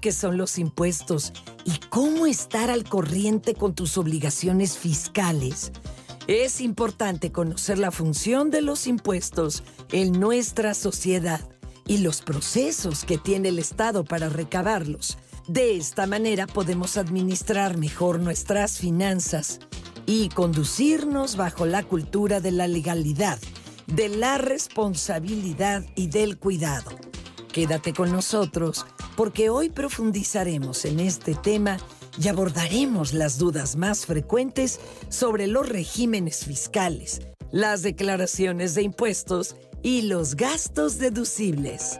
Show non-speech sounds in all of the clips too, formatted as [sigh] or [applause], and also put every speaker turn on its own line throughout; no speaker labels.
qué son los impuestos y cómo estar al corriente con tus obligaciones fiscales? Es importante conocer la función de los impuestos en nuestra sociedad y los procesos que tiene el Estado para recabarlos. De esta manera podemos administrar mejor nuestras finanzas y conducirnos bajo la cultura de la legalidad, de la responsabilidad y del cuidado. Quédate con nosotros porque hoy profundizaremos en este tema y abordaremos las dudas más frecuentes sobre los regímenes fiscales, las declaraciones de impuestos y los gastos deducibles.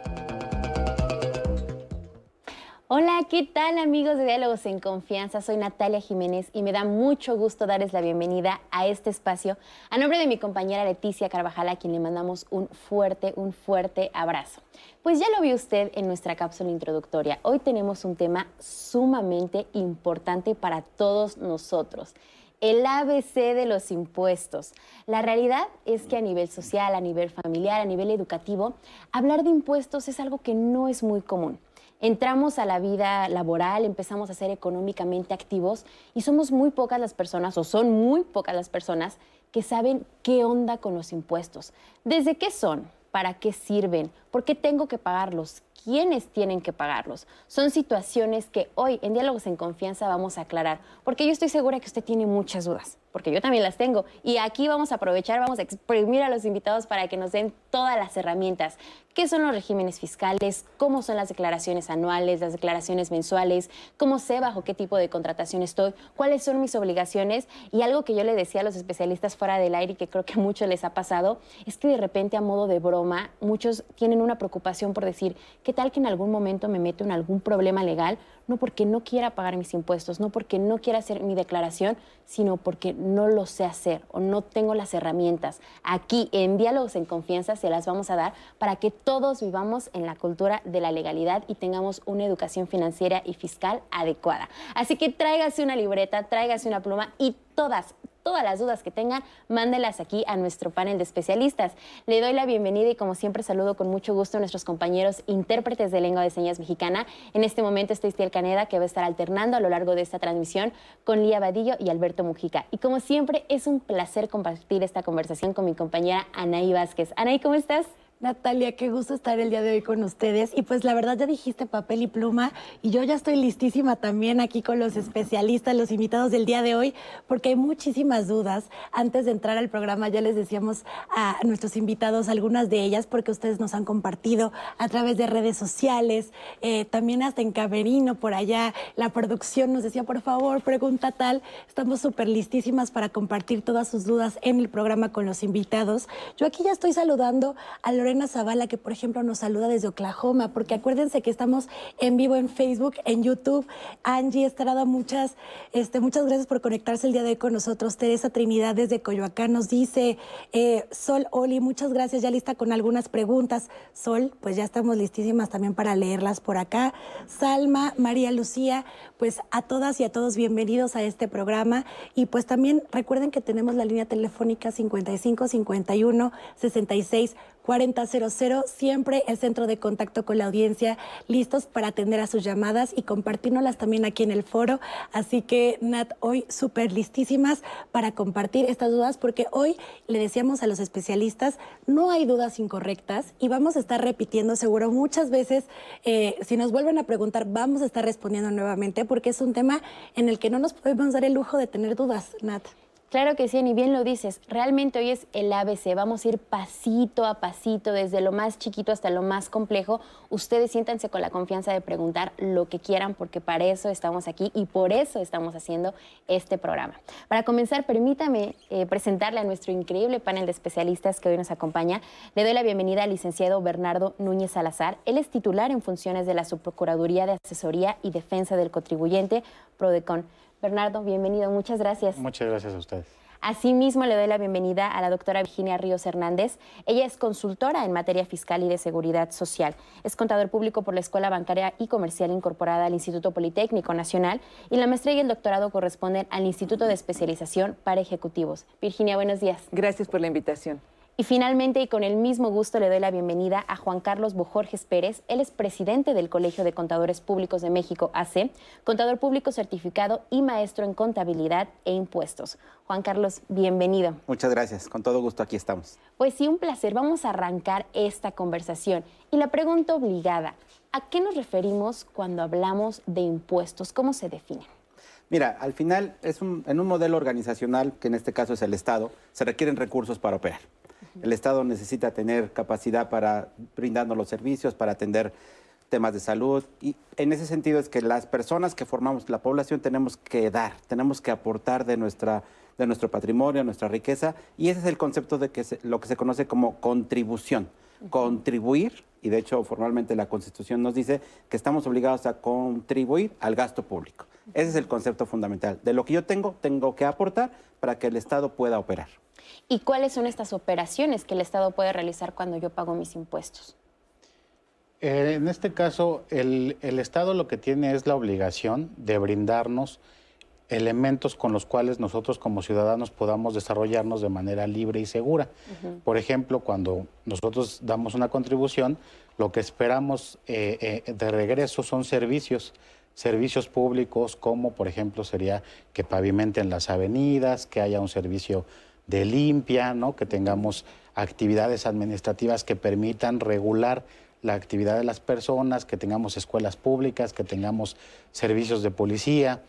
Hola, ¿qué tal amigos de Diálogos en Confianza? Soy Natalia Jiménez y me da mucho gusto darles la bienvenida a este espacio a nombre de mi compañera Leticia Carvajal, a quien le mandamos un fuerte, un fuerte abrazo. Pues ya lo vio usted en nuestra cápsula introductoria. Hoy tenemos un tema sumamente importante para todos nosotros el ABC de los impuestos. La realidad es que a nivel social, a nivel familiar, a nivel educativo, hablar de impuestos es algo que no es muy común entramos a la vida laboral, empezamos a ser económicamente activos y somos muy pocas las personas, o son muy pocas las personas, que saben qué onda con los impuestos. ¿Desde qué son? ¿Para qué sirven? ¿Por qué tengo que pagarlos? ¿Quiénes tienen que pagarlos? Son situaciones que hoy en Diálogos en Confianza vamos a aclarar, porque yo estoy segura que usted tiene muchas dudas porque yo también las tengo. Y aquí vamos a aprovechar, vamos a exprimir a los invitados para que nos den todas las herramientas. ¿Qué son los regímenes fiscales? ¿Cómo son las declaraciones anuales, las declaraciones mensuales? ¿Cómo sé bajo qué tipo de contratación estoy? ¿Cuáles son mis obligaciones? Y algo que yo le decía a los especialistas fuera del aire y que creo que a muchos les ha pasado, es que de repente a modo de broma, muchos tienen una preocupación por decir, ¿qué tal que en algún momento me meto en algún problema legal? no porque no quiera pagar mis impuestos, no porque no quiera hacer mi declaración, sino porque no lo sé hacer o no tengo las herramientas. Aquí en Diálogos en Confianza se las vamos a dar para que todos vivamos en la cultura de la legalidad y tengamos una educación financiera y fiscal adecuada. Así que tráigase una libreta, tráigase una pluma y todas, todas las dudas que tengan, mándelas aquí a nuestro panel de especialistas. Le doy la bienvenida y como siempre saludo con mucho gusto a nuestros compañeros intérpretes de lengua de señas mexicana. En este momento está Estiel Caneda que va a estar alternando a lo largo de esta transmisión con Lía Vadillo y Alberto Mujica. Y como siempre es un placer compartir esta conversación con mi compañera Anaí Vázquez. Anaí, ¿cómo estás?
Natalia, qué gusto estar el día de hoy con ustedes. Y pues la verdad ya dijiste papel y pluma y yo ya estoy listísima también aquí con los especialistas, los invitados del día de hoy, porque hay muchísimas dudas. Antes de entrar al programa ya les decíamos a nuestros invitados algunas de ellas porque ustedes nos han compartido a través de redes sociales, eh, también hasta en Camerino por allá. La producción nos decía, por favor, pregunta tal. Estamos súper listísimas para compartir todas sus dudas en el programa con los invitados. Yo aquí ya estoy saludando a Lorena Lorena Zavala, que por ejemplo nos saluda desde Oklahoma, porque acuérdense que estamos en vivo en Facebook, en YouTube. Angie Estrada, muchas, este, muchas gracias por conectarse el día de hoy con nosotros. Teresa Trinidad desde Coyoacán nos dice, eh, Sol Oli, muchas gracias, ya lista con algunas preguntas. Sol, pues ya estamos listísimas también para leerlas por acá. Salma, María Lucía, pues a todas y a todos bienvenidos a este programa. Y pues también recuerden que tenemos la línea telefónica 55 51 66 4000, siempre el centro de contacto con la audiencia, listos para atender a sus llamadas y compartirnoslas también aquí en el foro. Así que, Nat, hoy súper listísimas para compartir estas dudas, porque hoy le decíamos a los especialistas, no hay dudas incorrectas y vamos a estar repitiendo seguro muchas veces, eh, si nos vuelven a preguntar, vamos a estar respondiendo nuevamente, porque es un tema en el que no nos podemos dar el lujo de tener dudas, Nat.
Claro que sí, ni bien lo dices. Realmente hoy es el ABC. Vamos a ir pasito a pasito, desde lo más chiquito hasta lo más complejo. Ustedes siéntanse con la confianza de preguntar lo que quieran, porque para eso estamos aquí y por eso estamos haciendo este programa. Para comenzar, permítame eh, presentarle a nuestro increíble panel de especialistas que hoy nos acompaña. Le doy la bienvenida al licenciado Bernardo Núñez Salazar. Él es titular en funciones de la Subprocuraduría de Asesoría y Defensa del Contribuyente, PRODECON. Bernardo, bienvenido, muchas gracias.
Muchas gracias a ustedes.
Asimismo, le doy la bienvenida a la doctora Virginia Ríos Hernández. Ella es consultora en materia fiscal y de seguridad social. Es contador público por la Escuela Bancaria y Comercial incorporada al Instituto Politécnico Nacional y la maestría y el doctorado corresponden al Instituto de Especialización para Ejecutivos. Virginia, buenos días.
Gracias por la invitación.
Y finalmente, y con el mismo gusto, le doy la bienvenida a Juan Carlos Bojorges Pérez. Él es presidente del Colegio de Contadores Públicos de México, AC, contador público certificado y maestro en contabilidad e impuestos. Juan Carlos, bienvenido.
Muchas gracias, con todo gusto aquí estamos.
Pues sí, un placer. Vamos a arrancar esta conversación. Y la pregunta obligada, ¿a qué nos referimos cuando hablamos de impuestos? ¿Cómo se definen?
Mira, al final, es en un modelo organizacional, que en este caso es el Estado, se requieren recursos para operar. El Estado necesita tener capacidad para brindarnos los servicios, para atender temas de salud. Y en ese sentido es que las personas que formamos la población tenemos que dar, tenemos que aportar de, nuestra, de nuestro patrimonio, nuestra riqueza. Y ese es el concepto de que lo que se conoce como contribución. Contribuir, y de hecho formalmente la Constitución nos dice que estamos obligados a contribuir al gasto público. Ese es el concepto fundamental. De lo que yo tengo, tengo que aportar para que el Estado pueda operar.
¿Y cuáles son estas operaciones que el Estado puede realizar cuando yo pago mis impuestos?
Eh, en este caso, el, Estado lo que tiene es la obligación de brindarnos elementos con los cuales nosotros como ciudadanos podamos desarrollarnos de manera libre y segura. Por ejemplo, cuando nosotros damos una contribución, lo que esperamos eh, eh, de regreso son servicios servicios públicos como por ejemplo sería que pavimenten las avenidas, que haya un servicio de limpia, ¿no? que tengamos actividades administrativas que permitan regular la actividad de las personas, que tengamos escuelas públicas, que tengamos servicios de policía,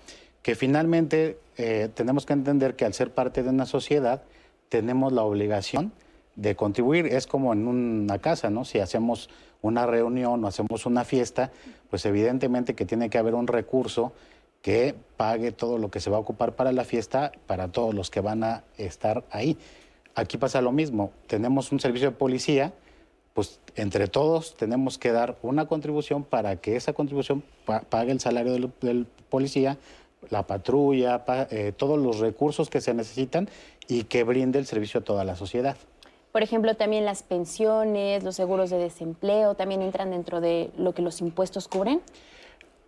que finalmente eh, tenemos que entender que al ser parte de una sociedad tenemos la obligación de contribuir. Es como en una casa, ¿no? Si hacemos una reunión o hacemos una fiesta, pues evidentemente que tiene que haber un recurso que pague todo lo que se va a ocupar para la fiesta, para todos los que van a estar ahí. Aquí pasa lo mismo, tenemos un servicio de policía, pues entre todos tenemos que dar una contribución para que esa contribución pague el salario del, policía, la patrulla, eh, todos los recursos que se necesitan y que brinde el servicio a toda la sociedad.
Por ejemplo, también las pensiones, los seguros de desempleo, también entran dentro de lo que los impuestos cubren.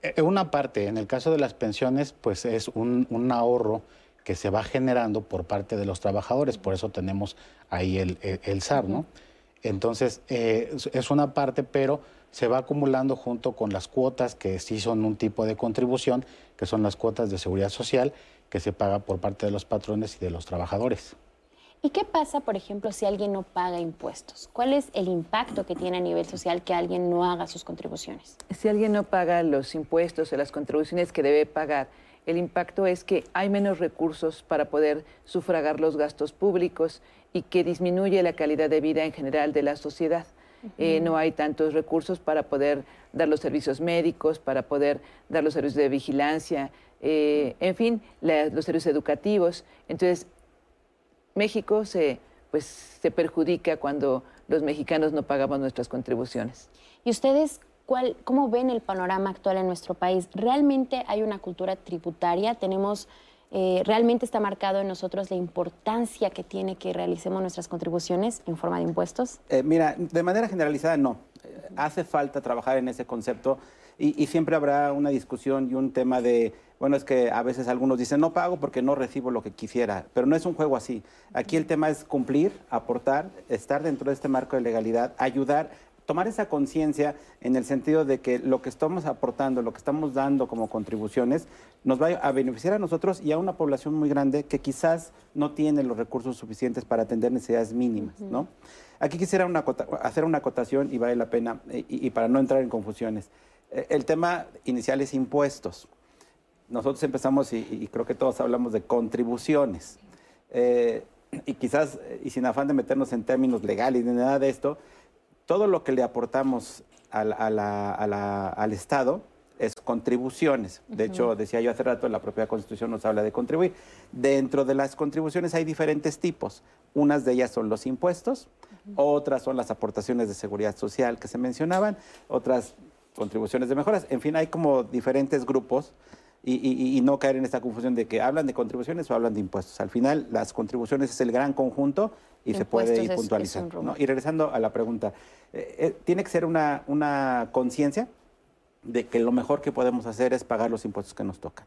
Eh, una parte, en el caso de las pensiones, pues es un, ahorro que se va generando por parte de los trabajadores, por eso tenemos ahí el, SAR, ¿no? Entonces, eh, es una parte, pero se va acumulando junto con las cuotas que sí son un tipo de contribución, que son las cuotas de seguridad social que se paga por parte de los patrones y de los trabajadores.
¿Y qué pasa, por ejemplo, si alguien no paga impuestos? ¿Cuál es el impacto que tiene a nivel social que alguien no haga sus contribuciones?
Si alguien no paga los impuestos o las contribuciones que debe pagar, el impacto es que hay menos recursos para poder sufragar los gastos públicos y que disminuye la calidad de vida en general de la sociedad. Eh, no hay tantos recursos para poder dar los servicios médicos, para poder dar los servicios de vigilancia, eh, en fin, los servicios educativos. Entonces, México se, pues, se perjudica cuando los mexicanos no pagamos nuestras contribuciones.
¿Y ustedes cuál, cómo ven el panorama actual en nuestro país? ¿Realmente hay una cultura tributaria? ¿Tenemos, eh, realmente está marcado en nosotros la importancia que tiene que realicemos nuestras contribuciones en forma de impuestos?
Eh, mira, de manera generalizada no. hace falta trabajar en ese concepto y, siempre habrá una discusión y un tema de, bueno, es que a veces algunos dicen, no pago porque no recibo lo que quisiera, pero no es un juego así. Aquí el tema es cumplir, aportar, estar dentro de este marco de legalidad, ayudar tomar esa conciencia en el sentido de que lo que estamos aportando, lo que estamos dando como contribuciones, nos va a beneficiar a nosotros y a una población muy grande que quizás no tiene los recursos suficientes para atender necesidades mínimas, ¿no? Aquí quisiera hacer una acotación y vale la pena, eh, y para no entrar en confusiones. Eh, el tema inicial es impuestos. Nosotros empezamos, y, creo que todos hablamos de contribuciones. Eh, y quizás, y sin afán de meternos en términos legales ni nada de esto, todo lo que le aportamos al, Estado es contribuciones. De hecho, decía yo hace rato, la propia Constitución nos habla de contribuir. Dentro de las contribuciones hay diferentes tipos. Unas de ellas son los impuestos, otras son las aportaciones de seguridad social que se mencionaban, otras contribuciones de mejoras. En fin, hay como diferentes grupos y, no caer en esta confusión de que hablan de contribuciones o hablan de impuestos. Al final, las contribuciones es el gran conjunto y se puede ir puntualizando. Y regresando a la pregunta, eh, eh, tiene que ser una, una conciencia de que lo mejor que podemos hacer es pagar los impuestos que nos tocan.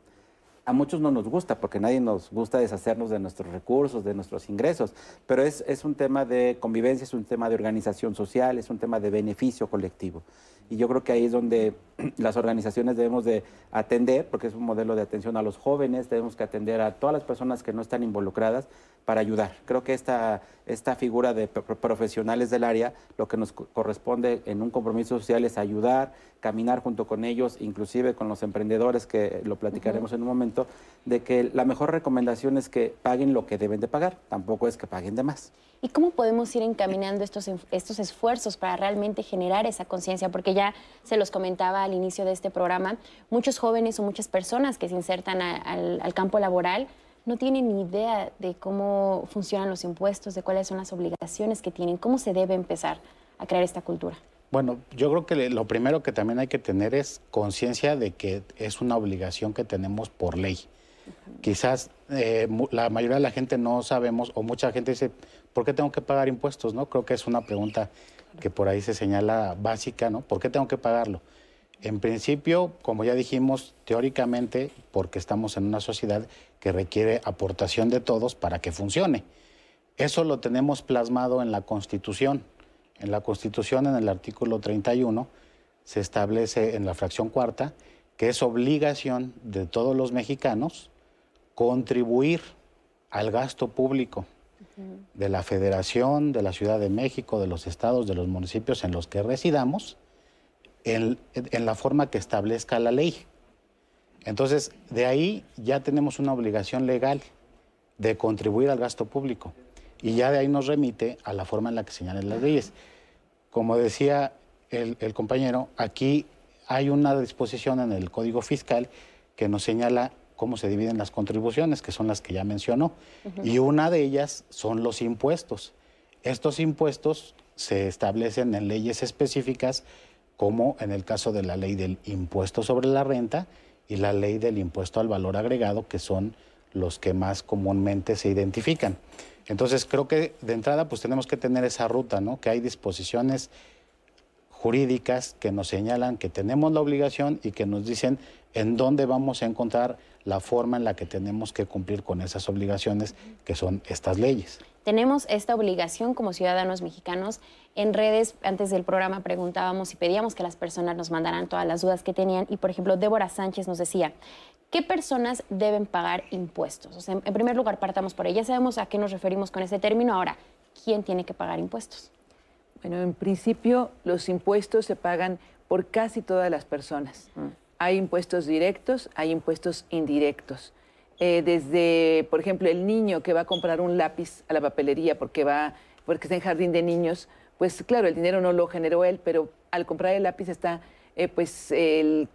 a muchos no nos gusta, porque nadie nos gusta deshacernos de nuestros recursos, de nuestros ingresos, pero es, es un tema de convivencia, es un tema de organización social, es un tema de beneficio colectivo. Y yo creo que ahí es donde [clears throat] las organizaciones debemos de atender, porque es un modelo de atención a los jóvenes, tenemos que atender a todas las personas que no están involucradas para ayudar. Creo que esta, esta figura de profesionales del área, lo que nos corresponde en un compromiso social es ayudar, caminar junto con ellos, inclusive con los emprendedores, que lo platicaremos en un momento, de que la mejor recomendación es que paguen lo que deben de pagar, tampoco es que paguen de más.
¿Y cómo podemos ir encaminando estos, estos esfuerzos para realmente generar esa conciencia? Porque ya se los comentaba al inicio de este programa, muchos jóvenes o muchas personas que se insertan al, al campo laboral, no tienen ni idea de cómo funcionan los impuestos, de cuáles son las obligaciones que tienen, cómo se debe empezar a crear esta cultura.
Bueno, yo creo que lo primero que también hay que tener es conciencia de que es una obligación que tenemos por ley. Quizás eh, la mayoría de la gente no sabemos, o mucha gente dice, ¿por qué tengo que pagar impuestos? ¿no? Creo que es una pregunta que por ahí se señala básica, ¿no? ¿Por qué tengo que pagarlo? En principio, como ya dijimos, teóricamente, porque estamos en una sociedad que requiere aportación de todos para que funcione. Eso lo tenemos plasmado en la Constitución. En la Constitución, en el artículo 31, se establece en la fracción cuarta que es obligación de todos los mexicanos contribuir al gasto público de la Federación, de la Ciudad de México, de los estados, de los municipios en los que residamos, en, la forma que establezca la ley. Entonces, de ahí ya tenemos una obligación legal de contribuir al gasto público. Y ya de ahí nos remite a la forma en la que señalan las leyes. Como decía el, compañero, aquí hay una disposición en el Código Fiscal que nos señala cómo se dividen las contribuciones, que son las que ya mencionó. Y una de ellas son los impuestos. Estos impuestos se establecen en leyes específicas como en el caso de la ley del impuesto sobre la renta y la ley del impuesto al valor agregado, que son los que más comúnmente se identifican. Entonces creo que de entrada pues tenemos que tener esa ruta, ¿no? Que hay disposiciones jurídicas que nos señalan que tenemos la obligación y que nos dicen en dónde vamos a encontrar la forma en la que tenemos que cumplir con esas obligaciones que son estas leyes.
Tenemos esta obligación como ciudadanos mexicanos. En redes, antes del programa, preguntábamos y pedíamos que las personas nos mandaran todas las dudas que tenían. Y, por ejemplo, Débora Sánchez nos decía, ¿qué personas deben pagar impuestos? O sea, en primer lugar, partamos por ahí. Ya sabemos a qué nos referimos con ese término. Ahora, ¿quién tiene que pagar impuestos?
Bueno, en principio, los impuestos se pagan por casi todas las personas. Mm. Hay impuestos directos, hay impuestos indirectos. Eh, desde, por ejemplo, el niño que va a comprar un lápiz a la papelería porque va, porque está en jardín de niños, pues claro, el dinero no lo generó él, pero al comprar el lápiz está, eh, pues el,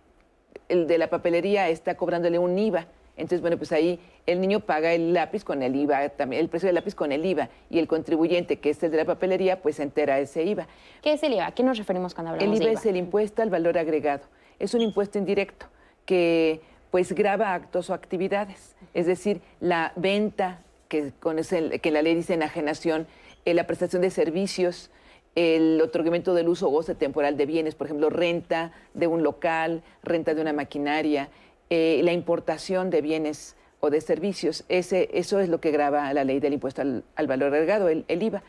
de la papelería está cobrándole un IVA. Entonces, bueno, pues ahí el niño paga el lápiz con el IVA, también el precio del lápiz con el IVA, y el contribuyente, que es el de la papelería, pues entera ese IVA.
¿Qué es el IVA? ¿A qué nos referimos cuando hablamos
de IVA?
El
IVA es el impuesto al valor agregado. Es un impuesto indirecto que pues graba actos o actividades. Es decir, la venta, que, con ese, que la ley dice enajenación, eh, la prestación de servicios, el otorgamiento del uso o goce temporal de bienes, por ejemplo, renta de un local, renta de una maquinaria, eh, la importación de bienes o de servicios. Ese, eso es lo que graba la ley del impuesto al, valor agregado, el, el, IVA.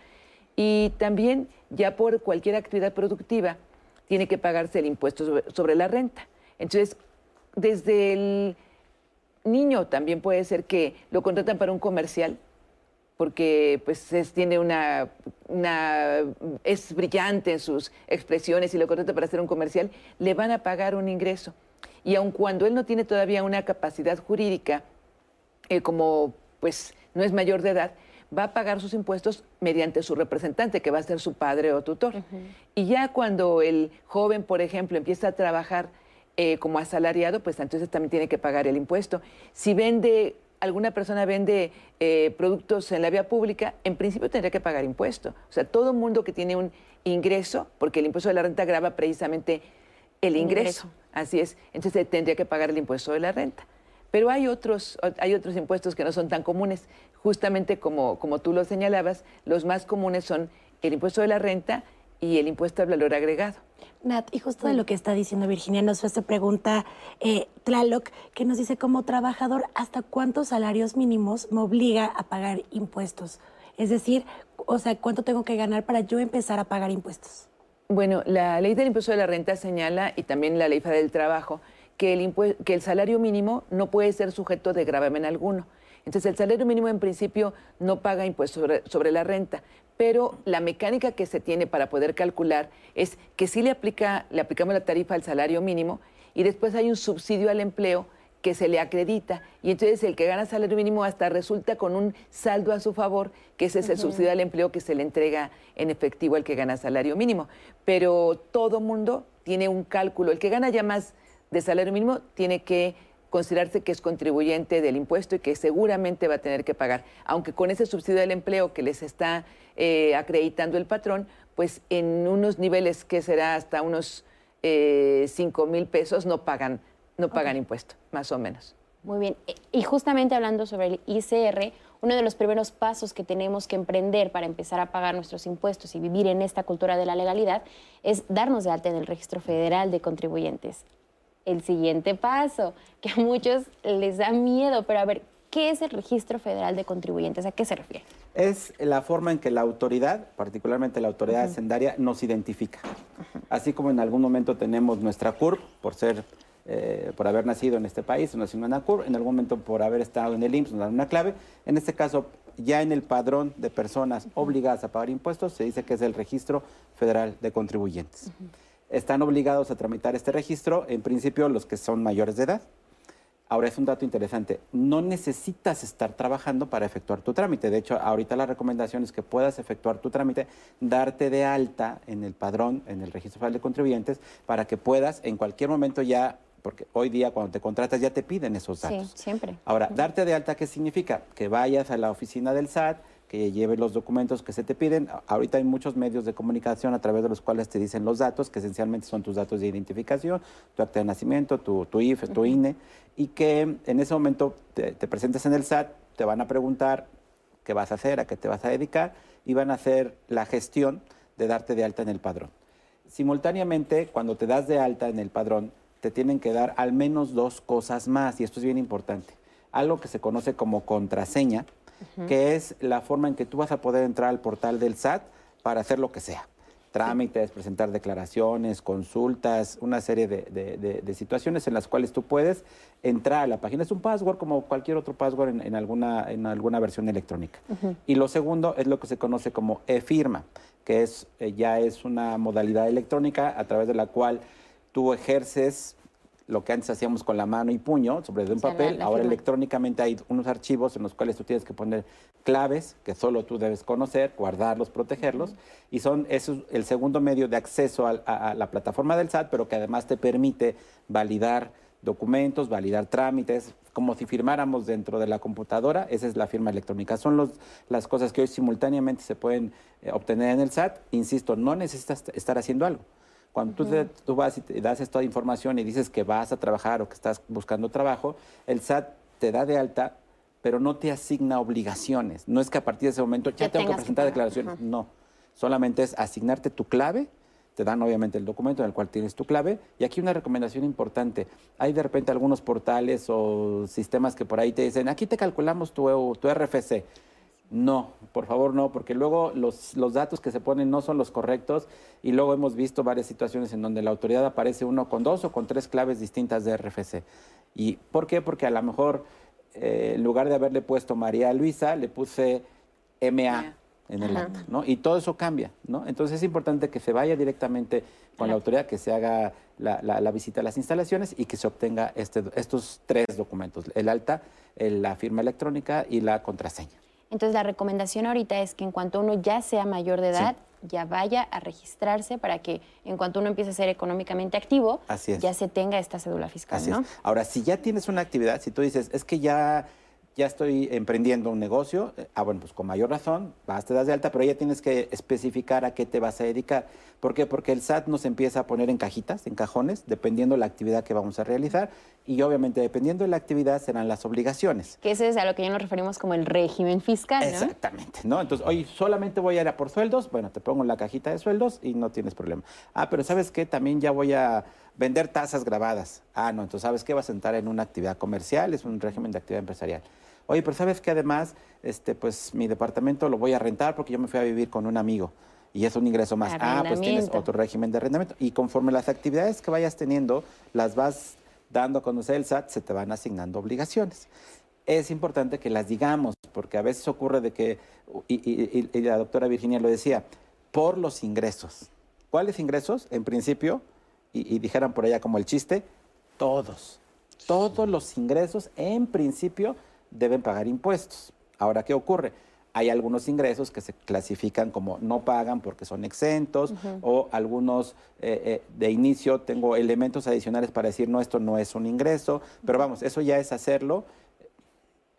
Y también, ya por cualquier actividad productiva, tiene que pagarse el impuesto sobre la renta. Entonces, desde el niño también puede ser que lo contratan para un comercial porque pues tiene una, es brillante en sus expresiones y lo contratan para hacer un comercial, le van a pagar un ingreso. Y aun cuando él no tiene todavía una capacidad jurídica, eh, como pues no es mayor de edad, va a pagar sus impuestos mediante su representante, que va a ser su padre o tutor. Y ya cuando el joven, por ejemplo, empieza a trabajar eh, como asalariado, pues entonces también tiene que pagar el impuesto. Si vende, alguna persona vende eh, productos en la vía pública, en principio tendría que pagar impuesto. O sea, todo mundo que tiene un ingreso, porque el impuesto de la renta graba precisamente el ingreso. Así es. Entonces tendría que pagar el impuesto de la renta. Pero hay otros, hay otros impuestos que no son tan comunes. Justamente como, como tú lo señalabas, los más comunes son el impuesto de la renta y el impuesto al valor agregado.
Nat, y justo de lo que está diciendo Virginia, nos hace pregunta eh, Tlaloc, que nos dice, como trabajador, ¿hasta cuántos salarios mínimos me obliga a pagar impuestos? Es decir, o sea, ¿cuánto tengo que ganar para yo empezar a pagar impuestos?
Bueno, la ley del impuesto de la renta señala, y también la ley federal del trabajo, que el, que el salario mínimo no puede ser sujeto de gravamen alguno. Entonces, el salario mínimo en principio no paga impuestos sobre, la renta, pero la mecánica que se tiene para poder calcular es que sí le, aplica, le aplicamos la tarifa al salario mínimo y después hay un subsidio al empleo que se le acredita y entonces el que gana salario mínimo hasta resulta con un saldo a su favor, que ese es el subsidio al empleo que se le entrega en efectivo al que gana salario mínimo. Pero todo mundo tiene un cálculo. El que gana ya más de salario mínimo tiene que considerarse que es contribuyente del impuesto y que seguramente va a tener que pagar. Aunque con ese subsidio al empleo que les está eh, acreditando el patrón, pues en unos niveles que será hasta unos eh, 5 mil pesos no pagan no pagan impuesto, más o menos.
Muy bien. Y justamente hablando sobre el ICR, uno de los primeros pasos que tenemos que emprender para empezar a pagar nuestros impuestos y vivir en esta cultura de la legalidad es darnos de alta en el Registro Federal de Contribuyentes. El siguiente paso, que a muchos les da miedo, pero a ver, ¿qué es el Registro Federal de Contribuyentes? ¿A qué se refiere?
Es la forma en que la autoridad, particularmente la autoridad hacendaria, nos identifica. Así como en algún momento tenemos nuestra CURP, por ser eh, por haber nacido en este país, nació en ANACUR, en algún momento por haber estado en el IMSS, nos dan una clave. En este caso, ya en el padrón de personas obligadas a pagar impuestos, se dice que es el Registro Federal de Contribuyentes. Están obligados a tramitar este registro, en principio, los que son mayores de edad. Ahora es un dato interesante, no necesitas estar trabajando para efectuar tu trámite. De hecho, ahorita la recomendación es que puedas efectuar tu trámite, darte de alta en el padrón, en el registro federal de contribuyentes, para que puedas en cualquier momento ya porque hoy día cuando te contratas ya te piden esos datos.
Sí, siempre.
Ahora, darte de alta, ¿qué significa? Que vayas a la oficina del SAT, que lleves los documentos que se te piden. Ahorita hay muchos medios de comunicación a través de los cuales te dicen los datos, que esencialmente son tus datos de identificación, tu acta de nacimiento, tu, tu IFE, tu INE, y que en ese momento te, te presentas en el SAT, te van a preguntar qué vas a hacer, a qué te vas a dedicar, y van a hacer la gestión de darte de alta en el padrón. Simultáneamente, cuando te das de alta en el padrón, te tienen que dar al menos dos cosas más, y esto es bien importante. Algo que se conoce como contraseña, que es la forma en que tú vas a poder entrar al portal del SAT para hacer lo que sea. Trámites, presentar declaraciones, consultas, una serie de, situaciones en las cuales tú puedes entrar a la página. Es un password como cualquier otro password en, alguna, en alguna versión electrónica. Y lo segundo es lo que se conoce como e-firma, que es, eh, ya es una modalidad electrónica a través de la cual tú ejerces lo que antes hacíamos con la mano y puño sobre un papel, ahora electrónicamente hay unos archivos en los cuales tú tienes que poner claves que solo tú debes conocer, guardarlos, protegerlos, y son eso es el segundo medio de acceso a, la plataforma del SAT, pero que además te permite validar documentos, validar trámites, como si firmáramos dentro de la computadora, esa es la firma electrónica. Son los, las cosas que hoy simultáneamente se pueden eh, obtener en el SAT. Insisto, no necesitas estar haciendo algo. Cuando tú, tú, vas y te das esta información y dices que vas a trabajar o que estás buscando trabajo, el SAT te da de alta, pero no te asigna obligaciones. No es que a partir de ese momento ya, tengo que presentar declaraciones. No, solamente es asignarte tu clave, te dan obviamente el documento en el cual tienes tu clave. Y aquí una recomendación importante. Hay de repente algunos portales o sistemas que por ahí te dicen, aquí te calculamos tu, tu RFC. No, por favor no, porque luego los, los, datos que se ponen no son los correctos y luego hemos visto varias situaciones en donde la autoridad aparece uno con dos o con tres claves distintas de RFC. ¿Y por qué? Porque a lo mejor eh, en lugar de haberle puesto María Luisa, le puse MA en el acta, ¿no? Y todo eso cambia, ¿no? Entonces es importante que se vaya directamente con la autoridad, que se haga la, visita a las instalaciones y que se obtenga este, estos tres documentos, el alta, la firma electrónica y la contraseña.
Entonces la recomendación ahorita es que en cuanto uno ya sea mayor de edad, ya vaya a registrarse para que en cuanto uno empiece a ser económicamente activo, ya se tenga esta cédula fiscal.
Ahora, si ya tienes una actividad, si tú dices, es que ya ya estoy emprendiendo un negocio, eh, ah, bueno, pues con mayor razón, vas, te das de alta, pero ya tienes que especificar a qué te vas a dedicar. ¿Por qué? Porque el SAT nos empieza a poner en cajitas, en cajones, dependiendo de la actividad que vamos a realizar y obviamente dependiendo de la actividad serán las obligaciones.
Que ese es a lo que ya nos referimos como el régimen fiscal, ¿no?
Exactamente, ¿no? Entonces, hoy solamente voy a ir a por sueldos, bueno, te pongo en la cajita de sueldos y no tienes problema. Ah, pero ¿sabes qué? También ya voy a vender tasas grabadas. Ah, no, entonces ¿sabes qué? Vas a entrar en una actividad comercial, es un régimen de actividad empresarial. Oye, pero sabes que además, este, pues mi departamento lo voy a rentar porque yo me fui a vivir con un amigo y es un ingreso más. Ah, pues tienes otro régimen de arrendamiento. Y conforme las actividades que vayas teniendo, las vas dando a conocer el SAT, se te van asignando obligaciones. Es importante que las digamos, porque a veces ocurre de que, y, y la doctora Virginia lo decía, por los ingresos. ¿Cuáles ingresos? En principio, y, dijeran por allá como el chiste, todos. Todos los ingresos, en principio, deben pagar impuestos. Ahora, ¿qué ocurre? Hay algunos ingresos que se clasifican como no pagan porque son exentos o algunos eh, eh, de inicio tengo elementos adicionales para decir no, esto no es un ingreso, pero vamos, eso ya es hacerlo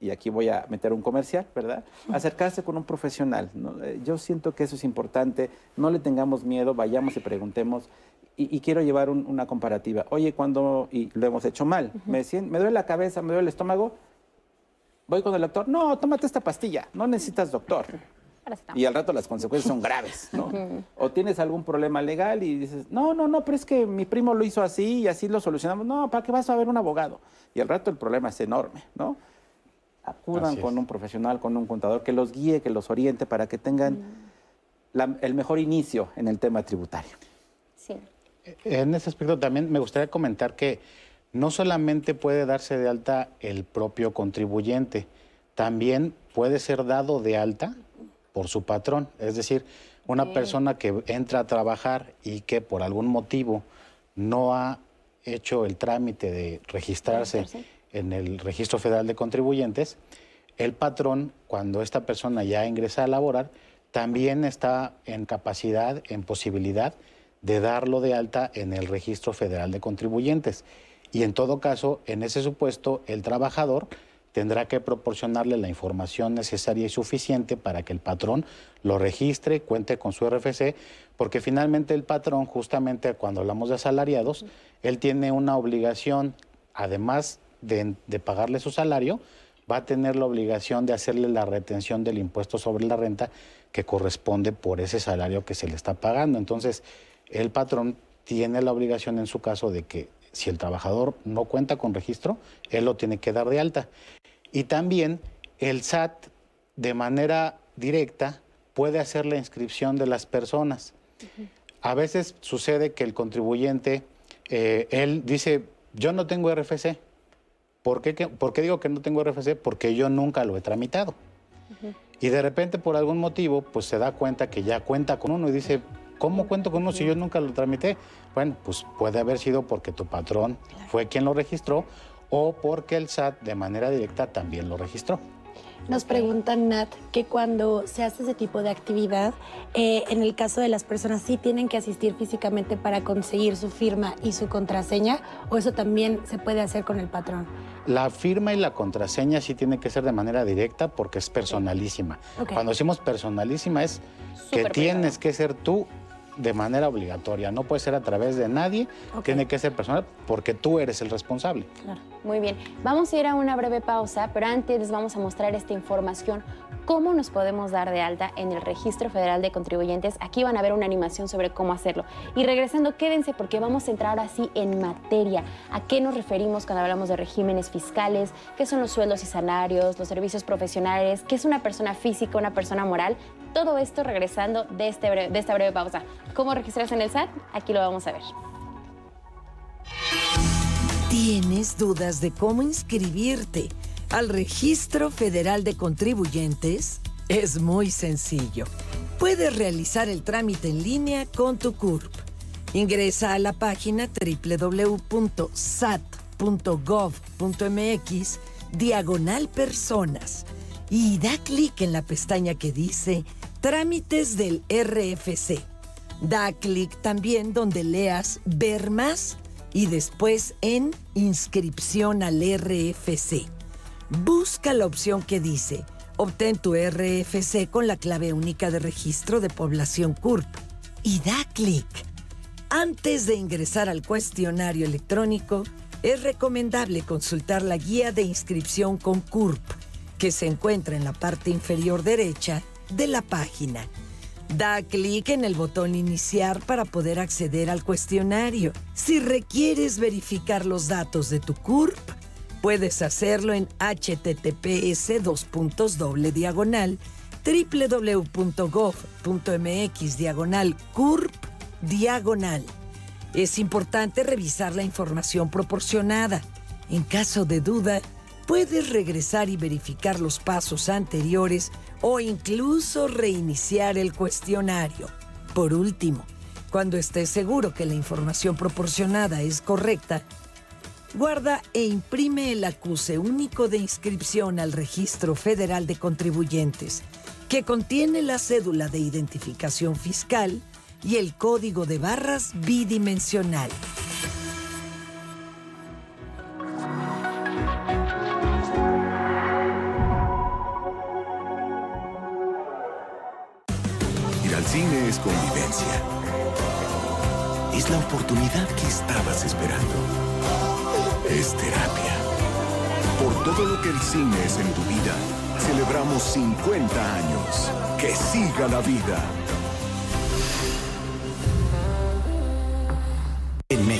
y aquí voy a meter un comercial, ¿verdad? Acercarse con un profesional. Eh, yo siento que eso es importante, no le tengamos miedo, vayamos y preguntemos. Y, quiero llevar una comparativa. Oye, cuando, y lo hemos hecho mal, me, me duele la cabeza, me duele el estómago, voy con el doctor, no, tómate esta pastilla, no necesitas doctor. Y al rato las consecuencias son graves, ¿no? [laughs] O tienes algún problema legal y dices, no, no, no, pero es que mi primo lo hizo así y así lo solucionamos. No, ¿para qué vas a ver un abogado? Y al rato el problema es enorme, ¿no? Acudan con un profesional, con un contador que los guíe, que los oriente para que tengan el mejor inicio en el tema tributario.
Sí. En ese aspecto también me gustaría comentar que no solamente puede darse de alta el propio contribuyente, también puede ser dado de alta por su patrón. Es decir, una persona que entra a trabajar y que por algún motivo no ha hecho el trámite de registrarse en el Registro Federal de Contribuyentes, el patrón, cuando esta persona ya ingresa a laborar, también está en capacidad, en posibilidad de darlo de alta en el Registro Federal de Contribuyentes. Y en todo caso, en ese supuesto, el trabajador tendrá que proporcionarle la información necesaria y suficiente para que el patrón lo registre, cuente con su RFC, porque finalmente el patrón, justamente cuando hablamos de asalariados, él tiene una obligación, además de, de, pagarle su salario, va a tener la obligación de hacerle la retención del impuesto sobre la renta que corresponde por ese salario que se le está pagando. Entonces, el patrón tiene la obligación en su caso de que si el trabajador no cuenta con registro, él lo tiene que dar de alta. Y también el SAT, de manera directa, puede hacer la inscripción de las personas. A veces sucede que el contribuyente, eh, él dice, yo no tengo RFC. ¿Por qué, ¿Por qué, digo que no tengo RFC? Porque yo nunca lo he tramitado. Y de repente, por algún motivo, pues se da cuenta que ya cuenta con uno y dice, ¿Cómo cuento con uno si yo nunca lo tramité? Bueno, pues puede haber sido porque tu patrón fue quien lo registró o porque el SAT de manera directa también lo registró.
Nos preguntan, Nat, que cuando se hace ese tipo de actividad, eh, en el caso de las personas, ¿sí tienen que asistir físicamente para conseguir su firma y su contraseña? ¿O eso también se puede hacer con el patrón?
La firma y la contraseña sí tiene que ser de manera directa porque es personalísima. Cuando decimos personalísima es que tienes que ser tú de manera obligatoria, no puede ser a través de nadie, tiene que ser personal porque tú eres el responsable.
Claro. Muy bien, vamos a ir a una breve pausa, pero antes les vamos a mostrar esta información, cómo nos podemos dar de alta en el Registro Federal de Contribuyentes. Aquí van a ver una animación sobre cómo hacerlo. Y regresando, quédense porque vamos a entrar así en materia. ¿A qué nos referimos cuando hablamos de regímenes fiscales? ¿Qué son los sueldos y salarios? ¿Los servicios profesionales? ¿Qué es una persona física, una persona moral? Todo esto regresando de, este de esta breve pausa. ¿Cómo registrarse en el SAT? Aquí lo vamos a ver.
¿Tienes dudas de cómo inscribirte al Registro Federal de Contribuyentes? Es muy sencillo. Puedes realizar el trámite en línea con tu CURP. Ingresa a la página www.sat.gov.mx diagonal personas y da clic en la pestaña que dice Trámites del RFC. Da clic también donde leas Ver más y después en inscripción al RFC. Busca la opción que dice Obtén tu RFC con la clave única de registro de población CURP y da clic. Antes de ingresar al cuestionario electrónico, es recomendable consultar la guía de inscripción con CURP, que se encuentra en la parte inferior derecha de la página. Da clic en el botón Iniciar para poder acceder al cuestionario. Si requieres verificar los datos de tu CURP, Puedes hacerlo en https diagonal www.gov.mx diagonal curp diagonal. Es importante revisar la información proporcionada. En caso de duda, puedes regresar y verificar los pasos anteriores o incluso reiniciar el cuestionario. Por último, cuando estés seguro que la información proporcionada es correcta, guarda e imprime el acuse único de inscripción al Registro Federal de Contribuyentes, que contiene la cédula de identificación fiscal y el código de barras bidimensional.
Todo que el cine es en tu vida, celebramos 50 años. Que siga la vida.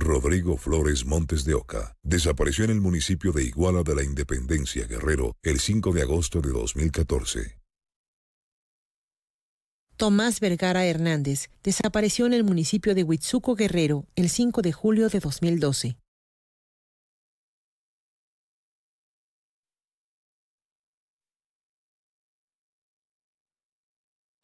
Rodrigo Flores Montes de Oca desapareció en el municipio de Iguala de la Independencia, Guerrero, el 5 de agosto de 2014.
Tomás Vergara Hernández desapareció en el municipio de Huitzuco, Guerrero, el 5 de julio de 2012.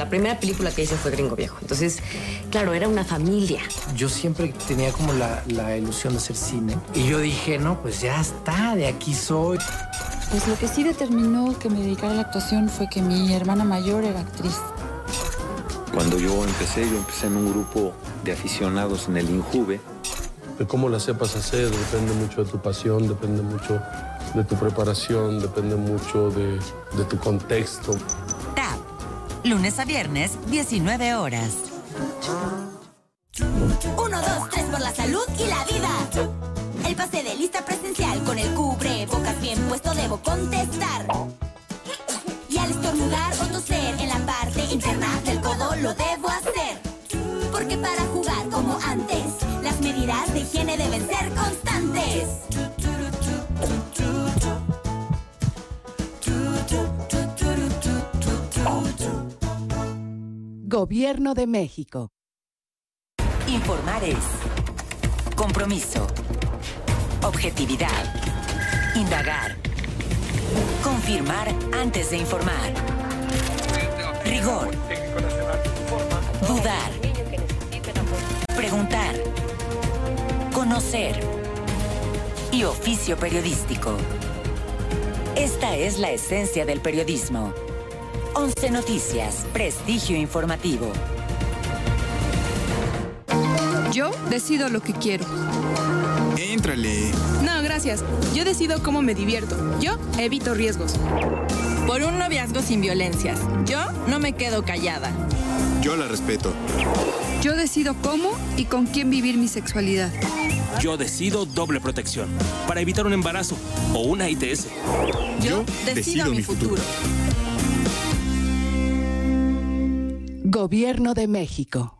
La primera película que hice fue Gringo Viejo. Entonces, claro, era una familia.
Yo siempre tenía como la, la ilusión de hacer cine. Y yo dije, no, pues ya está, de aquí soy.
Pues lo que sí determinó que me dedicara a la actuación fue que mi hermana mayor era actriz.
Cuando yo empecé, yo empecé en un grupo de aficionados en el Injuve.
De cómo la sepas hacer depende mucho de tu pasión, depende mucho de tu preparación, depende mucho de, de tu contexto.
TAP, lunes a viernes, 19 horas.
Uno, dos, tres por la salud y la vida. El pase de lista presencial con el cubre bocas bien puesto debo contestar. Y al estornudar o toser en la parte interna del codo lo debo hacer. Porque para jugar como antes, las medidas de higiene deben ser constantes.
Gobierno de México.
Informar es compromiso, objetividad, indagar, confirmar antes de informar, rigor, dudar, preguntar, conocer y oficio periodístico. Esta es la esencia del periodismo. 11 Noticias, prestigio informativo.
Yo decido lo que quiero.
Éntrale.
No, gracias. Yo decido cómo me divierto. Yo evito riesgos. Por un noviazgo sin violencias. Yo no me quedo callada.
Yo la respeto.
Yo decido cómo y con quién vivir mi sexualidad.
Yo decido doble protección para evitar un embarazo o una ITS.
Yo, decido, mi futuro.
Gobierno de México.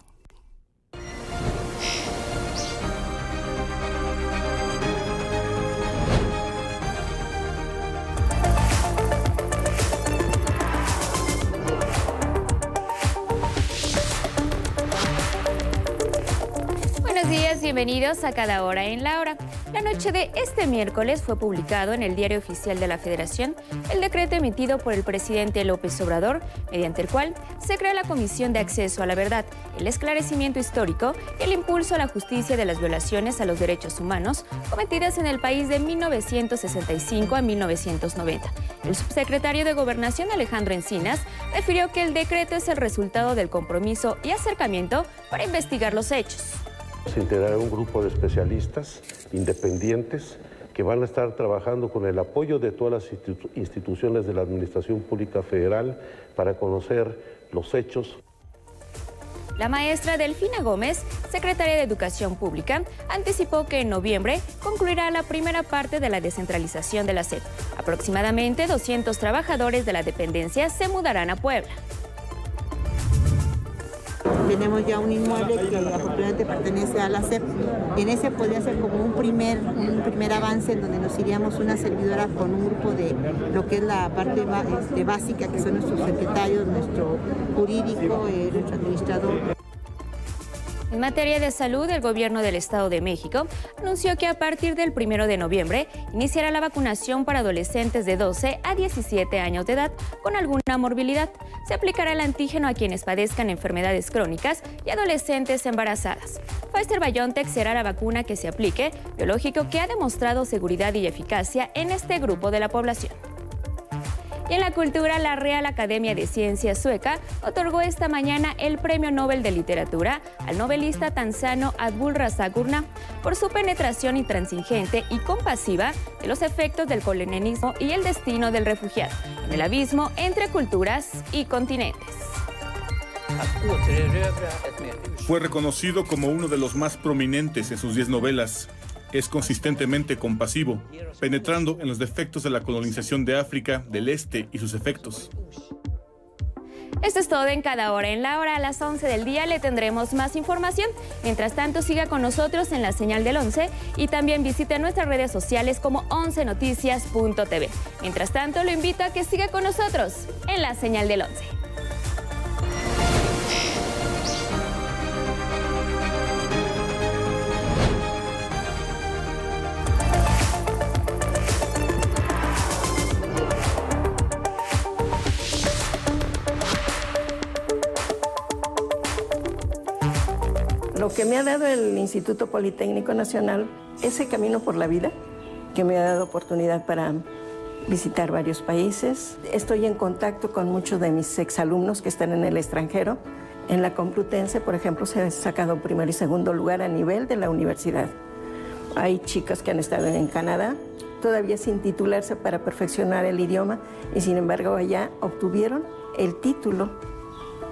Bienvenidos a Cada Hora en la Hora. La noche de este miércoles fue publicado en el Diario Oficial de la Federación el decreto emitido por el presidente López Obrador, mediante el cual se crea la Comisión de Acceso a la Verdad, el esclarecimiento histórico y el impulso a la justicia de las violaciones a los derechos humanos cometidas en el país de 1965 a 1990. El subsecretario de Gobernación Alejandro Encinas refirió que el decreto es el resultado del compromiso y acercamiento para investigar los hechos.
Se integrará un grupo de especialistas independientes que van a estar trabajando con el apoyo de todas las instituciones de la Administración Pública Federal para conocer los hechos.
La maestra Delfina Gómez, secretaria de Educación Pública, anticipó que en noviembre concluirá la primera parte de la descentralización de la SEP. Aproximadamente 200 trabajadores de la dependencia se mudarán a Puebla.
Tenemos ya un inmueble que afortunadamente pertenece a la CEP. En ese podría ser como un primer, un primer avance en donde nos iríamos una servidora con un grupo de lo que es la parte este, básica, que son nuestros secretarios, nuestro jurídico, eh, nuestro administrador.
En materia de salud, el gobierno del Estado de México anunció que a partir del 1 de noviembre iniciará la vacunación para adolescentes de 12 a 17 años de edad con alguna morbilidad. Se aplicará el antígeno a quienes padezcan enfermedades crónicas y adolescentes embarazadas. Pfizer BioNTech será la vacuna que se aplique, biológico que ha demostrado seguridad y eficacia en este grupo de la población. Y en la cultura, la Real Academia de Ciencias sueca otorgó esta mañana el Premio Nobel de Literatura al novelista tanzano Abdul Razak Gurnah por su penetración intransigente y compasiva de los efectos del colonialismo y el destino del refugiado en el abismo entre culturas y continentes.
Fue reconocido como uno de los más prominentes en sus diez novelas es consistentemente compasivo, penetrando en los defectos de la colonización de África del Este y sus efectos.
Esto es todo en cada hora. En la hora a las 11 del día le tendremos más información. Mientras tanto, siga con nosotros en la señal del 11 y también visite nuestras redes sociales como 11noticias.tv. Mientras tanto, lo invito a que siga con nosotros en la señal del 11.
Lo que me ha dado el Instituto Politécnico Nacional, ese camino por la vida, que me ha dado oportunidad para visitar varios países. Estoy en contacto con muchos de mis exalumnos que están en el extranjero. En la Complutense, por ejemplo, se ha sacado primero y segundo lugar a nivel de la universidad. Hay chicas que han estado en Canadá, todavía sin titularse para perfeccionar el idioma, y sin embargo allá obtuvieron el título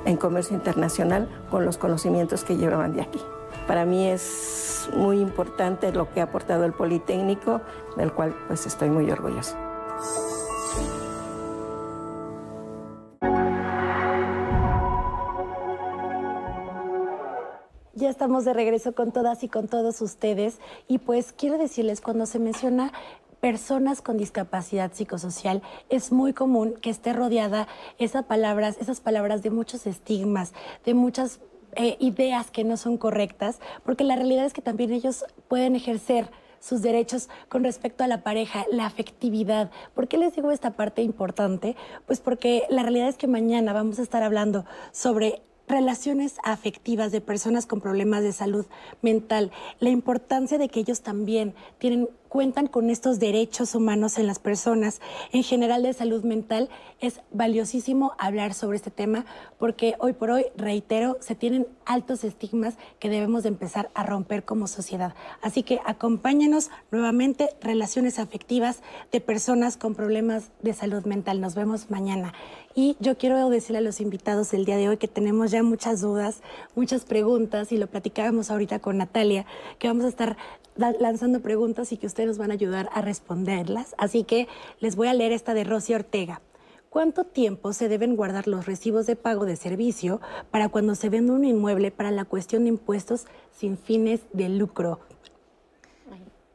en comercio internacional con los conocimientos que llevaban de aquí. Para mí es muy importante lo que ha aportado el Politécnico, del cual pues estoy muy orgulloso.
Ya estamos de regreso con todas y con todos ustedes y pues quiero decirles, cuando se menciona personas con discapacidad psicosocial, es muy común que esté rodeada esas palabras, esas palabras de muchos estigmas, de muchas eh, ideas que no son correctas, porque la realidad es que también ellos pueden ejercer sus derechos con respecto a la pareja, la afectividad. ¿Por qué les digo esta parte importante? Pues porque la realidad es que mañana vamos a estar hablando sobre relaciones afectivas de personas con problemas de salud mental, la importancia de que ellos también tienen cuentan con estos derechos humanos en las personas, en general de salud mental, es valiosísimo hablar sobre este tema porque hoy por hoy, reitero, se tienen altos estigmas que debemos de empezar a romper como sociedad. Así que acompáñenos nuevamente, relaciones afectivas de personas con problemas de salud mental. Nos vemos mañana. Y yo quiero decirle a los invitados del día de hoy que tenemos ya muchas dudas, muchas preguntas, y lo platicábamos ahorita con Natalia, que vamos a estar lanzando preguntas y que ustedes nos van a ayudar a responderlas. Así que les voy a leer esta de Rosy Ortega. ¿Cuánto tiempo se deben guardar los recibos de pago de servicio para cuando se vende un inmueble para la cuestión de impuestos sin fines de lucro?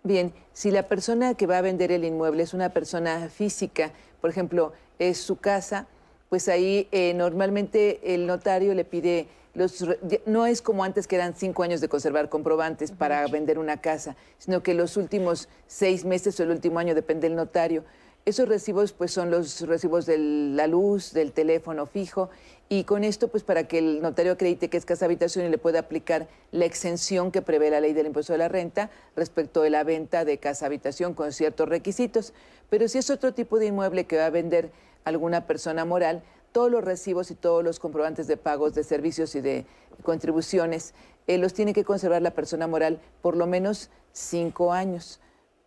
Bien, si la persona que va a vender el inmueble es una persona física, por ejemplo, es su casa, pues ahí eh, normalmente el notario le pide los, no es como antes que eran cinco años de conservar comprobantes para vender una casa, sino que los últimos seis meses o el último año depende del notario. Esos recibos pues son los recibos de la luz, del teléfono fijo y con esto pues para que el notario acredite que es casa habitación y le pueda aplicar la exención que prevé la ley del impuesto de la renta respecto de la venta de casa habitación con ciertos requisitos. Pero si es otro tipo de inmueble que va a vender alguna persona moral, todos los recibos y todos los comprobantes de pagos de servicios y de contribuciones eh, los tiene que conservar la persona moral por lo menos cinco años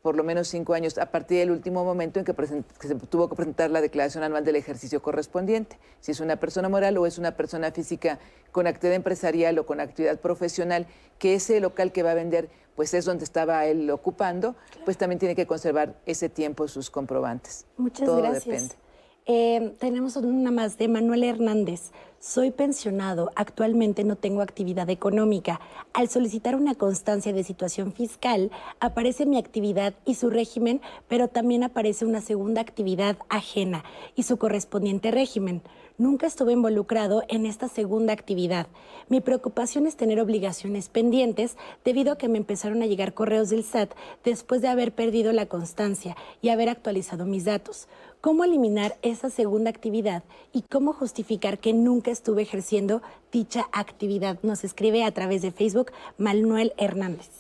por lo menos cinco años, a partir del último momento en que, se tuvo que presentar la declaración anual del ejercicio correspondiente. Si es una persona moral o es una persona física con actividad empresarial o con actividad profesional, que ese local que va a vender, pues es donde estaba él ocupando, pues también tiene que conservar ese tiempo sus comprobantes.
Muchas
Todo
gracias.
depende.
Eh, tenemos una más de Manuel Hernández. Soy pensionado, actualmente no tengo actividad económica. Al solicitar una constancia de situación fiscal, aparece mi actividad y su régimen, pero también aparece una segunda actividad ajena y su correspondiente régimen. Nunca estuve involucrado en esta segunda actividad. Mi preocupación es tener obligaciones pendientes debido a que me empezaron a llegar correos del SAT después de haber perdido la constancia y haber actualizado mis datos. ¿Cómo eliminar esa segunda actividad y cómo justificar que nunca estuve ejerciendo dicha actividad? Nos escribe a través de Facebook Manuel Hernández.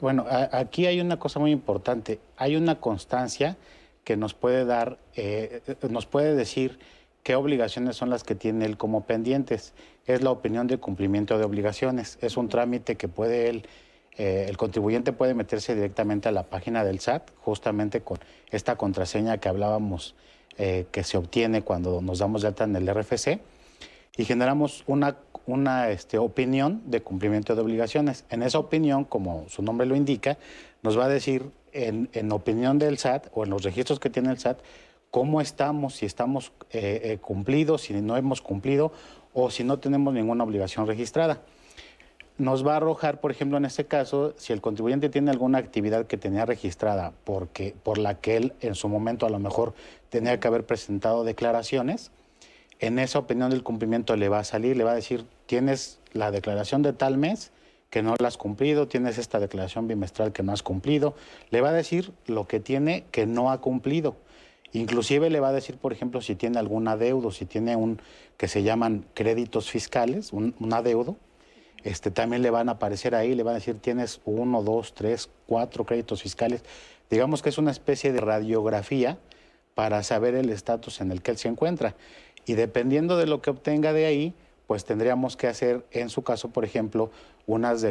Bueno, aquí hay una cosa muy importante. Hay una constancia que nos puede dar, eh, nos puede decir qué obligaciones son las que tiene él como pendientes. Es la opinión de cumplimiento de obligaciones. Es un trámite que puede él, eh, el contribuyente puede meterse directamente a la página del SAT, justamente con esta contraseña que hablábamos eh, que se obtiene cuando nos damos de alta en el RFC y generamos una, una este, opinión de cumplimiento de obligaciones. En esa opinión, como su nombre lo indica, nos va a decir en, opinión del SAT o en los registros que tiene el SAT, cómo estamos, si estamos eh, eh, cumplidos, si no hemos cumplido o si no tenemos ninguna obligación registrada. Nos va a arrojar, por ejemplo, en este caso, si el contribuyente tiene alguna actividad que tenía registrada porque, por la que él en su momento a lo mejor tenía que haber presentado declaraciones, en esa opinión del cumplimiento le va a salir, le va a decir, tienes la declaración de tal mes, que no la has cumplido, tienes esta declaración bimestral que no has cumplido, le va a decir lo que tiene que no ha cumplido. Inclusive le va a decir, por ejemplo, si tiene algún adeudo, si tiene un que se llaman créditos fiscales, un, adeudo, este, también le van a aparecer ahí, le van a decir tienes uno, dos, tres, cuatro créditos fiscales. Digamos que es una especie de radiografía para saber el estatus en el que él se encuentra. Y dependiendo de lo que obtenga de ahí, pues tendríamos que hacer, en su caso, por ejemplo, unas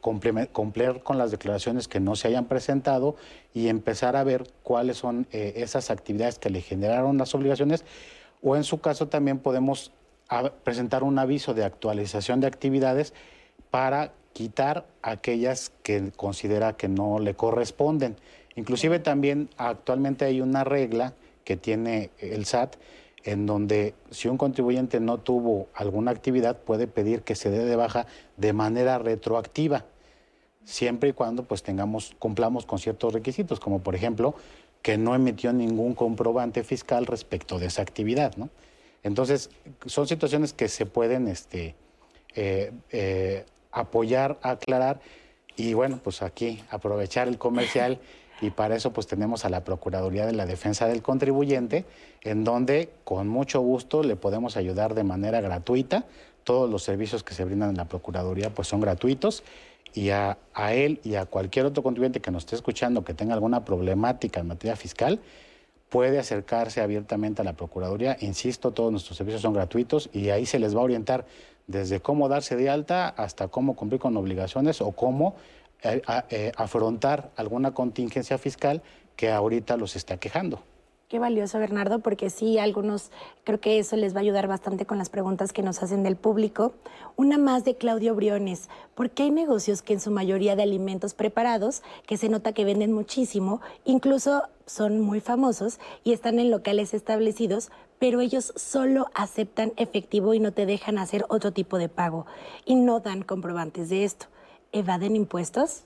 cumplir con las declaraciones que no se hayan presentado y empezar a ver cuáles son eh, esas actividades que le generaron las obligaciones. O en su caso también podemos presentar un aviso de actualización de actividades para quitar aquellas que considera que no le corresponden. Inclusive también actualmente hay una regla que tiene el SAT en donde si un contribuyente no tuvo alguna actividad puede pedir que se dé de baja de manera retroactiva, siempre y cuando pues tengamos cumplamos con ciertos requisitos, como por ejemplo que no emitió ningún comprobante fiscal respecto de esa actividad, ¿no? Entonces son situaciones que se pueden este, eh, eh, apoyar, aclarar y bueno pues aquí aprovechar el comercial. [laughs] y para eso pues tenemos a la Procuraduría de la Defensa del Contribuyente, en donde con mucho gusto le podemos ayudar de manera gratuita. Todos los servicios que se brindan en la Procuraduría pues son gratuitos y a, a, él y a cualquier otro contribuyente que nos esté escuchando que tenga alguna problemática en materia fiscal, puede acercarse abiertamente a la Procuraduría. Insisto, todos nuestros servicios son gratuitos y ahí se les va a orientar desde cómo darse de alta hasta cómo cumplir con obligaciones o cómo eh, afrontar alguna contingencia fiscal que ahorita los está quejando.
Qué valioso, Bernardo, porque sí, algunos creo que eso les va a ayudar bastante con las preguntas que nos hacen del público. Una más de Claudio Briones. ¿Por qué hay negocios que en su mayoría de alimentos preparados, que se nota que venden muchísimo, incluso son muy famosos y están en locales establecidos, pero ellos solo aceptan efectivo y no te dejan hacer otro tipo de pago y no dan comprobantes de esto? ¿Evaden impuestos?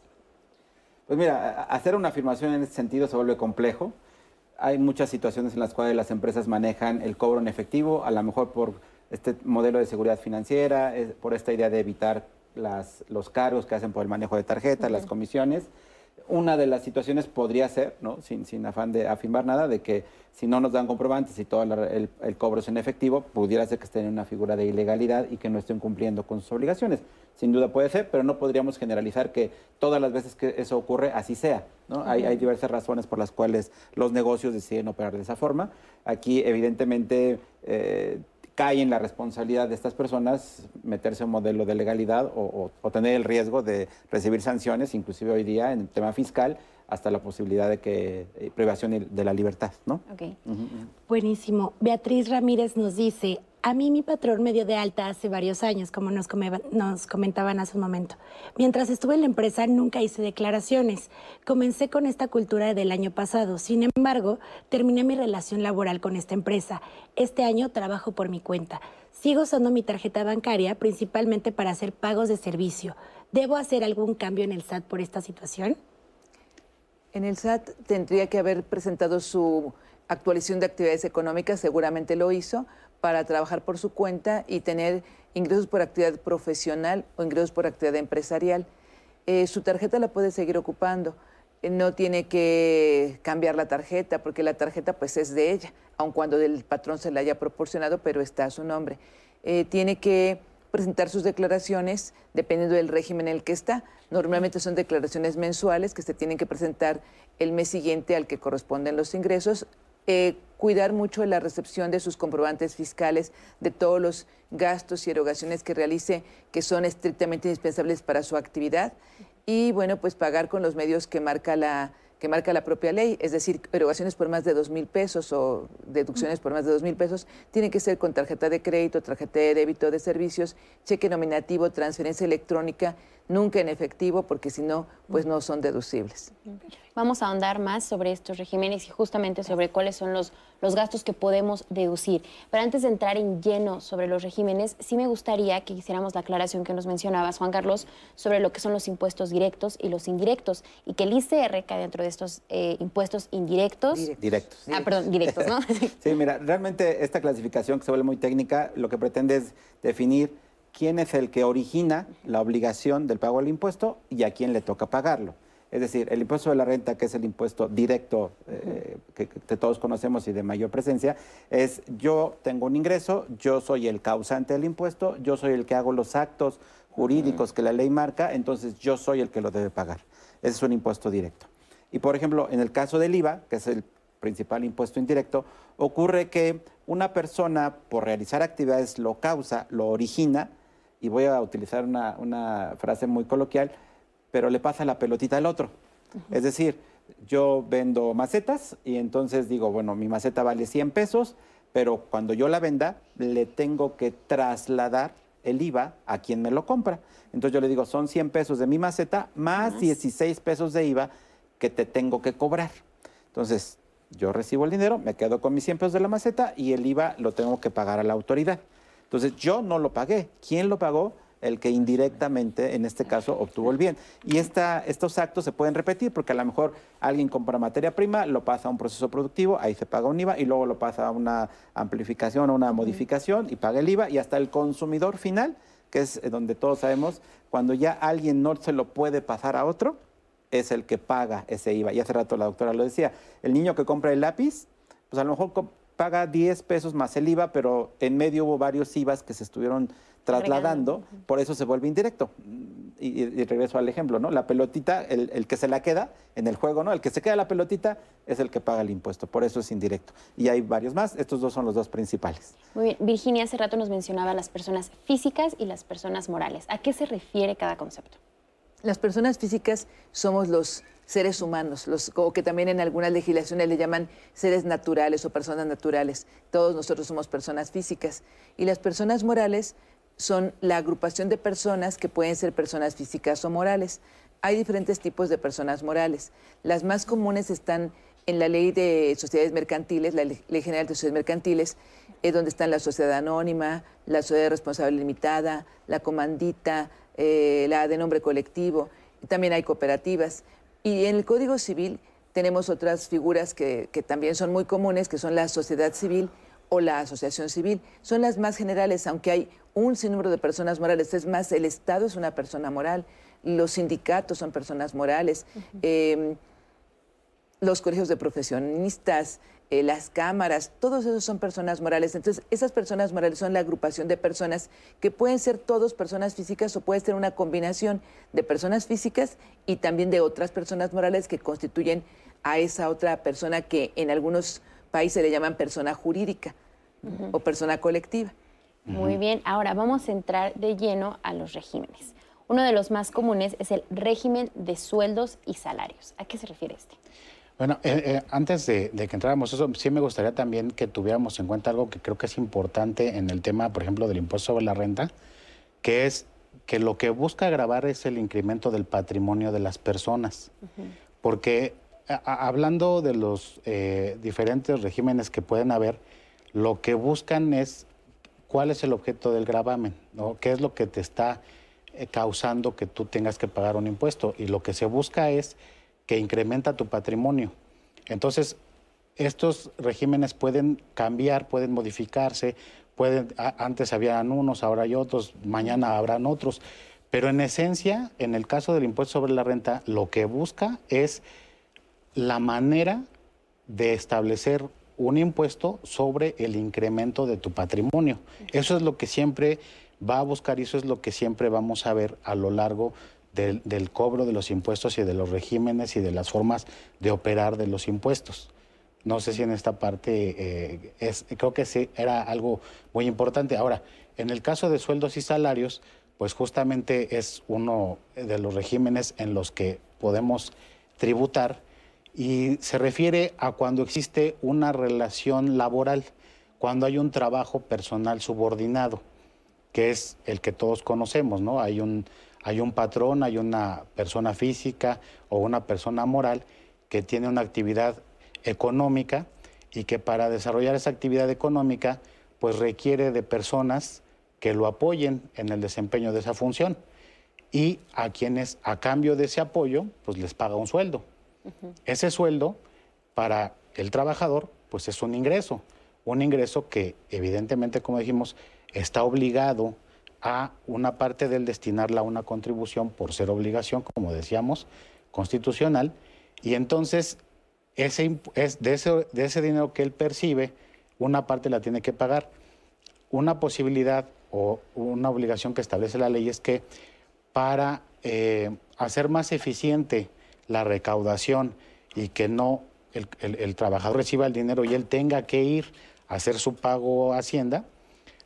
Pues mira, hacer una afirmación en ese sentido se vuelve complejo hay muchas situaciones en las cuales las empresas manejan el cobro en efectivo, a lo mejor por este modelo de seguridad financiera, por esta idea de evitar las, los cargos que hacen por el manejo de tarjetas, las comisiones. Una de las situaciones podría ser, ¿no? sin, sin afán de afirmar nada, de que si no nos dan comprobantes y todo el, cobro es en efectivo, pudiera ser que estén en una figura de ilegalidad y que no estén cumpliendo con sus obligaciones. Sin duda puede ser, pero no podríamos generalizar que todas las veces que eso ocurre así sea. ¿no? hay, hay, diversas razones por las cuales los negocios deciden operar de esa forma. Aquí, evidentemente, eh, cae en la responsabilidad de estas personas meterse en un modelo de legalidad o, tener el riesgo de recibir sanciones, inclusive hoy día en el tema fiscal, hasta la posibilidad de que eh, privación de la libertad, ¿no?
Buenísimo. Beatriz Ramírez nos dice, a mí mi patrón me dio de alta hace varios años, como nos, nos, comentaban hace un momento. Mientras estuve en la empresa nunca hice declaraciones. Comencé con esta cultura del año pasado. Sin embargo, terminé mi relación laboral con esta empresa. Este año trabajo por mi cuenta. Sigo usando mi tarjeta bancaria principalmente para hacer pagos de servicio. ¿Debo hacer algún cambio en el SAT por esta situación?
En el SAT tendría que haber presentado su actualización de actividades económicas, seguramente lo hizo, para trabajar por su cuenta y tener ingresos por actividad profesional o ingresos por actividad empresarial. Eh, su tarjeta la puede seguir ocupando. Eh, no tiene que cambiar la tarjeta porque la tarjeta pues es de ella, aun cuando el patrón se la haya proporcionado, pero está a su nombre. Eh, tiene que presentar sus declaraciones dependiendo del régimen en el que está. Normalmente son declaraciones mensuales que se tienen que presentar el mes siguiente al que corresponden los ingresos eh, cuidar mucho la recepción de sus comprobantes fiscales, de todos los gastos y erogaciones que realice que son estrictamente indispensables para su actividad y bueno, pues pagar con los medios que marca la que marca la propia ley, es decir, erogaciones por más de dos mil pesos o deducciones por más de dos mil pesos, tienen que ser con tarjeta de crédito, tarjeta de débito de servicios, cheque nominativo, transferencia electrónica, nunca en efectivo, porque si no, pues no son deducibles.
Vamos a ahondar más sobre estos regímenes y justamente sobre cuáles son los, los gastos que podemos deducir. Pero antes de entrar en lleno sobre los regímenes, sí me gustaría que hiciéramos la aclaración que nos mencionabas, Juan Carlos, sobre lo que son los impuestos directos y los indirectos, y que el ICR cae dentro de estos eh, impuestos indirectos.
Directos.
Ah, perdón, directos, ¿no? [laughs]
sí, mira, realmente esta clasificación que se vuelve muy técnica, lo que pretende es definir quién es el que origina la obligación del pago del impuesto y a quién le toca pagarlo. Es decir, el impuesto de la renta, que es el impuesto directo eh, que, todos conocemos y de mayor presencia, es yo tengo un ingreso, yo soy el causante del impuesto, yo soy el que hago los actos jurídicos que la ley marca, entonces yo soy el que lo debe pagar. Ese es un impuesto directo. Y por ejemplo, en el caso del IVA, que es el principal impuesto indirecto, ocurre que una persona por realizar actividades lo causa, lo origina, y voy a utilizar una frase muy coloquial, pero le pasa la pelotita al otro. Es decir, yo vendo macetas y entonces digo, bueno, mi maceta vale 100 pesos, pero cuando yo la venda, le tengo que trasladar el IVA a quien me lo compra. Entonces yo le digo, son 100 pesos de mi maceta más 16 pesos de IVA que te tengo que cobrar. Entonces, yo recibo el dinero, me quedo con mis 100 pesos de la maceta y el IVA lo tengo que pagar a la autoridad. Entonces, yo no lo pagué. ¿Quién lo pagó? el que indirectamente, en este caso, obtuvo el bien. Y esta, estos actos se pueden repetir porque a lo mejor alguien compra materia prima, lo pasa a un proceso productivo, ahí se paga un IVA y luego lo pasa a una amplificación o una modificación y paga el IVA y hasta el consumidor final, que es donde todos sabemos, cuando ya alguien no se lo puede pasar a otro, es el que paga ese IVA. Y hace rato la doctora lo decía, el niño que compra el lápiz, pues a lo mejor paga 10 pesos más el IVA, pero en medio hubo varios IVAs que se estuvieron trasladando, por eso se vuelve indirecto. y, y regreso al ejemplo, ¿no? La pelotita, el, el que se la queda en el juego, ¿no? El que se queda la pelotita es el que paga el impuesto, por eso es indirecto. Y hay varios más, estos dos son los dos principales.
Muy bien. Virginia hace rato nos mencionaba las personas físicas y las personas morales. ¿A qué se refiere cada concepto?
Las personas físicas somos los seres humanos, los, o que también en algunas legislaciones le llaman seres naturales o personas naturales. Todos nosotros somos personas físicas. Y las personas morales son la agrupación de personas que pueden ser personas físicas o morales. Hay diferentes tipos de personas morales. Las más comunes están en la ley de sociedades mercantiles, la ley general de sociedades mercantiles, es donde están la sociedad anónima, la sociedad responsable limitada, la comandita, eh, la de nombre colectivo, también hay cooperativas. Y en el Código Civil tenemos otras figuras que, que también son muy comunes, que son la sociedad civil o la asociación civil. Son las más generales, aunque hay un sinnúmero de personas morales. Es más, el Estado es una persona moral, los sindicatos son personas morales, eh, los colegios de profesionistas, eh, las cámaras, todos esos son personas morales. Entonces, esas personas morales son la agrupación de personas que pueden ser todos personas físicas o puede ser una combinación de personas físicas y también de otras personas morales que constituyen a esa otra persona que en algunos países le llaman persona jurídica o persona colectiva.
Muy bien, ahora vamos a entrar de lleno a los regímenes. Uno de los más comunes es el régimen de sueldos y salarios. ¿A qué se refiere este?
Bueno, eh, eh, antes de, de que entráramos eso, sí me gustaría también que tuviéramos en cuenta algo que creo que es importante en el tema, por ejemplo, del impuesto sobre la renta, que es que lo que busca agravar es el incremento del patrimonio de las personas. Porque a- hablando de los eh, diferentes regímenes que pueden haber, lo que buscan es cuál es el objeto del gravamen, ¿no? qué es lo que te está eh, causando que tú tengas que pagar un impuesto. Y lo que se busca es que incrementa tu patrimonio. Entonces, estos regímenes pueden cambiar, pueden modificarse, pueden, a- antes habían unos, ahora hay otros, mañana habrán otros, pero en esencia, en el caso del impuesto sobre la renta, lo que busca es la manera de establecer un impuesto sobre el incremento de tu patrimonio. Eso es lo que siempre va a buscar y eso es lo que siempre vamos a ver a lo largo del, cobro de los impuestos y de los regímenes y de las formas de operar de los impuestos. No sé si en esta parte eh, es, creo que sí era algo muy importante. Ahora, en el caso de sueldos y salarios, pues justamente es uno de los regímenes en los que podemos tributar y se refiere a cuando existe una relación laboral, cuando hay un trabajo personal subordinado, que es el que todos conocemos, ¿no? Hay un, hay un patrón, hay una persona física o una persona moral que tiene una actividad económica y que para desarrollar esa actividad económica pues requiere de personas que lo apoyen en el desempeño de esa función. Y a quienes a cambio de ese apoyo pues les paga un sueldo. Ese sueldo para el trabajador pues es un ingreso, un ingreso que evidentemente como dijimos está obligado a una parte del destinarla a una contribución por ser obligación, como decíamos, constitucional, y entonces ese, de, ese, de ese dinero que él percibe, una parte la tiene que pagar. Una posibilidad o una obligación que establece la ley es que para eh, hacer más eficiente la recaudación y que no el, el- el trabajador reciba el dinero y él tenga que ir a hacer su pago a Hacienda,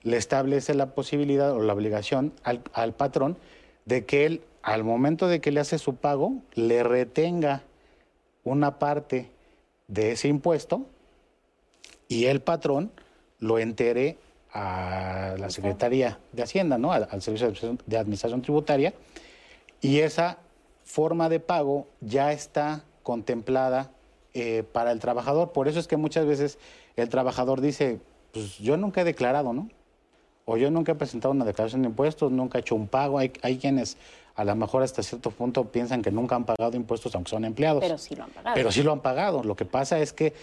le establece la posibilidad o la obligación al, al patrón de que él, al momento de que le hace su pago, le retenga una parte de ese impuesto y el patrón lo entere a la Secretaría de Hacienda, ¿no? al, al Servicio de Administración- de Administración Tributaria, y esa forma de pago ya está contemplada eh, para el trabajador. Por eso es que muchas veces el trabajador dice, pues yo nunca he declarado, ¿no? O yo nunca he presentado una declaración de impuestos, nunca he hecho un pago. Hay, hay quienes a lo mejor hasta cierto punto piensan que nunca han pagado impuestos aunque son empleados.
Pero sí lo han pagado.
Pero sí lo han pagado. Lo que pasa es que,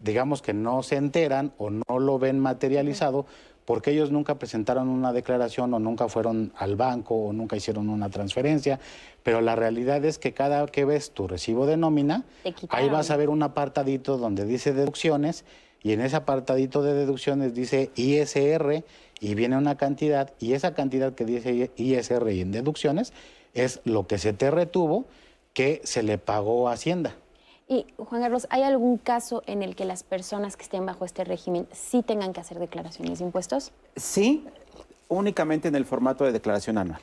digamos que no se enteran o no lo ven materializado porque ellos nunca presentaron una declaración o nunca fueron al banco o nunca hicieron una transferencia. Pero la realidad es que cada que ves tu recibo de nómina, ahí vas a ver un apartadito donde dice deducciones y en ese apartadito de deducciones dice ISR y viene una cantidad y esa cantidad que dice ISR y en deducciones es lo que se te retuvo que se le pagó a Hacienda.
Y Juan Carlos, ¿hay algún caso en el que las personas que estén bajo este régimen sí tengan que hacer declaraciones de impuestos?
Sí, únicamente en el formato de declaración anual.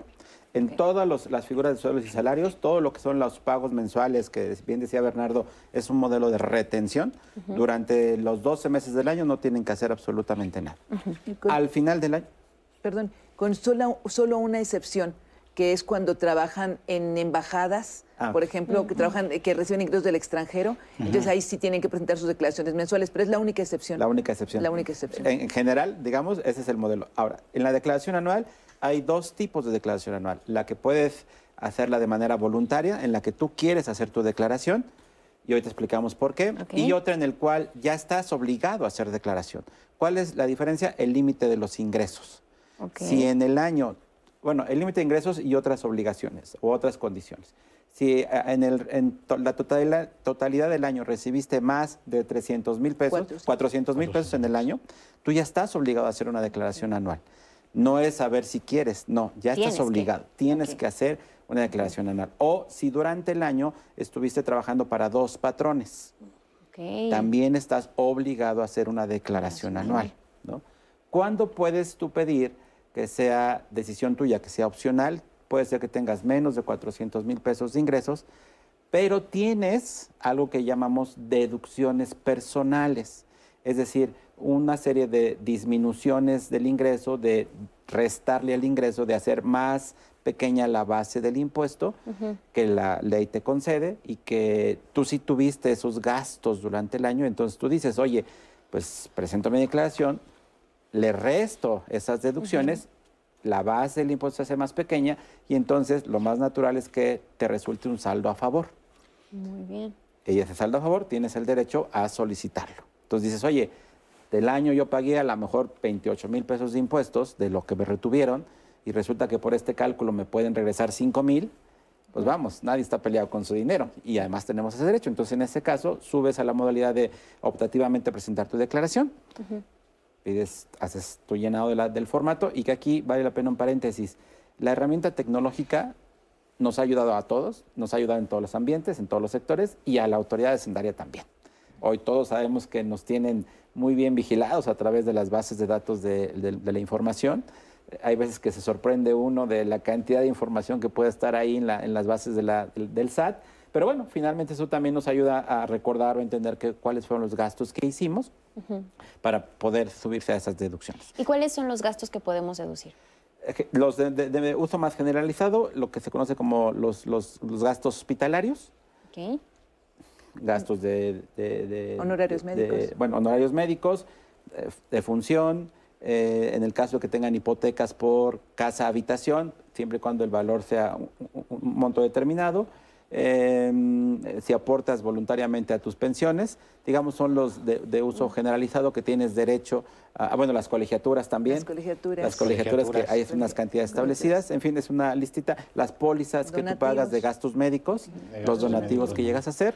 En todas los- las figuras de sueldos y salarios, todo lo que son los pagos mensuales, que bien decía Bernardo, es un modelo de retención. Durante los 12 meses del año no tienen que hacer absolutamente nada.
Con-
Al final del año,
Perdón, con solo, solo una excepción, que es cuando trabajan en embajadas,
Ah,
por ejemplo, que trabajan, que reciben ingresos del extranjero, entonces ahí sí tienen que presentar sus declaraciones mensuales, pero es la única excepción.
la única excepción.
La única excepción.
En, en general, digamos, ese es el modelo. Ahora, en la declaración anual hay dos tipos de declaración anual. La que puedes hacerla de manera voluntaria, en la que tú quieres hacer tu declaración, y hoy te explicamos por qué, y otra en el cual ya estás obligado a hacer declaración. ¿Cuál es la diferencia? El límite de los ingresos. Si en el año, bueno, el límite de ingresos y otras obligaciones o otras condiciones. Si eh, en, el, en to- la totalidad, totalidad del año recibiste más de 300 mil pesos, 400 mil pesos en el año, tú ya estás obligado a hacer una declaración anual. No es saber si quieres, no, ya
Tienes
estás
que.
obligado. Tienes que hacer una declaración anual. O si durante el año estuviste trabajando para dos patrones, también estás obligado a hacer una declaración anual. ¿no? ¿Cuándo puedes tú pedir que sea decisión tuya, que sea opcional? Puede ser que tengas menos de 400 mil pesos de ingresos, pero tienes algo que llamamos deducciones personales, es decir, una serie de disminuciones del ingreso, de restarle al ingreso, de hacer más pequeña la base del impuesto que la ley te concede y que tú sí tuviste esos gastos durante el año, entonces tú dices, oye, pues presento mi declaración, le resto esas deducciones, la base del impuesto se hace más pequeña y entonces lo más natural es que te resulte un saldo a favor.
Muy bien.
Y ese saldo a favor tienes el derecho a solicitarlo. Entonces dices, oye, del año yo pagué a lo mejor 28 mil pesos de impuestos de lo que me retuvieron y resulta que por este cálculo me pueden regresar 5 mil, pues vamos, nadie está peleado con su dinero y además tenemos ese derecho. Entonces en ese caso subes a la modalidad de optativamente presentar tu declaración, pides, haces tu llenado de la- del formato y que aquí vale la pena un paréntesis. La herramienta tecnológica nos ha ayudado a todos, nos ha ayudado en todos los ambientes, en todos los sectores y a la autoridad hacendaria también. Hoy todos sabemos que nos tienen muy bien vigilados a través de las bases de datos de, de- de la información. Hay veces que se sorprende uno de la cantidad de información que puede estar ahí en, la- en las bases de la- del, SAT. Pero bueno, finalmente eso también nos ayuda a recordar o entender que- cuáles fueron los gastos que hicimos
Ujú.
para poder subirse a esas deducciones.
¿Y cuáles son los gastos que podemos deducir?
Los de, de- de uso más generalizado, lo que se conoce como los, los- los gastos hospitalarios,
Ok.
Gastos de... de- de-
Honorarios
de-
médicos.
bueno, honorarios médicos, eh, de función, eh, en el caso de que tengan hipotecas por casa-habitación, siempre y cuando el valor sea un, un- un monto determinado. eh, si aportas voluntariamente a tus pensiones, digamos, son los de, de uso generalizado que tienes derecho a, a, bueno, las colegiaturas también.
Las colegiaturas.
Las colegiaturas, que hay unas cantidades establecidas, en fin, es una listita. Las pólizas que tú pagas de gastos médicos,
De
los donativos
médicos.
que llegas a hacer,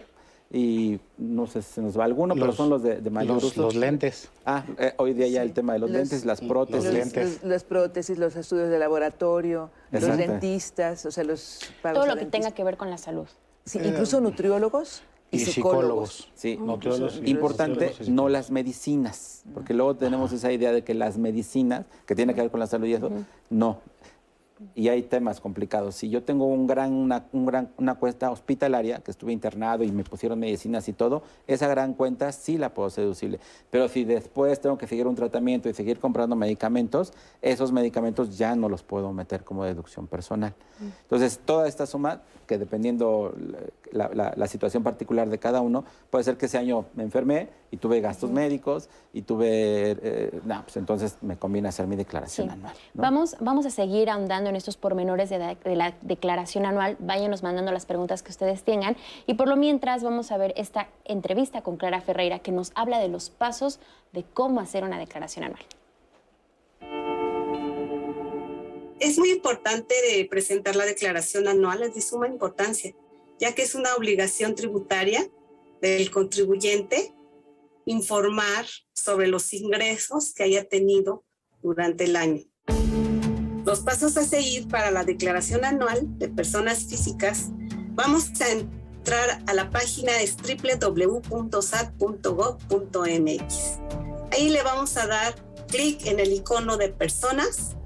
y no sé si se nos va alguno, pero son los de, de mayor
los-
uso.
los lentes.
Ah, eh, hoy día ya el tema de los,
Los-
lentes, las prótesis.
Los,
lentes.
los- las prótesis, los estudios de laboratorio, los dentistas, o sea, los pagos
Todo lo que
dentistas.
tenga que ver con la salud.
Sí, incluso nutriólogos y,
Y
psicólogos.
psicólogos.
Sí,
Nutriólogos y
importante,
nutriólogos y
no las medicinas, porque luego tenemos esa idea de que las medicinas, que tiene que ver con la salud y eso, no. Y hay temas complicados. Si yo tengo un gran, una, un gran, una cuenta hospitalaria, que estuve internado y me pusieron medicinas y todo, esa gran cuenta sí la puedo ser deducible. Pero si después tengo que seguir un tratamiento y seguir comprando medicamentos, esos medicamentos ya no los puedo meter como deducción personal. Entonces, toda esta suma, que dependiendo la, la- la situación particular de cada uno, puede ser que ese año me enfermé y tuve gastos médicos y tuve, eh, no, pues entonces me conviene hacer mi declaración
Sí.
anual. ¿no?
Vamos, vamos a seguir ahondando en estos pormenores de, la- de la declaración anual. Váyanos mandando las preguntas que ustedes tengan. Y por lo mientras vamos a ver esta entrevista con Clara Ferreira que nos habla de los pasos de cómo hacer una declaración anual.
Es muy importante de presentar la declaración anual, es de suma importancia, ya que es una obligación tributaria del contribuyente informar sobre los ingresos que haya tenido durante el año. Los pasos a seguir para la declaración anual de personas físicas, vamos a entrar a la página es www.sat.gov.mx. Ahí le vamos a dar clic en el icono de personas,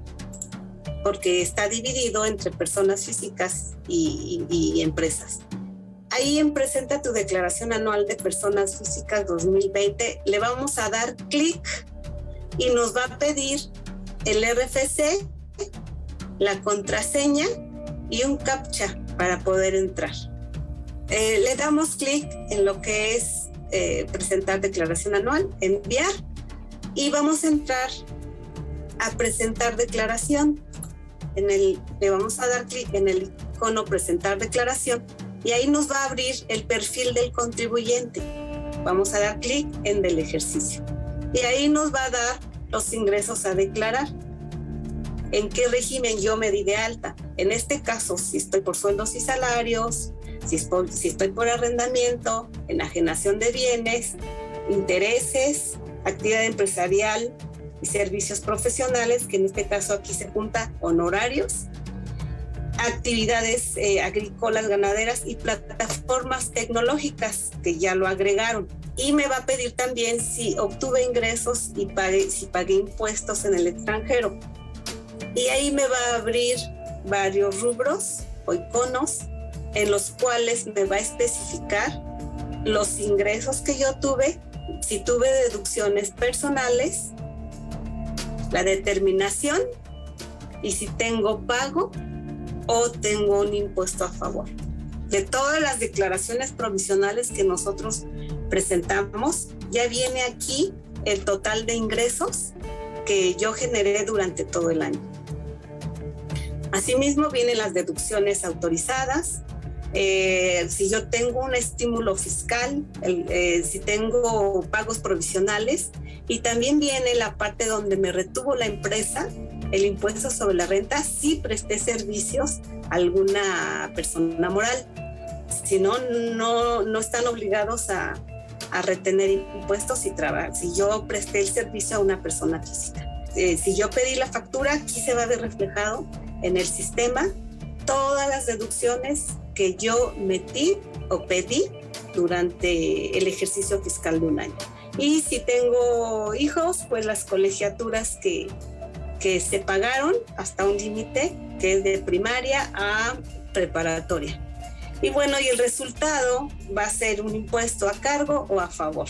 porque está dividido entre personas físicas y, y empresas. Ahí en Presenta tu declaración anual de personas físicas 2020, le vamos a dar clic y nos va a pedir el RFC, la contraseña y un captcha para poder entrar. Eh, le damos clic en lo que es eh, presentar declaración anual, enviar y vamos a entrar a presentar declaración. En el, le vamos a dar clic en el icono presentar declaración y ahí nos va a abrir el perfil del contribuyente. Vamos a dar clic en del ejercicio y ahí nos va a dar los ingresos a declarar. ¿En qué régimen yo me di de alta? En este caso, si estoy por sueldos y salarios, si estoy, si estoy por arrendamiento, enajenación de bienes, intereses, actividad empresarial y servicios profesionales, que en este caso aquí se junta honorarios, actividades eh, agrícolas, ganaderas y plataformas tecnológicas que ya lo agregaron. Y me va a pedir también si obtuve ingresos y pagué, si pagué impuestos en el extranjero. Y ahí me va a abrir varios rubros o iconos en los cuales me va a especificar los ingresos que yo tuve, si tuve deducciones personales, la determinación y si tengo pago o tengo un impuesto a favor. De todas las declaraciones provisionales que nosotros presentamos, ya viene aquí el total de ingresos que yo generé durante todo el año. Asimismo vienen las deducciones autorizadas, eh, si yo tengo un estímulo fiscal, eh, si tengo pagos provisionales y también viene la parte donde me retuvo la empresa el impuesto sobre la renta si presté servicios a alguna persona moral. Si no, no, no están obligados a, a retener impuestos y trabajar. Si yo presté el servicio a una persona física. Eh, si yo pedí la factura, aquí se va a ver reflejado en el sistema todas las deducciones que yo metí o pedí durante el ejercicio fiscal de un año. Y si tengo hijos, pues las colegiaturas que, que se pagaron hasta un límite que es de primaria a preparatoria. Y bueno, y el resultado va a ser un impuesto a cargo o a favor.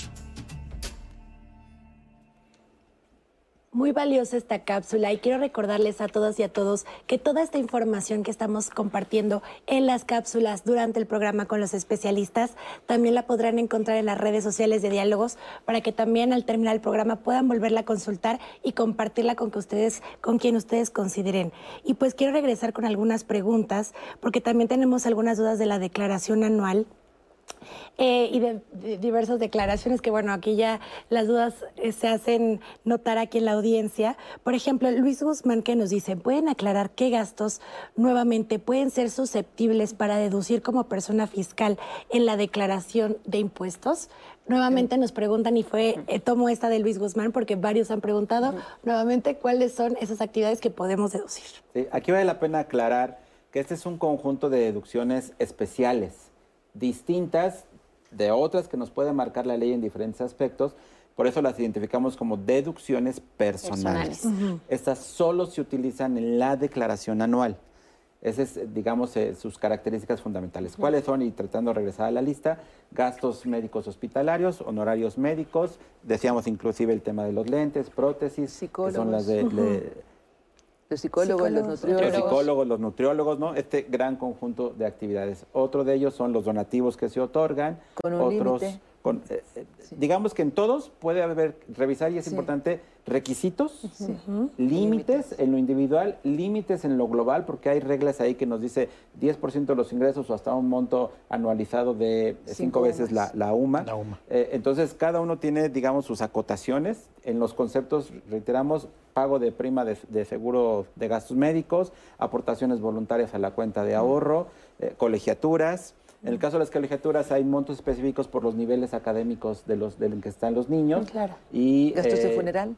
Muy valiosa esta cápsula y quiero recordarles a todas y a todos que toda esta información que estamos compartiendo en las cápsulas durante el programa con los especialistas también la podrán encontrar en las redes sociales de diálogos para que también al terminar el programa puedan volverla a consultar y compartirla con que ustedes con quien ustedes consideren. Y pues quiero regresar con algunas preguntas porque también tenemos algunas dudas de la declaración anual eh, y de, diversas declaraciones que, bueno, aquí ya las dudas eh, se hacen notar aquí en la audiencia. Por ejemplo, Luis Guzmán que nos dice, ¿pueden aclarar qué gastos nuevamente pueden ser susceptibles para deducir como persona fiscal en la declaración de impuestos? Nuevamente nos preguntan, y fue, eh, tomo esta de Luis Guzmán porque varios han preguntado, nuevamente, ¿cuáles son esas actividades que podemos deducir?
Sí, aquí vale la pena aclarar que este es un conjunto de deducciones especiales, distintas de otras que nos puede marcar la ley en diferentes aspectos. Por eso las identificamos como deducciones personales. Estas solo se utilizan en la declaración anual. Esas es, digamos, eh, sus características fundamentales. ¿Cuáles son? Y tratando de regresar a la lista, gastos médicos hospitalarios, honorarios médicos, decíamos inclusive el tema de los lentes, prótesis, que son las de, de
los psicólogos, los nutriólogos.
Los psicólogos, los nutriólogos, ¿no? Este gran conjunto de actividades. Otro de ellos son los donativos que se otorgan.
Con un
otros,
límite.
Con, eh, eh, Digamos que en todos puede haber, revisar y es importante, requisitos, límites en lo individual, límites en lo global, porque hay reglas ahí que nos dice 10% de los ingresos o hasta un monto anualizado de cinco, veces la, la UMA.
La UMA.
Eh, entonces, cada uno tiene, digamos, sus acotaciones. En los conceptos, reiteramos, pago de prima de, de seguro de gastos médicos, aportaciones voluntarias a la cuenta de ahorro, eh, colegiaturas. En el caso de las colegiaturas hay montos específicos por los niveles académicos de los del que están los niños.
Claro.
Y,
¿Gastos de
eh,
funeral?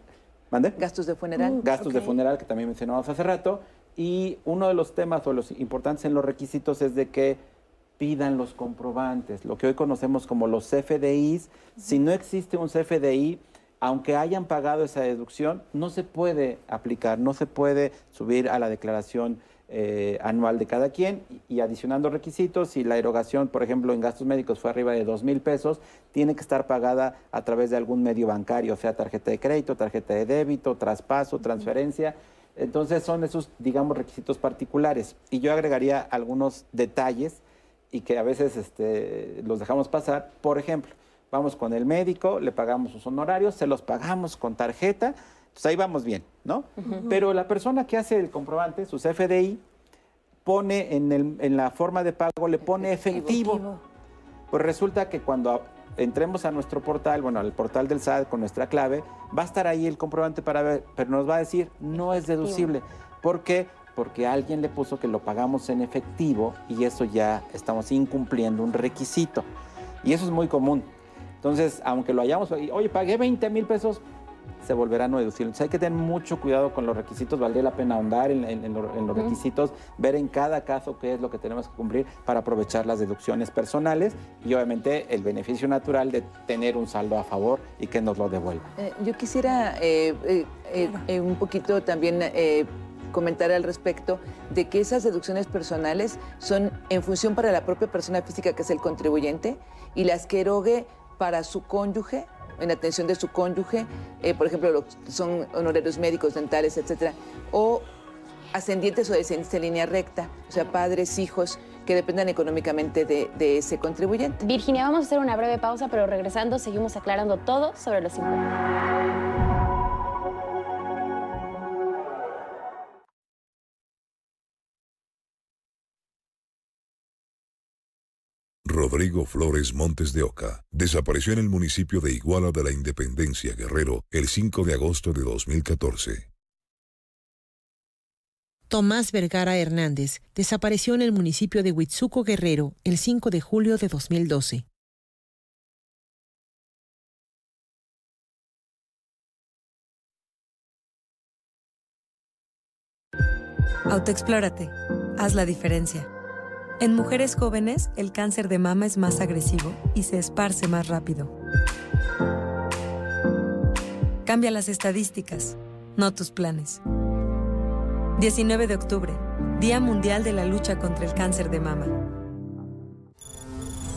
¿Mande?
¿Gastos de funeral?
Gastos de funeral, que también mencionamos hace rato. Y uno de los temas o los importantes en los requisitos es de que pidan los comprobantes, lo que hoy conocemos como los CFDIs. Si no existe un CFDI, aunque hayan pagado esa deducción, no se puede aplicar, no se puede subir a la declaración eh, anual de cada quien y, adicionando requisitos, si la erogación, por ejemplo, en gastos médicos fue arriba de dos mil pesos, tiene que estar pagada a través de algún medio bancario, sea tarjeta de crédito, tarjeta de débito, traspaso, transferencia. Entonces son esos, digamos, requisitos particulares. Y yo agregaría algunos detalles y que a veces este, los dejamos pasar. Por ejemplo, vamos con el médico, le pagamos sus honorarios, se los pagamos con tarjeta, entonces ahí vamos bien, ¿no? Pero la persona que hace el comprobante, su CFDI, pone en, el, en la forma de pago, le pone efectivo. Pues resulta que cuando entremos a nuestro portal, bueno, al portal del SAT con nuestra clave, va a estar ahí el comprobante para ver, pero nos va a decir, no es deducible. ¿Por qué? Porque alguien le puso que lo pagamos en efectivo y eso ya estamos incumpliendo un requisito. Y eso es muy común. Entonces, aunque lo hayamos, oye, pagué 20 mil pesos, se volverá no deducible. Entonces hay que tener mucho cuidado con los requisitos, valdría la pena ahondar en, los requisitos, ver en cada caso qué es lo que tenemos que cumplir para aprovechar las deducciones personales y obviamente el beneficio natural de tener un saldo a favor y que nos lo devuelva.
Eh, yo quisiera eh, eh, un poquito también comentar al respecto de que esas deducciones personales son en función para la propia persona física que es el contribuyente y las que erogue para su cónyuge, en atención de su cónyuge, eh, por ejemplo, son honorarios médicos, dentales, etcétera, o ascendientes o descendientes en línea recta, o sea, padres, hijos que dependan económicamente de, de, ese contribuyente.
Virginia, vamos a hacer una breve pausa, pero regresando seguimos aclarando todo sobre los impuestos.
Rodrigo Flores Montes de Oca desapareció en el municipio de Iguala de la Independencia, Guerrero, el 5 de agosto de 2014.
Tomás Vergara Hernández desapareció en el municipio de Huitzuco, Guerrero, el 5 de julio de 2012.
Autoexplórate. Haz la diferencia. En mujeres jóvenes, el cáncer de mama es más agresivo y se esparce más rápido. Cambia las estadísticas, no tus planes. 19 de octubre, Día Mundial de la Lucha contra el Cáncer de Mama.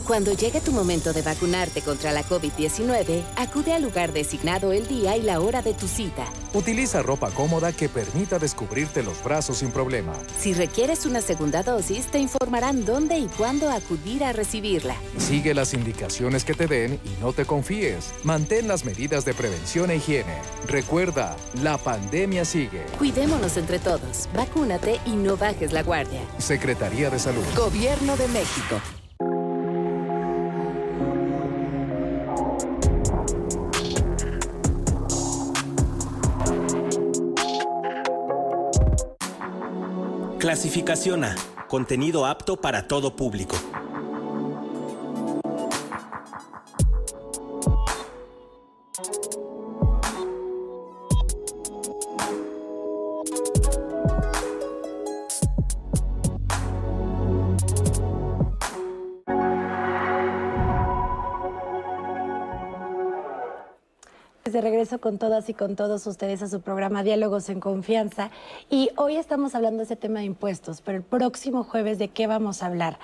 Cuando llegue tu momento de vacunarte contra la COVID-19, acude al lugar designado el día y la hora de tu cita.
Utiliza ropa cómoda que permita descubrirte los brazos sin problema.
Si requieres una segunda dosis, te informarán dónde y cuándo acudir a recibirla.
Sigue las indicaciones que te den y no te confíes. Mantén las medidas de prevención e higiene. Recuerda, la pandemia sigue.
Cuidémonos entre todos. Vacúnate y no bajes la guardia.
Secretaría de Salud.
Gobierno de México.
Clasificación A. Contenido apto para todo público.
Con todas y con todos ustedes a su programa Diálogos en Confianza. Y hoy estamos hablando de ese tema de impuestos, pero el próximo jueves de qué vamos a hablar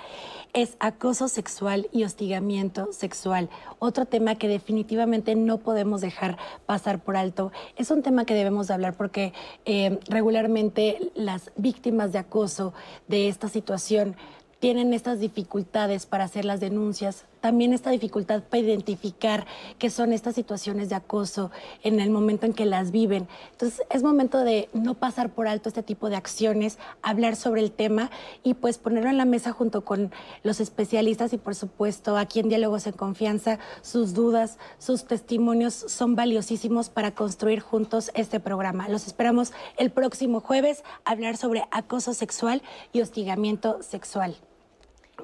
es acoso sexual y hostigamiento sexual. Otro tema que definitivamente no podemos dejar pasar por alto. Es un tema que debemos de hablar porque eh, regularmente las víctimas de acoso de esta situación tienen estas dificultades para hacer las denuncias, también esta dificultad para identificar qué son estas situaciones de acoso en el momento en que las viven. Entonces es momento de no pasar por alto este tipo de acciones, hablar sobre el tema y pues ponerlo en la mesa junto con los especialistas y por supuesto aquí en Diálogos en Confianza, sus dudas, sus testimonios son valiosísimos para construir juntos este programa. Los esperamos el próximo jueves a hablar sobre acoso sexual y hostigamiento sexual.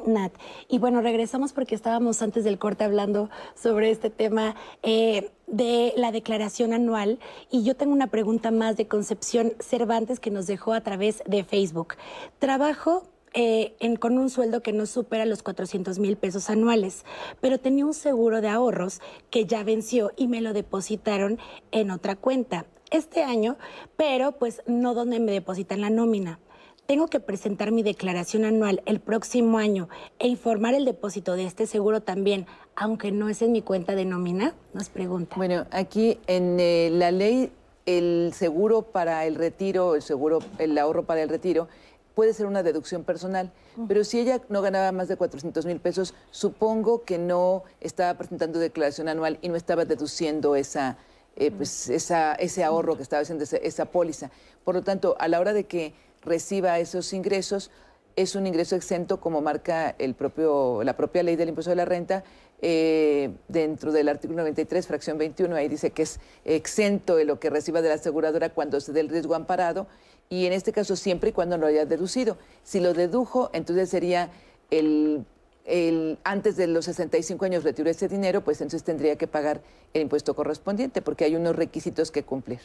Nat. Y bueno, regresamos porque estábamos antes del corte hablando sobre este tema eh, de la declaración anual y yo tengo una pregunta más de Concepción Cervantes que nos dejó a través de Facebook. Trabajo eh, con un sueldo que no supera los 400 mil pesos anuales, pero tenía un seguro de ahorros que ya venció y me lo depositaron en otra cuenta este año, pero pues no donde me depositan la nómina tengo que presentar mi declaración anual el próximo año e informar el depósito de este seguro también, aunque no es en mi cuenta de nómina? Nos pregunta.
Bueno, aquí en eh, la ley el seguro para el retiro, el seguro, el ahorro para el retiro, puede ser una deducción personal, pero si ella no ganaba más de 400 mil pesos, supongo que no estaba presentando declaración anual y no estaba deduciendo esa, eh, pues, esa, ese ahorro que estaba haciendo esa, esa póliza. Por lo tanto, a la hora de que reciba esos ingresos, es un ingreso exento como marca el propio, la propia ley del impuesto de la renta. Eh, dentro del artículo 93, fracción 21, ahí dice que es exento de lo que reciba de la aseguradora cuando se dé el riesgo amparado y en este caso siempre y cuando lo haya deducido. Si lo dedujo, entonces sería el, el, antes de los 65 años retiró ese dinero, pues entonces tendría que pagar el impuesto correspondiente porque hay unos requisitos que cumplir.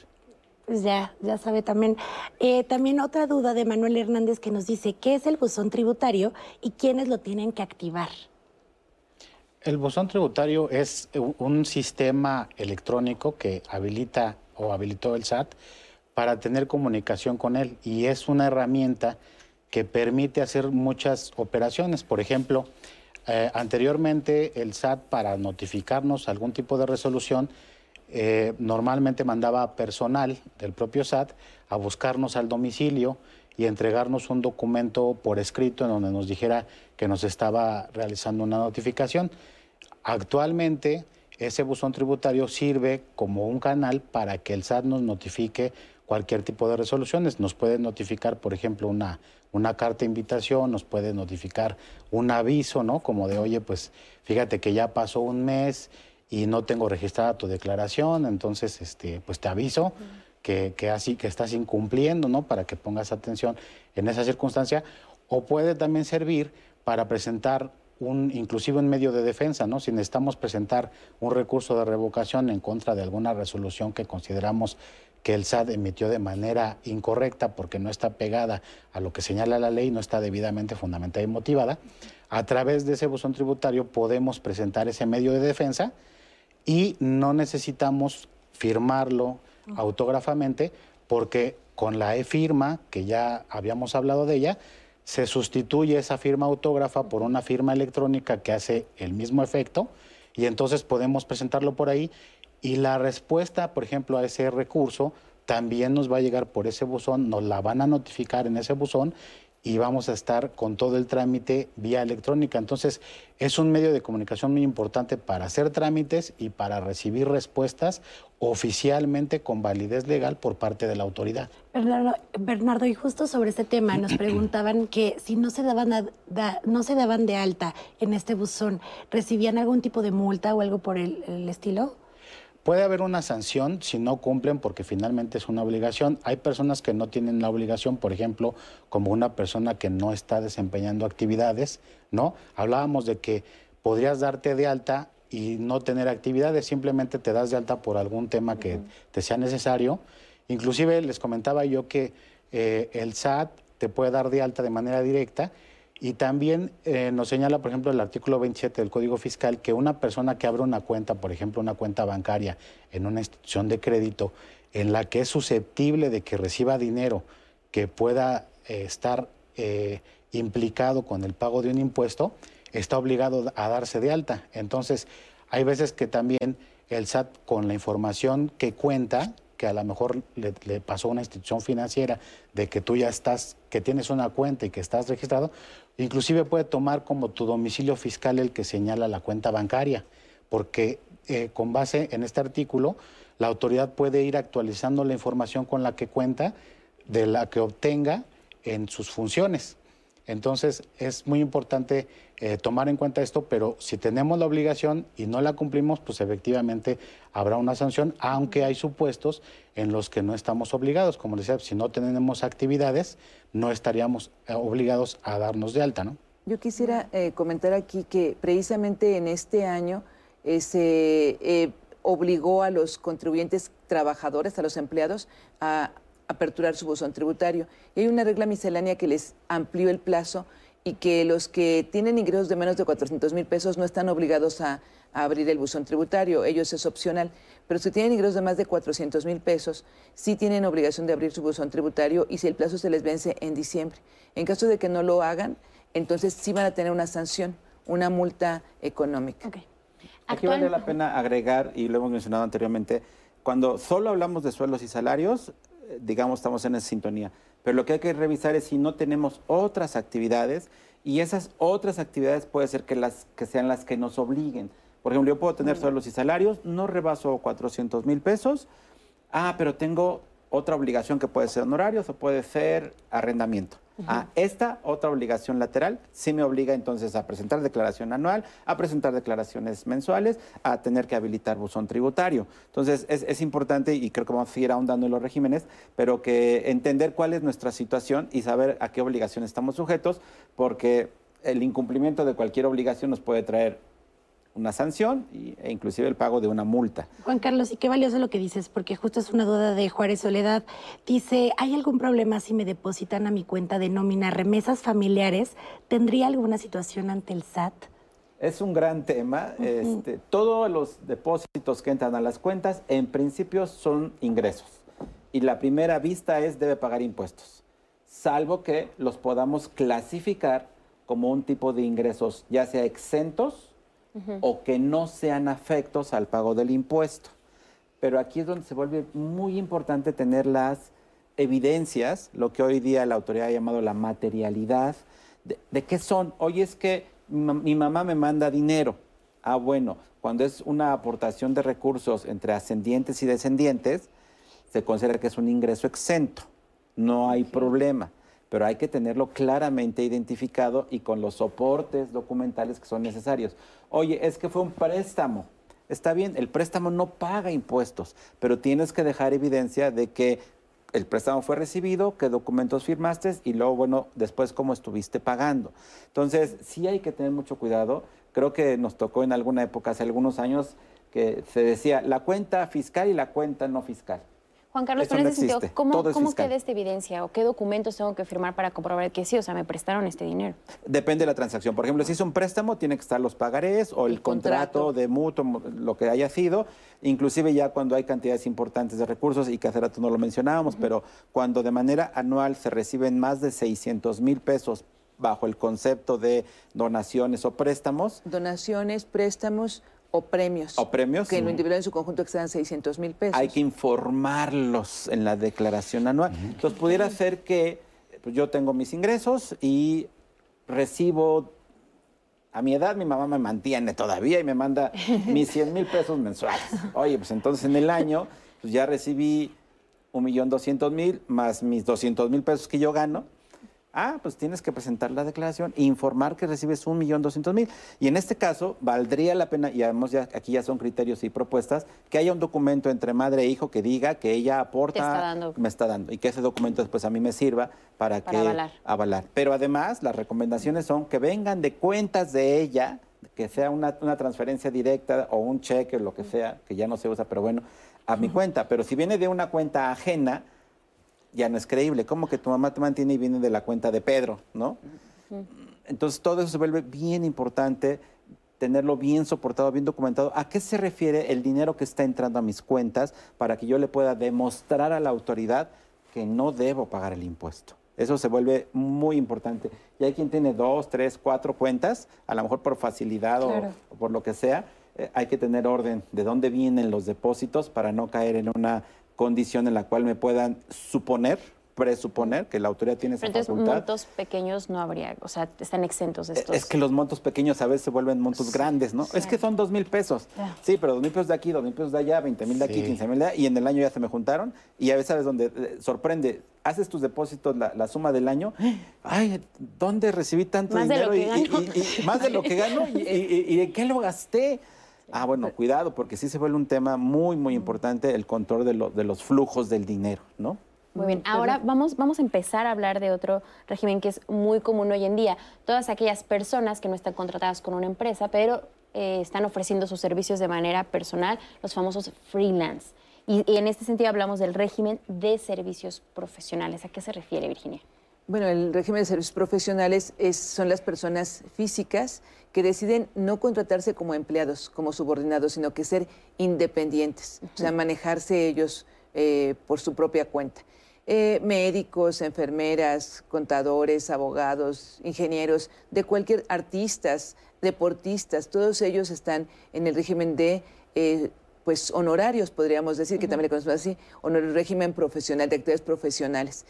Pues ya, ya sabe también. Eh, también otra duda de Manuel Hernández que nos dice, ¿qué es el buzón tributario y quiénes lo tienen que activar?
El buzón tributario es un sistema electrónico que habilita o habilitó el SAT para tener comunicación con él y es una herramienta que permite hacer muchas operaciones. Por ejemplo, eh, anteriormente el SAT para notificarnos algún tipo de resolución eh, normalmente mandaba personal del propio SAT a buscarnos al domicilio y entregarnos un documento por escrito en donde nos dijera que nos estaba realizando una notificación. Actualmente ese buzón tributario sirve como un canal para que el SAT nos notifique cualquier tipo de resoluciones. Nos puede notificar, por ejemplo, una, una carta de invitación, nos puede notificar un aviso, ¿no? Como de, oye, pues fíjate que ya pasó un mes y no tengo registrada tu declaración, entonces este, pues te aviso que, que, así que estás incumpliendo, ¿no? Para que pongas atención en esa circunstancia. O puede también servir para presentar un, inclusive un medio de defensa, ¿no? Si necesitamos presentar un recurso de revocación en contra de alguna resolución que consideramos que el SAT emitió de manera incorrecta porque no está pegada a lo que señala la ley, no está debidamente fundamentada y motivada, a través de ese buzón tributario podemos presentar ese medio de defensa y no necesitamos firmarlo autógrafamente porque con la e-firma, que ya habíamos hablado de ella, se sustituye esa firma autógrafa por una firma electrónica que hace el mismo efecto y entonces podemos presentarlo por ahí y la respuesta, por ejemplo, a ese recurso también nos va a llegar por ese buzón, nos la van a notificar en ese buzón y vamos a estar con todo el trámite vía electrónica. Entonces, es un medio de comunicación muy importante para hacer trámites y para recibir respuestas oficialmente con validez legal por parte de la autoridad.
Bernardo, y justo sobre este tema nos [clears throat] preguntaban que si no se daban no se daban de alta en este buzón, ¿recibían algún tipo de multa o algo por el estilo?
Puede haber una sanción si no cumplen porque finalmente es una obligación. Hay personas que no tienen la obligación, por ejemplo, como una persona que no está desempeñando actividades, ¿no? Hablábamos de que podrías darte de alta y no tener actividades, simplemente te das de alta por algún tema que te sea necesario. Inclusive les comentaba yo que eh, el SAT te puede dar de alta de manera directa y también eh, nos señala, por ejemplo, el artículo 27 del Código Fiscal que una persona que abre una cuenta, por ejemplo, una cuenta bancaria en una institución de crédito en la que es susceptible de que reciba dinero que pueda eh, estar eh, implicado con el pago de un impuesto, está obligado a darse de alta. Entonces, hay veces que también el SAT, con la información que cuenta, que a lo mejor le, pasó a una institución financiera de que tú ya estás, que tienes una cuenta y que estás registrado, inclusive puede tomar como tu domicilio fiscal el que señala la cuenta bancaria, porque eh, con base en este artículo, la autoridad puede ir actualizando la información con la que cuenta, de la que obtenga en sus funciones. Entonces es muy importante eh, tomar en cuenta esto, pero si tenemos la obligación y no la cumplimos, pues efectivamente habrá una sanción, aunque hay supuestos en los que no estamos obligados. Como decía, si no tenemos actividades, no estaríamos eh, obligados a darnos de alta, ¿no?
Yo quisiera eh, comentar aquí que precisamente en este año se obligó a los contribuyentes trabajadores, a los empleados, a aperturar su buzón tributario. Y hay una regla miscelánea que les amplió el plazo y que los que tienen ingresos de menos de 400 mil pesos no están obligados a, a abrir el buzón tributario, ellos es opcional. Pero si tienen ingresos de más de 400 mil pesos, sí tienen obligación de abrir su buzón tributario y si el plazo se les vence en diciembre. En caso de que no lo hagan, entonces sí van a tener una sanción, una multa económica.
Aquí vale la pena agregar, y lo hemos mencionado anteriormente, cuando solo hablamos de sueldos y salarios, digamos, estamos en esa sintonía. Pero lo que hay que revisar es si no tenemos otras actividades y esas otras actividades puede ser que, las, que sean las que nos obliguen. Por ejemplo, yo puedo tener sueldos y salarios, no rebaso 400 mil pesos, ah, pero tengo otra obligación que puede ser honorarios o puede ser arrendamiento. A esta otra obligación lateral sí me obliga entonces a presentar declaración anual, a presentar declaraciones mensuales, a tener que habilitar buzón tributario. Entonces es, es importante y creo que vamos a seguir ahondando en los regímenes, pero que entender cuál es nuestra situación y saber a qué obligación estamos sujetos, porque el incumplimiento de cualquier obligación nos puede traer una sanción e inclusive el pago de una multa.
Juan Carlos, y qué valioso lo que dices, porque justo es una duda de Juárez Soledad. Dice, ¿hay algún problema si me depositan a mi cuenta de nómina remesas familiares? ¿Tendría alguna situación ante el SAT?
Es un gran tema. este, todos los depósitos que entran a las cuentas, en principio, son ingresos. Y la primera vista es debe pagar impuestos, salvo que los podamos clasificar como un tipo de ingresos, ya sea exentos o que no sean afectos al pago del impuesto. Pero aquí es donde se vuelve muy importante tener las evidencias, lo que hoy día la autoridad ha llamado la materialidad, de, de qué son. Hoy es que mi mamá me manda dinero. Ah, bueno, cuando es una aportación de recursos entre ascendientes y descendientes, se considera que es un ingreso exento. No hay problema, pero hay que tenerlo claramente identificado y con los soportes documentales que son necesarios. Oye, es que fue un préstamo. Está bien, el préstamo no paga impuestos, pero tienes que dejar evidencia de que el préstamo fue recibido, qué documentos firmaste y luego, bueno, después cómo estuviste pagando. Entonces, sí hay que tener mucho cuidado. Creo que nos tocó en alguna época, hace algunos años, que se decía la cuenta fiscal y la cuenta no fiscal.
Juan Carlos,
Eso no
ese sentido. ¿cómo, cómo queda esta evidencia o qué documentos tengo que firmar para comprobar que sí, o sea, me prestaron este dinero?
Depende de la transacción. Por ejemplo, si es un préstamo, tiene que estar los pagarés o el, contrato. de mutuo, lo que haya sido. Inclusive ya cuando hay cantidades importantes de recursos, y que hace rato no lo mencionábamos, pero cuando de manera anual se reciben más de 600 mil pesos bajo el concepto de donaciones o préstamos,
Donaciones, préstamos o premios.
O premios,
Que en lo individual en su conjunto excedan 600 mil pesos.
hay que informarlos en la declaración anual. Entonces, pudiera ser que pues, yo tengo mis ingresos y recibo, a mi edad mi mamá me mantiene todavía y me manda [laughs] mis 100 mil pesos mensuales. Oye, pues entonces en el año pues, ya recibí un millón doscientos mil más mis 200 mil pesos que yo gano. Ah, pues tienes que presentar la declaración e informar que recibes un millón doscientos mil. Y en este caso, valdría la pena, y además ya, aquí ya son criterios y propuestas, que haya un documento entre madre e hijo que diga que ella aporta,
está dando.
me está dando, y que ese documento después a mí me sirva para,
Para
que
avalar.
avalar. Pero además, las recomendaciones son que vengan de cuentas de ella, que sea una, una transferencia directa o un cheque, lo que sea, que ya no se usa, pero bueno, a mi cuenta. Pero si viene de una cuenta ajena, ya no es creíble. ¿Cómo que tu mamá te mantiene y viene de la cuenta de Pedro, no? Entonces todo eso se vuelve bien importante, tenerlo bien soportado, bien documentado. ¿A qué se refiere el dinero que está entrando a mis cuentas para que yo le pueda demostrar a la autoridad que no debo pagar el impuesto? Eso se vuelve muy importante. Y hay quien tiene dos, tres, cuatro cuentas, a lo mejor por facilidad o-
Claro.
o por lo que sea, eh, hay que tener orden de dónde vienen los depósitos para no caer en una condición en la cual me puedan suponer, presuponer que la autoridad tiene esa
Pero entonces
facultad.
montos pequeños no habría, o sea, están exentos de estos.
Es que los montos pequeños a veces se vuelven montos grandes, ¿no? Es que son dos mil pesos. Sí, pero dos mil pesos de aquí, dos mil pesos de allá, veinte mil de aquí,
Sí.
quince mil de allá, y en el año ya se me juntaron. Y a veces sabes dónde eh, sorprende. Haces tus depósitos, la, la suma del año. Ay, ¿dónde recibí tanto
Más de
dinero?
lo que
y, y-
gano.
y- y más de lo que gano. ¿Y, y- y de qué lo gasté? Ah, bueno, cuidado, porque sí se vuelve un tema muy, muy importante el control de, lo- de los flujos del dinero, ¿no?
Muy bien, ahora vamos, vamos a empezar a hablar de otro régimen que es muy común hoy en día. Todas aquellas personas que no están contratadas con una empresa, pero eh, están ofreciendo sus servicios de manera personal, los famosos freelance. Y, y en este sentido hablamos del régimen de servicios profesionales. ¿A qué se refiere, Virginia?
Bueno, el régimen de servicios profesionales es, son las personas físicas que deciden no contratarse como empleados, como subordinados, sino que ser independientes, o sea, manejarse ellos eh, por su propia cuenta. Eh, médicos, enfermeras, contadores, abogados, ingenieros, de cualquier artistas, deportistas, todos ellos están en el régimen de eh, pues honorarios, podríamos decir, que también le conocemos así, honor, régimen profesional, de actividades profesionales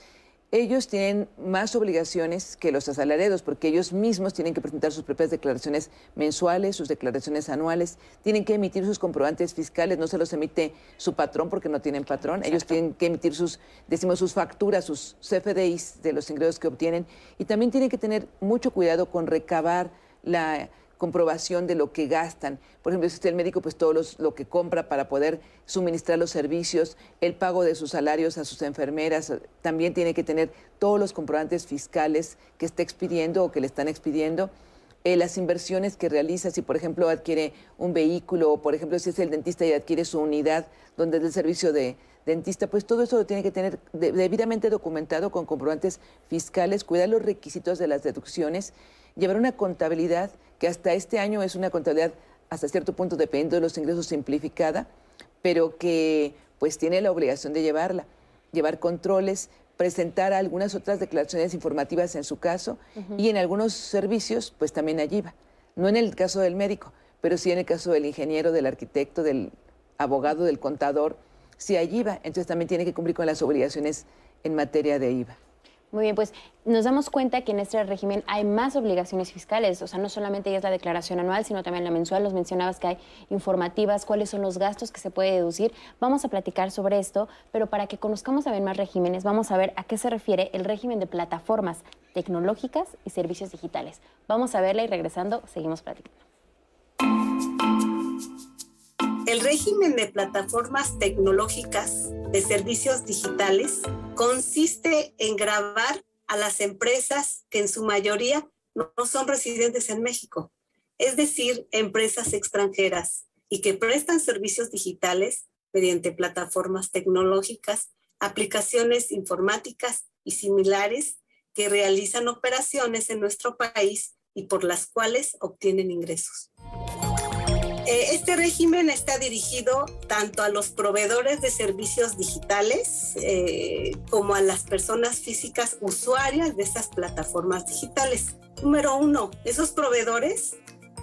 ellos tienen más obligaciones que los asalariados, porque ellos mismos tienen que presentar sus propias declaraciones mensuales, sus declaraciones anuales, tienen que emitir sus comprobantes fiscales, no se los emite su patrón porque no tienen patrón, ellos tienen que emitir sus, decimos, sus facturas, sus CFDIs de los ingresos que obtienen, y también tienen que tener mucho cuidado con recabar la comprobación de lo que gastan. Por ejemplo, si está el médico, pues todo lo que compra para poder suministrar los servicios, el pago de sus salarios a sus enfermeras, también tiene que tener todos los comprobantes fiscales que esté expidiendo o que le están expidiendo. Eh, las inversiones que realiza, si por ejemplo adquiere un vehículo o por ejemplo si es el dentista y adquiere su unidad donde es el servicio de dentista, pues todo eso lo tiene que tener debidamente documentado con comprobantes fiscales, cuidar los requisitos de las deducciones, llevar una contabilidad que hasta este año es una contabilidad hasta cierto punto dependiendo de los ingresos simplificada, pero que pues tiene la obligación de llevarla, llevar controles, presentar algunas otras declaraciones informativas en su caso y en algunos servicios pues también allí va. No en el caso del médico, pero sí en el caso del ingeniero, del arquitecto, del abogado, del contador, sí allí va. Entonces también tiene que cumplir con las obligaciones en materia de IVA.
Muy bien, pues nos damos cuenta que en este régimen hay más obligaciones fiscales, o sea, no solamente es la declaración anual, sino también la mensual. Los mencionabas que hay informativas, cuáles son los gastos que se puede deducir. Vamos a platicar sobre esto, pero para que conozcamos también más regímenes, vamos a ver a qué se refiere el régimen de plataformas tecnológicas y servicios digitales. Vamos a verla y regresando, seguimos platicando.
El régimen de plataformas tecnológicas de servicios digitales consiste en grabar a las empresas que en su mayoría no son residentes en México, es decir, empresas extranjeras y que prestan servicios digitales mediante plataformas tecnológicas, aplicaciones informáticas y similares que realizan operaciones en nuestro país y por las cuales obtienen ingresos. Eh, este régimen está dirigido tanto a los proveedores de servicios digitales eh, como a las personas físicas usuarias de estas plataformas digitales. Número uno, esos proveedores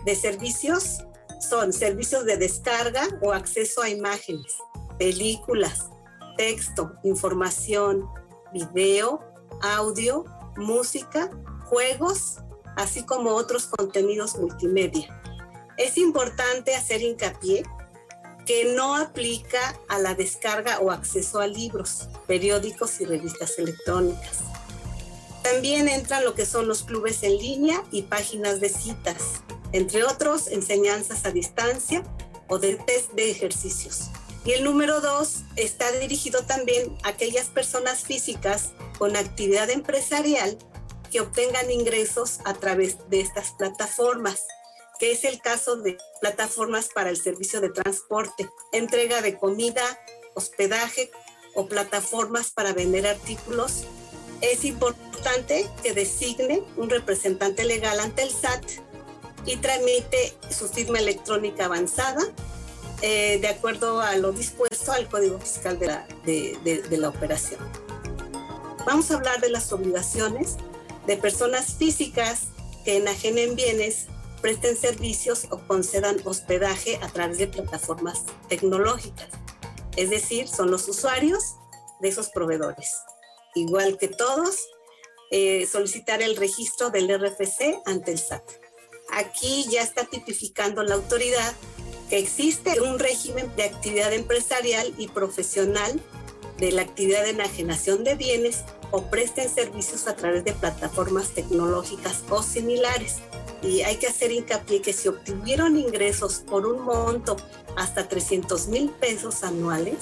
de servicios son servicios de descarga o acceso a imágenes, películas, texto, información, video, audio, música, juegos, así como otros contenidos multimedia es importante hacer hincapié que no aplica a la descarga o acceso a libros, periódicos y revistas electrónicas. También entran lo que son los clubes en línea y páginas de citas, entre otros enseñanzas a distancia o de test de ejercicios. Y el número dos está dirigido también a aquellas personas físicas con actividad empresarial que obtengan ingresos a través de estas plataformas que es el caso de plataformas para el servicio de transporte, entrega de comida, hospedaje o plataformas para vender artículos. Es importante que designe un representante legal ante el SAT y tramite su firma electrónica avanzada eh, de acuerdo a lo dispuesto al Código Fiscal de la, de la operación. Vamos a hablar de las obligaciones de personas físicas que enajenen bienes presten servicios o concedan hospedaje a través de plataformas tecnológicas. Es decir, son los usuarios de esos proveedores. Igual que todos, eh, solicitar el registro del RFC ante el SAT. Aquí ya está tipificando la autoridad que existe un régimen de actividad empresarial y profesional de la actividad de enajenación de bienes o presten servicios a través de plataformas tecnológicas o similares y hay que hacer hincapié que si obtuvieron ingresos por un monto hasta 300 mil pesos anuales,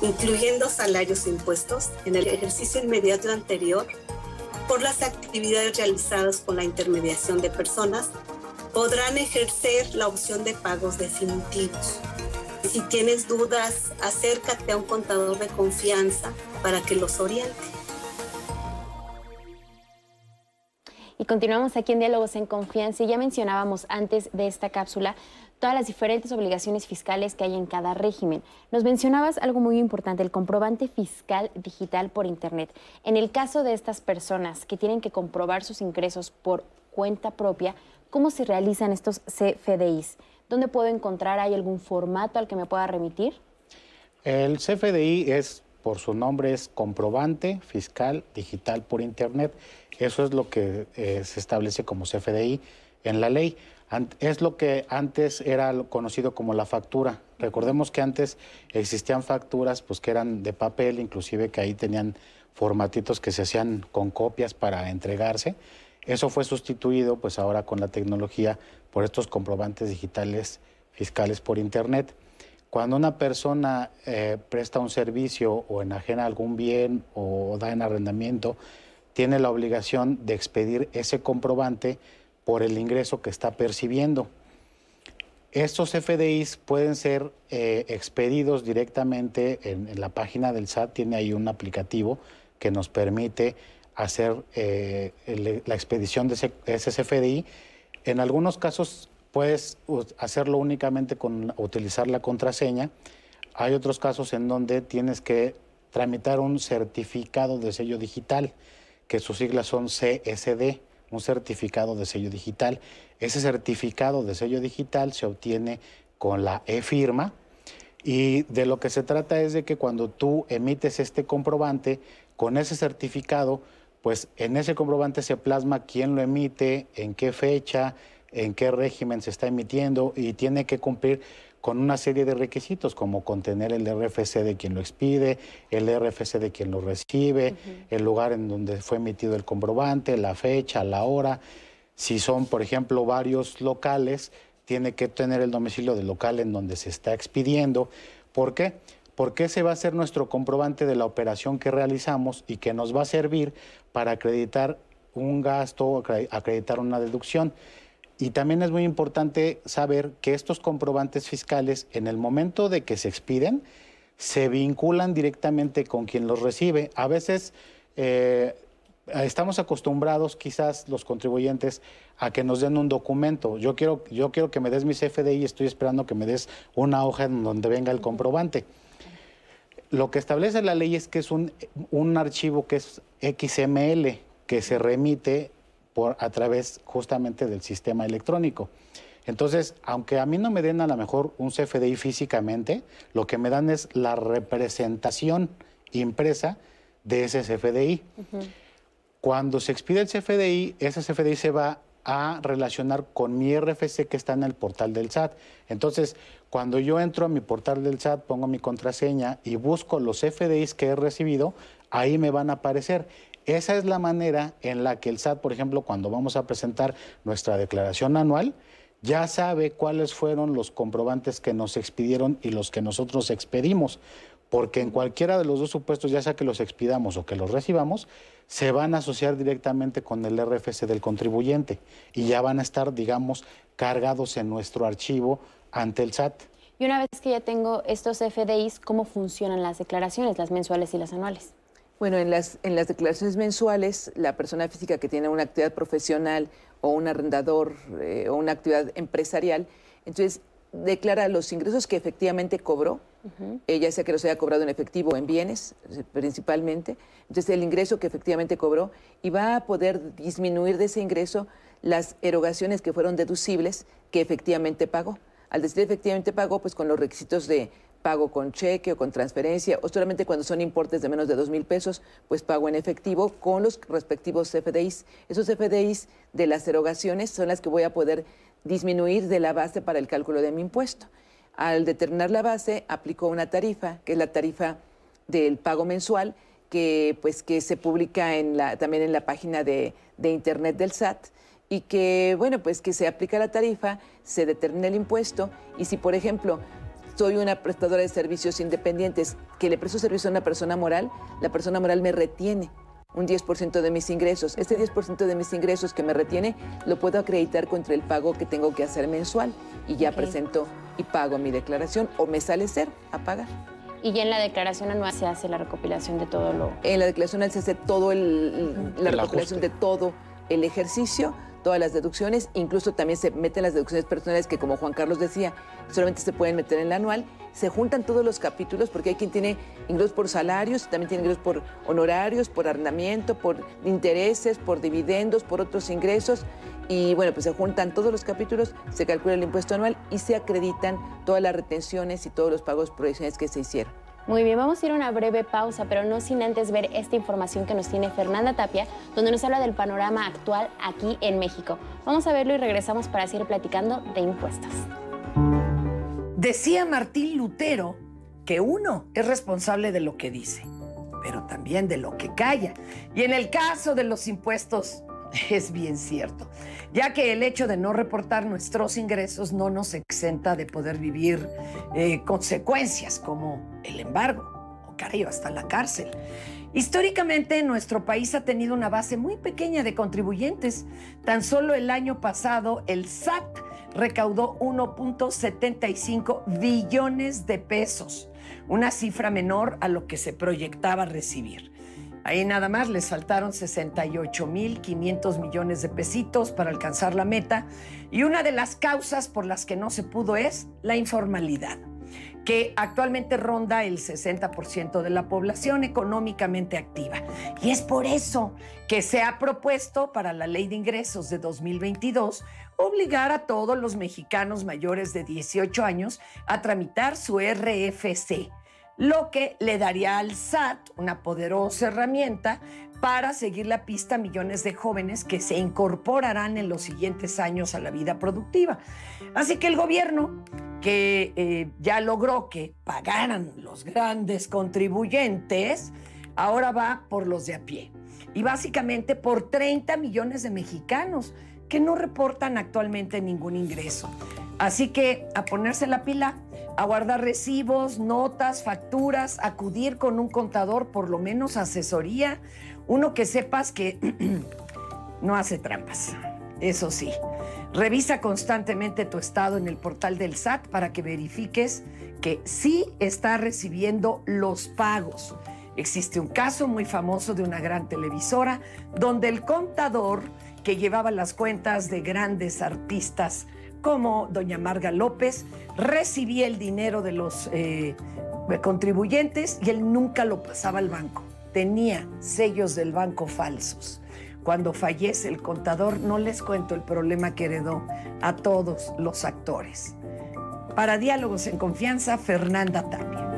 incluyendo salarios e impuestos, en el ejercicio inmediato anterior por las actividades realizadas con la intermediación de personas, podrán ejercer la opción de pagos definitivos. Si tienes dudas, acércate a un contador de confianza para que los oriente.
Y continuamos aquí en Diálogos en Confianza. Y ya mencionábamos antes de esta cápsula todas las diferentes obligaciones fiscales que hay en cada régimen. Nos mencionabas algo muy importante, el comprobante fiscal digital por Internet. En el caso de estas personas que tienen que comprobar sus ingresos por cuenta propia, ¿cómo se realizan estos CFDIs? ¿Dónde puedo encontrar? ¿Hay algún formato al que me pueda remitir?
El CFDI es, por su nombre, es comprobante fiscal digital por Internet. Eso es lo que eh, se establece como CFDI en la ley. Es lo que antes era conocido como la factura. Recordemos que antes existían facturas pues, que eran de papel, inclusive que ahí tenían formatitos que se hacían con copias para entregarse. Eso fue sustituido pues ahora con la tecnología por estos comprobantes digitales fiscales por Internet. Cuando una persona eh, presta un servicio o enajena algún bien o da en arrendamiento, tiene la obligación de expedir ese comprobante por el ingreso que está percibiendo. Estos FDIs pueden ser eh, expedidos directamente en, la página del SAT, tiene ahí un aplicativo que nos permite hacer eh, la expedición de ese, CFDI. En algunos casos puedes hacerlo únicamente con utilizar la contraseña. Hay otros casos en donde tienes que tramitar un certificado de sello digital, que sus siglas son CSD un certificado de sello digital. Ese certificado de sello digital se obtiene con la e-firma y de lo que se trata es de que cuando tú emites este comprobante con ese certificado, pues en ese comprobante se plasma quién lo emite, en qué fecha, en qué régimen se está emitiendo y tiene que cumplir con una serie de requisitos como contener el RFC de quien lo expide, el RFC de quien lo recibe, el lugar en donde fue emitido el comprobante, la fecha, la hora. Si son, por ejemplo, varios locales, tiene que tener el domicilio del local en donde se está expidiendo. ¿Por qué? Porque ese va a ser nuestro comprobante de la operación que realizamos y que nos va a servir para acreditar un gasto, acreditar una deducción. Y también es muy importante saber que estos comprobantes fiscales, en el momento de que se expiden, se vinculan directamente con quien los recibe. A veces eh, estamos acostumbrados, quizás los contribuyentes, a que nos den un documento. Yo quiero, yo quiero que me des mi CFDI y estoy esperando que me des una hoja en donde venga el comprobante. Lo que establece la ley es que es un, un archivo que es XML, que se remite a través justamente del sistema electrónico. Entonces, aunque a mí no me den a lo mejor un CFDI físicamente, lo que me dan es la representación impresa de ese CFDI. Cuando se expide el CFDI, ese CFDI se va a relacionar con mi RFC que está en el portal del SAT. Entonces, cuando yo entro a mi portal del SAT, pongo mi contraseña y busco los CFDIs que he recibido, ahí me van a aparecer. Esa es la manera en la que el SAT, por ejemplo, cuando vamos a presentar nuestra declaración anual, ya sabe cuáles fueron los comprobantes que nos expidieron y los que nosotros expedimos, porque en cualquiera de los dos supuestos, ya sea que los expidamos o que los recibamos, se van a asociar directamente con el RFC del contribuyente y ya van a estar, digamos, cargados en nuestro archivo ante el SAT.
Y una vez que ya tengo estos FDIs, ¿cómo funcionan las declaraciones, las mensuales y las anuales?
Bueno, en las, en las declaraciones mensuales, la persona física que tiene una actividad profesional o un arrendador eh, o una actividad empresarial, entonces declara los ingresos que efectivamente cobró, ella sea que los haya cobrado en efectivo o en bienes eh, principalmente, entonces el ingreso que efectivamente cobró y va a poder disminuir de ese ingreso las erogaciones que fueron deducibles que efectivamente pagó. Al decir efectivamente pagó, pues con los requisitos de pago con cheque o con transferencia, o solamente cuando son importes de menos de dos mil pesos, pues pago en efectivo con los respectivos CFDIs. Esos CFDIs de las erogaciones son las que voy a poder disminuir de la base para el cálculo de mi impuesto. Al determinar la base, aplico una tarifa, que es la tarifa del pago mensual, que, pues, que se publica en la, también en la página de, de internet del SAT y que, bueno, pues que se aplica la tarifa, se determina el impuesto y si, por ejemplo, soy una prestadora de servicios independientes que le presto servicio a una persona moral, la persona moral me retiene un 10% de mis ingresos. Este 10% de mis ingresos que me retiene lo puedo acreditar contra el pago que tengo que hacer mensual y ya presento y pago mi declaración o me sale ser a pagar.
Y ya en la declaración anual se hace la recopilación de todo lo...
En la declaración anual se hace todo el, la recopilación de todo el ejercicio, todas las deducciones, incluso también se meten las deducciones personales que como Juan Carlos decía, solamente se pueden meter en la anual. Se juntan todos los capítulos porque hay quien tiene ingresos por salarios, también tiene ingresos por honorarios, por arrendamiento, por intereses, por dividendos, por otros ingresos. Y bueno, pues se juntan todos los capítulos, se calcula el impuesto anual y se acreditan todas las retenciones y todos los pagos provisionales que se hicieron.
Muy bien, vamos a ir a una breve pausa, pero no sin antes ver esta información que nos tiene Fernanda Tapia, donde nos habla del panorama actual aquí en México. Vamos a verlo y regresamos para seguir platicando de impuestos.
Decía Martín Lutero que uno es responsable de lo que dice, pero también de lo que calla. Y en el caso de los impuestos, [laughs] es bien cierto, ya que el hecho de no reportar nuestros ingresos no nos exenta de poder vivir eh, consecuencias como el embargo o caray, hasta la cárcel. Históricamente nuestro país ha tenido una base muy pequeña de contribuyentes. Tan solo el año pasado el SAT recaudó 1.75 billones de pesos, una cifra menor a lo que se proyectaba recibir. Ahí nada más les faltaron 68.500 millones de pesitos para alcanzar la meta y una de las causas por las que no se pudo es la informalidad que actualmente ronda el 60% de la población económicamente activa. Y es por eso que se ha propuesto para la Ley de Ingresos de 2022 obligar a todos los mexicanos mayores de 18 años a tramitar su RFC, lo que le daría al SAT una poderosa herramienta para seguir la pista a millones de jóvenes que se incorporarán en los siguientes años a la vida productiva. Así que el gobierno, que eh, ya logró que pagaran los grandes contribuyentes, ahora va por los de a pie. Y básicamente por 30 millones de mexicanos que no reportan actualmente ningún ingreso. Así que a ponerse la pila, a guardar recibos, notas, facturas, acudir con un contador, por lo menos asesoría, uno que sepas que [clears throat] no hace trampas. Eso sí, revisa constantemente tu estado en el portal del SAT para que verifiques que sí está recibiendo los pagos. Existe un caso muy famoso de una gran televisora donde el contador que llevaba las cuentas de grandes artistas como doña Marga López, recibía el dinero de los eh, contribuyentes y él nunca lo pasaba al banco. Tenía sellos del banco falsos. Cuando fallece el contador, no les cuento el problema que heredó a todos los actores. Para Diálogos en Confianza, Fernanda Tapia.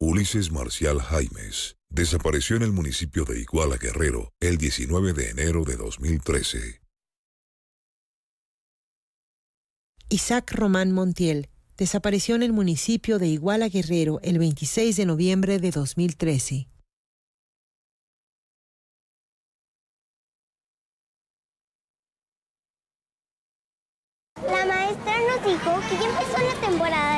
Ulises Marcial Jaimes desapareció en el municipio de Iguala Guerrero el 19 de enero de 2013.
Isaac Román Montiel desapareció en el municipio de Iguala Guerrero el 26 de noviembre de 2013.
La maestra nos dijo que ya empezó la temporada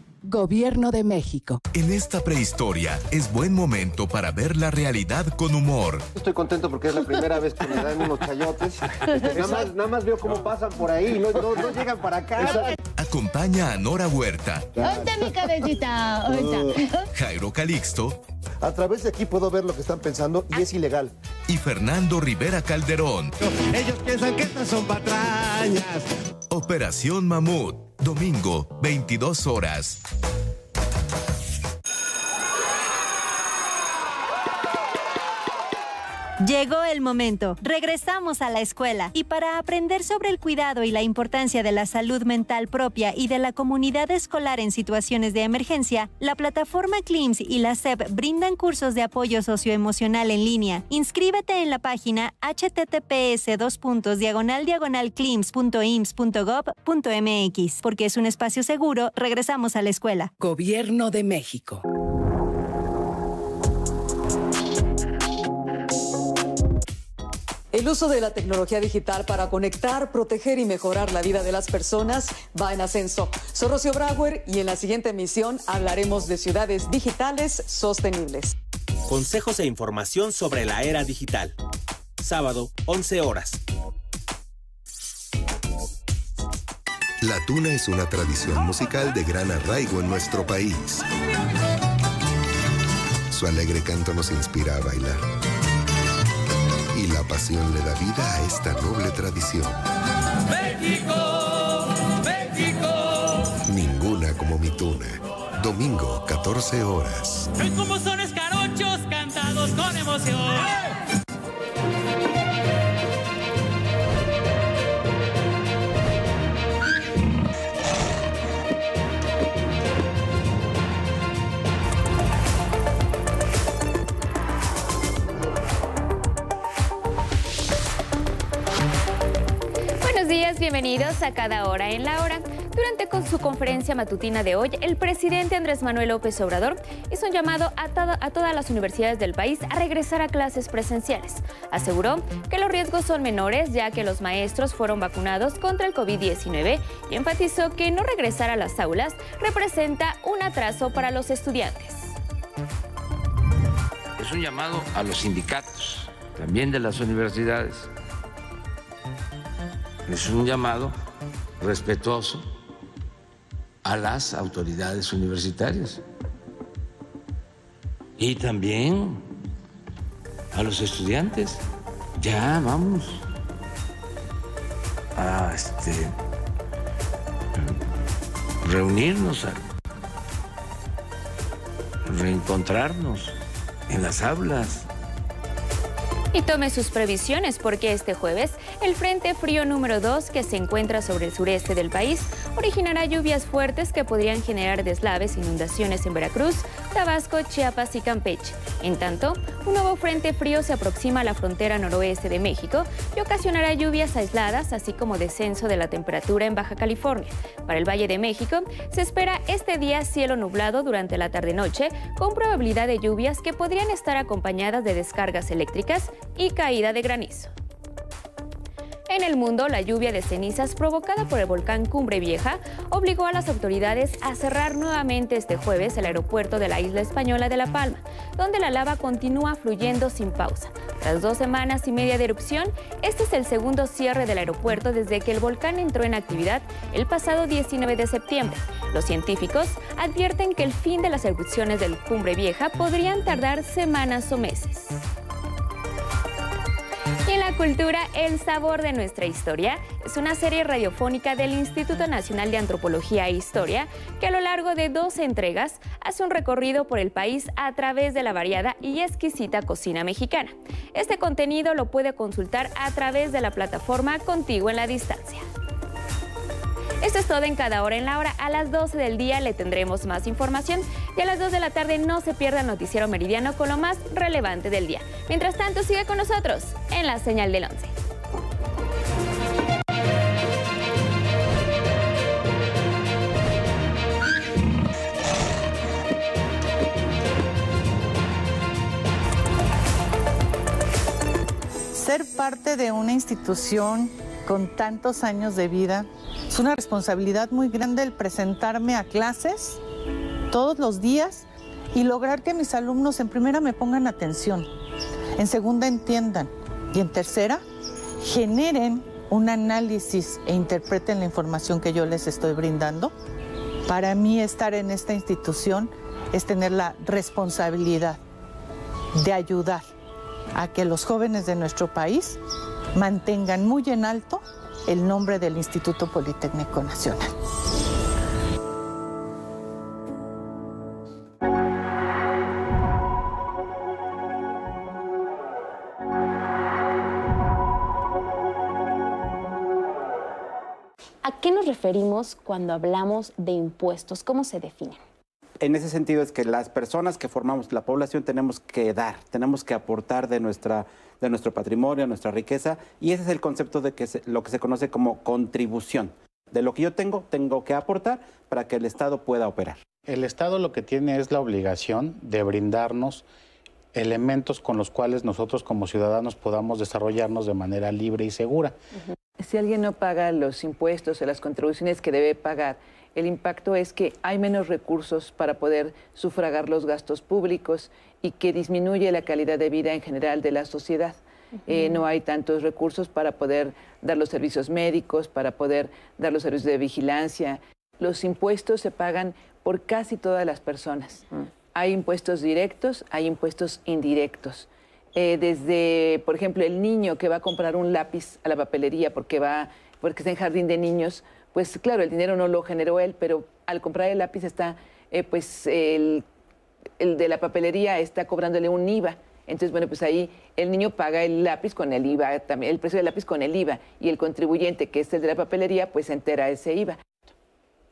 Gobierno de México.
En esta prehistoria es buen momento para ver la realidad con humor.
Estoy contento porque es la primera vez que me dan unos chayotes. nada, más, nada más veo cómo pasan por ahí, no, no, llegan para acá.
Acompaña a Nora Huerta.
¿Dónde mi cabecita?
Jairo Calixto.
A través de aquí puedo ver lo que están pensando y es ilegal.
Y Fernando Rivera Calderón.
Ellos piensan que estas son patrañas.
Operación Mamut. Domingo, 22 horas.
Llegó el momento. Regresamos a la escuela. Y para aprender sobre el cuidado y la importancia de la salud mental propia y de la comunidad escolar en situaciones de emergencia, la plataforma CLIMS y la SEP brindan cursos de apoyo socioemocional en línea. Inscríbete en la página https diagonal Porque es un espacio seguro, regresamos a la escuela.
Gobierno de México.
El uso de la tecnología digital para conectar, proteger y mejorar la vida de las personas va en ascenso. Soy Rocío Brauer y en la siguiente emisión hablaremos de ciudades digitales sostenibles.
Consejos e información sobre la era digital. Sábado, 11 horas.
La tuna es una tradición musical de gran arraigo en nuestro país. Su alegre canto nos inspira a bailar y la pasión le da vida a esta noble tradición.
México, México.
Ninguna como mi tuna. Domingo, 14 horas.
Como son escarochos cantados con emoción.
Días, bienvenidos a Cada Hora en la Hora. Durante con su conferencia matutina de hoy, el presidente Andrés Manuel López Obrador hizo un llamado a, a todas las universidades del país a regresar a clases presenciales. Aseguró que los riesgos son menores ya que los maestros fueron vacunados contra el COVID-19 y enfatizó que no regresar a las aulas representa un atraso para los estudiantes.
Es un llamado a los sindicatos, también de las universidades es un llamado respetuoso a las autoridades universitarias y también a los estudiantes. Ya vamos a este, reunirnos, a reencontrarnos en las aulas.
Y tome sus previsiones porque este jueves el Frente Frío número 2 que se encuentra sobre el sureste del país originará lluvias fuertes que podrían generar deslaves e inundaciones en Veracruz, Tabasco, Chiapas y Campeche. En tanto, un nuevo frente frío se aproxima a la frontera noroeste de México y ocasionará lluvias aisladas, así como descenso de la temperatura en Baja California. Para el Valle de México, se espera este día cielo nublado durante la tarde-noche, con probabilidad de lluvias que podrían estar acompañadas de descargas eléctricas y caída de granizo. En el mundo, la lluvia de cenizas provocada por el volcán Cumbre Vieja obligó a las autoridades a cerrar nuevamente este jueves el aeropuerto de la isla española de La Palma, donde la lava continúa fluyendo sin pausa. Tras dos semanas y media de erupción, este es el segundo cierre del aeropuerto desde que el volcán entró en actividad el pasado 19 de septiembre. Los científicos advierten que el fin de las erupciones del Cumbre Vieja podrían tardar semanas o meses. En la cultura, El sabor de nuestra historia es una serie radiofónica del Instituto Nacional de Antropología e Historia que a lo largo de dos entregas hace un recorrido por el país a través de la variada y exquisita cocina mexicana. Este contenido lo puede consultar a través de la plataforma Contigo en la Distancia. Esto es todo en cada hora en la hora. A las 12 del día le tendremos más información y a las 2 de la tarde no se pierda noticiero meridiano con lo más relevante del día. Mientras tanto, sigue con nosotros en la señal del 11.
Ser parte de una institución con tantos años de vida. Es una responsabilidad muy grande el presentarme a clases todos los días y lograr que mis alumnos en primera me pongan atención, en segunda entiendan y en tercera generen un análisis e interpreten la información que yo les estoy brindando. Para mí estar en esta institución es tener la responsabilidad de ayudar a que los jóvenes de nuestro país mantengan muy en alto el nombre del Instituto Politécnico Nacional.
¿A qué nos referimos cuando hablamos de impuestos? ¿Cómo se definen?
En ese sentido es que las personas que formamos la población tenemos que dar, tenemos que aportar de nuestra de nuestro patrimonio, nuestra riqueza, y ese es el concepto de que lo que se conoce como contribución. De lo que yo tengo, tengo que aportar para que el Estado pueda operar.
El Estado lo que tiene es la obligación de brindarnos elementos con los cuales nosotros como ciudadanos podamos desarrollarnos de manera libre y segura.
Si alguien no paga los impuestos o las contribuciones que debe pagar, el impacto es que hay menos recursos para poder sufragar los gastos públicos y que disminuye la calidad de vida en general de la sociedad. Eh, no hay tantos recursos para poder dar los servicios médicos, para poder dar los servicios de vigilancia. Los impuestos se pagan por casi todas las personas. Mm. Hay impuestos directos, hay impuestos indirectos. Eh, desde, por ejemplo, el niño que va a comprar un lápiz a la papelería porque va, porque está en jardín de niños, pues claro, el dinero no lo generó él, pero al comprar el lápiz está, eh, pues el, el, de la papelería está cobrándole un IVA. Entonces, bueno, pues ahí el niño paga el lápiz con el IVA, también el precio del lápiz con el IVA, y el contribuyente, que es el de la papelería, pues entera ese IVA.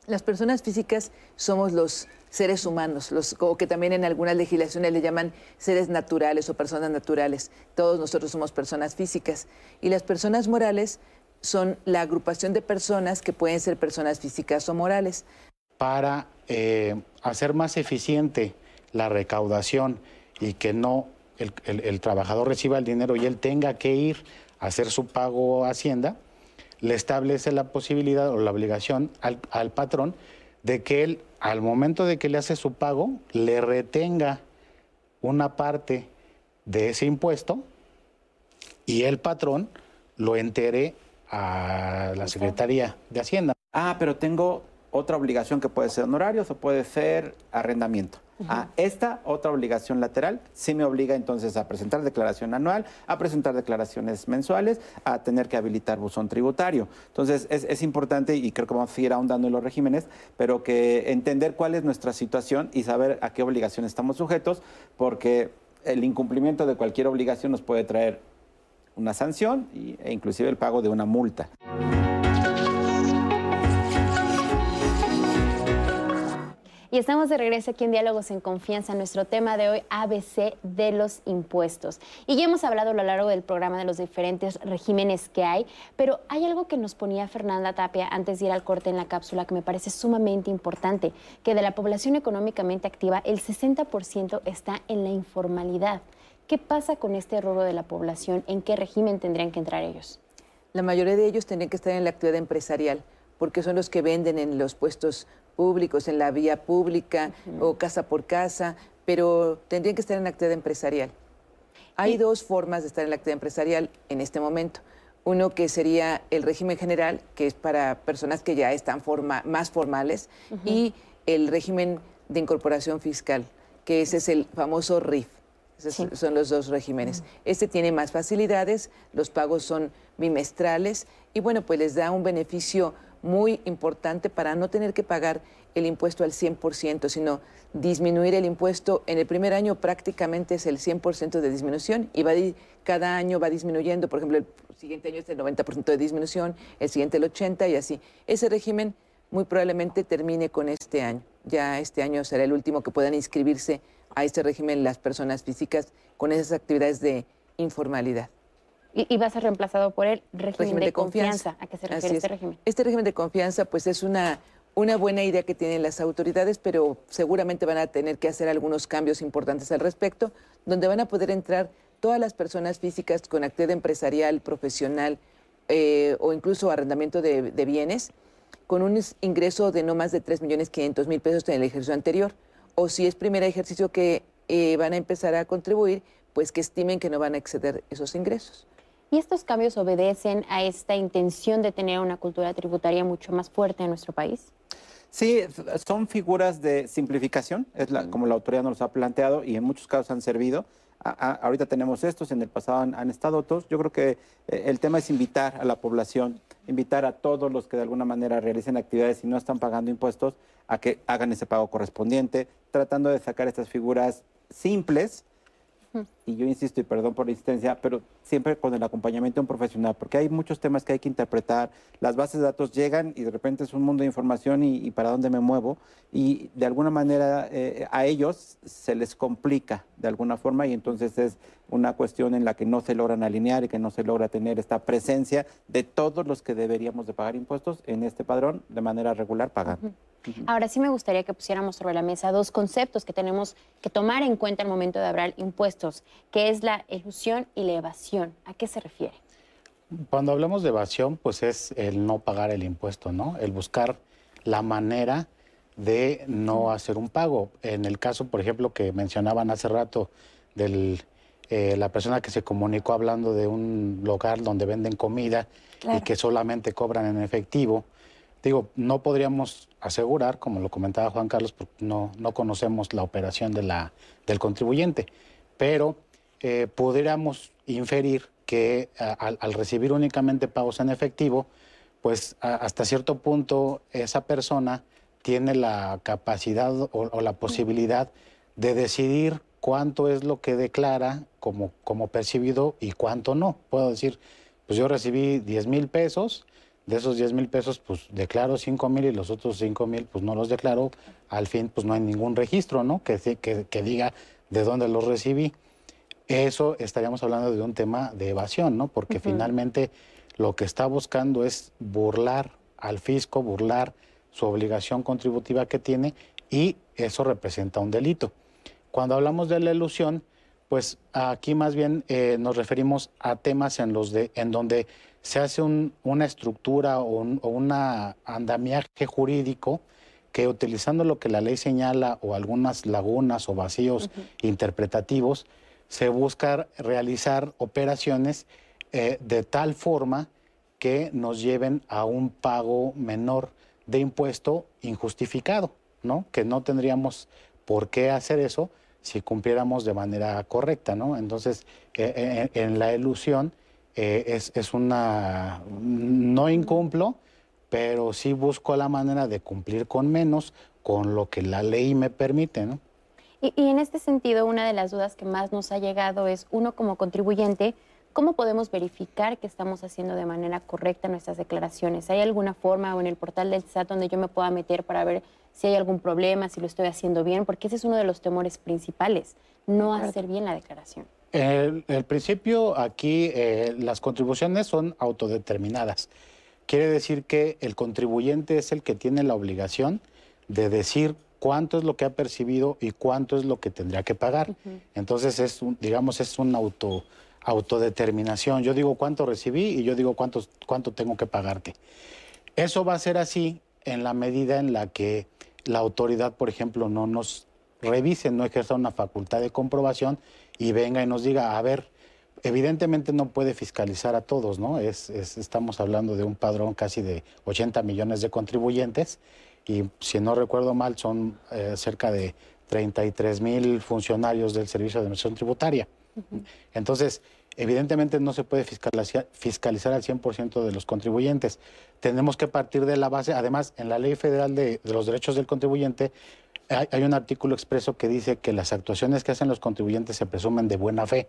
Las personas físicas somos los seres humanos, los, como que también en algunas legislaciones le llaman seres naturales o personas naturales. Todos nosotros somos personas físicas. Y las personas morales son la agrupación de personas que pueden ser personas físicas o morales.
Para eh, hacer más eficiente la recaudación y que no el, trabajador reciba el dinero y él tenga que ir a hacer su pago a Hacienda, le establece la posibilidad o la obligación al patrón de que él al momento de que le hace su pago, le retenga una parte de ese impuesto y el patrón lo entere a la Secretaría de Hacienda.
Ah, pero tengo otra obligación que puede ser honorarios o puede ser arrendamiento. A esta otra obligación lateral sí me obliga entonces a presentar declaración anual, a presentar declaraciones mensuales, a tener que habilitar buzón tributario. Entonces es, importante y creo que vamos a seguir ahondando en los regímenes, pero que entender cuál es nuestra situación y saber a qué obligación estamos sujetos, porque el incumplimiento de cualquier obligación nos puede traer una sanción e inclusive el pago de una multa.
Y estamos de regreso aquí en Diálogos en Confianza, nuestro tema de hoy, ABC de los impuestos. Y ya hemos hablado a lo largo del programa de los diferentes regímenes que hay, pero hay algo que nos ponía Fernanda Tapia antes de ir al corte en la cápsula que me parece sumamente importante, que de la población económicamente activa, el 60% está en la informalidad. ¿Qué pasa con este rubro de la población? ¿En qué régimen tendrían que entrar ellos?
La mayoría de ellos tendrían que estar en la actividad empresarial, porque son los que venden en los puestos públicos, en la vía pública o casa por casa, pero tendrían que estar en la actividad empresarial. Hay dos formas de estar en la actividad empresarial en este momento. Uno que sería el régimen general, que es para personas que ya están más formales, y el régimen de incorporación fiscal, que ese es el famoso RIF. Esos son los dos regímenes. Este tiene más facilidades, los pagos son bimestrales y bueno, pues les da un beneficio muy importante para no tener que pagar el impuesto al 100%, sino disminuir el impuesto. En el primer año prácticamente es el 100% de disminución y va cada año va disminuyendo. Por ejemplo, el siguiente año es el 90% de disminución, el siguiente el 80% y así. Ese régimen muy probablemente termine con este año. Ya este año será el último que puedan inscribirse a este régimen las personas físicas con esas actividades de informalidad.
Y, va a ser reemplazado por el régimen, de, confianza. ¿A qué se refiere este régimen?
Este régimen de confianza, pues es una, una buena idea que tienen las autoridades, pero seguramente van a tener que hacer algunos cambios importantes al respecto, donde van a poder entrar todas las personas físicas con actividad empresarial, profesional eh, o incluso arrendamiento de, bienes, con un ingreso de no más de 3.500.000 pesos en el ejercicio anterior. O si es primer ejercicio que eh, van a empezar a contribuir, pues que estimen que no van a exceder esos ingresos.
¿Y estos cambios obedecen a esta intención de tener una cultura tributaria mucho más fuerte en nuestro país?
Sí, son figuras de simplificación, es la, como la autoridad nos ha planteado y en muchos casos han servido. ahorita tenemos estos, en el pasado han, estado otros. Yo creo que eh, el tema es invitar a la población, invitar a todos los que de alguna manera realicen actividades y no están pagando impuestos a que hagan ese pago correspondiente, tratando de sacar estas figuras simples, y yo insisto, y perdón por la insistencia, pero siempre con el acompañamiento de un profesional, porque hay muchos temas que hay que interpretar. Las bases de datos llegan y de repente es un mundo de información y, y para dónde me muevo. Y de alguna manera eh, a ellos se les complica de alguna forma y entonces es una cuestión en la que no se logran alinear y que no se logra tener esta presencia de todos los que deberíamos de pagar impuestos en este padrón de manera regular pagando.
Ahora sí me gustaría que pusiéramos sobre la mesa dos conceptos que tenemos que tomar en cuenta al momento de hablar impuestos, que es la ilusión y la evasión. ¿A qué se refiere?
Cuando hablamos de evasión, pues es el no pagar el impuesto, ¿no? El buscar la manera de no hacer un pago. En el caso, por ejemplo, que mencionaban hace rato de la persona que se comunicó hablando de un lugar donde venden comida y que solamente cobran en efectivo, digo, no podríamos asegurar, como lo comentaba Juan Carlos, porque no, no conocemos la operación de la, del contribuyente, pero eh, pudiéramos inferir que al, recibir únicamente pagos en efectivo, pues hasta cierto punto esa persona tiene la capacidad o, la posibilidad de decidir cuánto es lo que declara como, como percibido y cuánto no. Puedo decir, pues yo recibí 10 mil pesos, de esos 10 mil pesos, pues declaro 5 mil y los otros 5 mil, pues no los declaro. Al fin, pues no hay ningún registro, ¿no? Que, que, que diga de dónde los recibí. Eso estaríamos hablando de un tema de evasión, ¿no? Porque finalmente lo que está buscando es burlar al fisco, burlar su obligación contributiva que tiene y eso representa un delito. Cuando hablamos de la ilusión, pues aquí más bien eh, nos referimos a temas en, los de, en donde se hace una estructura o un andamiaje jurídico que utilizando lo que la ley señala o algunas lagunas o vacíos interpretativos, se busca realizar operaciones eh, de tal forma que nos lleven a un pago menor de impuesto injustificado, ¿no? Que no tendríamos por qué hacer eso si cumpliéramos de manera correcta, ¿no? Entonces, eh, eh, en la ilusión es, es, una... no incumplo, pero sí busco la manera de cumplir con menos, con lo que la ley me permite, ¿no?
Y, y en este sentido, una de las dudas que más nos ha llegado es, uno como contribuyente, ¿Cómo podemos verificar que estamos haciendo de manera correcta nuestras declaraciones? ¿Hay alguna forma o en el portal del SAT donde yo me pueda meter para ver si hay algún problema, si lo estoy haciendo bien? Porque ese es uno de los temores principales, no hacer bien la declaración.
El, el principio aquí, eh, las contribuciones son autodeterminadas. Quiere decir que el contribuyente es el que tiene la obligación de decir cuánto es lo que ha percibido y cuánto es lo que tendría que pagar. Entonces, es digamos, es un auto autodeterminación. Yo digo cuánto recibí y yo digo cuánto, cuánto tengo que pagarte. Eso va a ser así en la medida en la que la autoridad, por ejemplo, no nos revise, no ejerza una facultad de comprobación y venga y nos diga, a ver, evidentemente no puede fiscalizar a todos, ¿no? Es, estamos hablando de un padrón casi de 80 millones de contribuyentes y si no recuerdo mal son eh, cerca de 33 mil funcionarios del Servicio de Administración Tributaria. Entonces, evidentemente no se puede fiscalizar, fiscalizar al 100% de los contribuyentes. Tenemos que partir de la base, además, en la Ley Federal de, los Derechos del Contribuyente hay, un artículo expreso que dice que las actuaciones que hacen los contribuyentes se presumen de buena fe.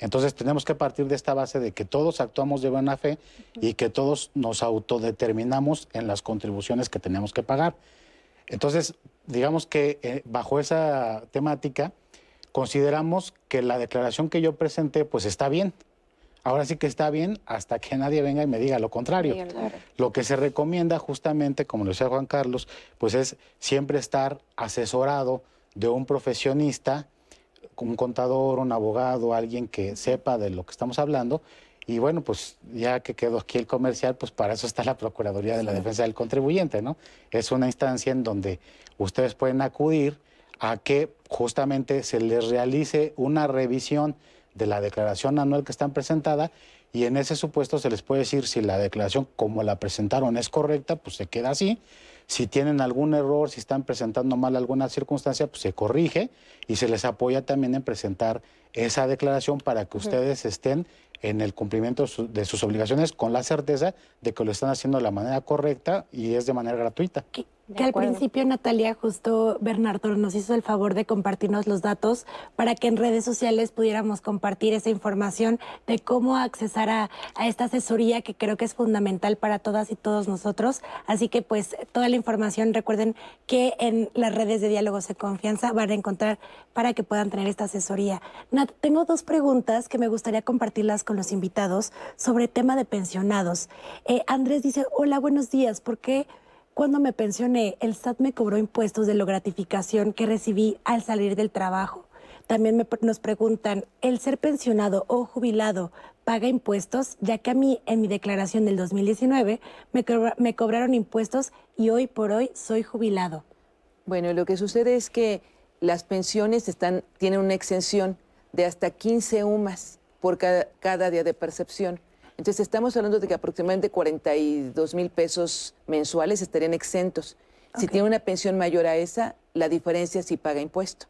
Entonces tenemos que partir de esta base de que todos actuamos de buena fe y que todos nos autodeterminamos en las contribuciones que tenemos que pagar. Entonces, digamos que eh, bajo esa temática, consideramos que la declaración que yo presenté pues está bien. Ahora sí que está bien hasta que nadie venga y me diga lo contrario. Lo que se recomienda justamente, como lo decía Juan Carlos, pues es siempre estar asesorado de un profesionista, un contador, un abogado, alguien que sepa de lo que estamos hablando. Y bueno, pues ya que quedó aquí el comercial, pues para eso está la Procuraduría de la Defensa del Contribuyente, ¿no? Es una instancia en donde ustedes pueden acudir a que justamente se les realice una revisión de la declaración anual que están presentada y en ese supuesto se les puede decir si la declaración como la presentaron es correcta, pues se queda así. Si tienen algún error, si están presentando mal alguna circunstancia, pues se corrige y se les apoya también en presentar esa declaración para que ustedes estén en el cumplimiento de sus obligaciones con la certeza de que lo están haciendo de la manera correcta y es de manera gratuita.
Que al principio Natalia, justo Bernardo nos hizo el favor de compartirnos los datos para que en redes sociales pudiéramos compartir esa información de cómo accesar a, a, esta asesoría que creo que es fundamental para todas y todos nosotros. Así que pues toda la información recuerden que en las redes de diálogos de confianza van a encontrar para que puedan tener esta asesoría. Nat, tengo dos preguntas que me gustaría compartirlas con los invitados sobre tema de pensionados. Eh, Andrés dice, hola, buenos días, ¿por qué? Cuando me pensioné, el SAT me cobró impuestos de la gratificación que recibí al salir del trabajo. También me, nos preguntan, ¿el ser pensionado o jubilado paga impuestos? Ya que a mí en mi declaración del 2019 me, cobra, me cobraron impuestos y hoy por hoy soy jubilado.
Bueno, lo que sucede es que las pensiones están, tienen una exención de hasta 15 UMAS por cada, cada día de percepción. Entonces estamos hablando de que aproximadamente 42 mil pesos mensuales estarían exentos. Okay. Si tiene una pensión mayor a esa, la diferencia sí paga impuesto.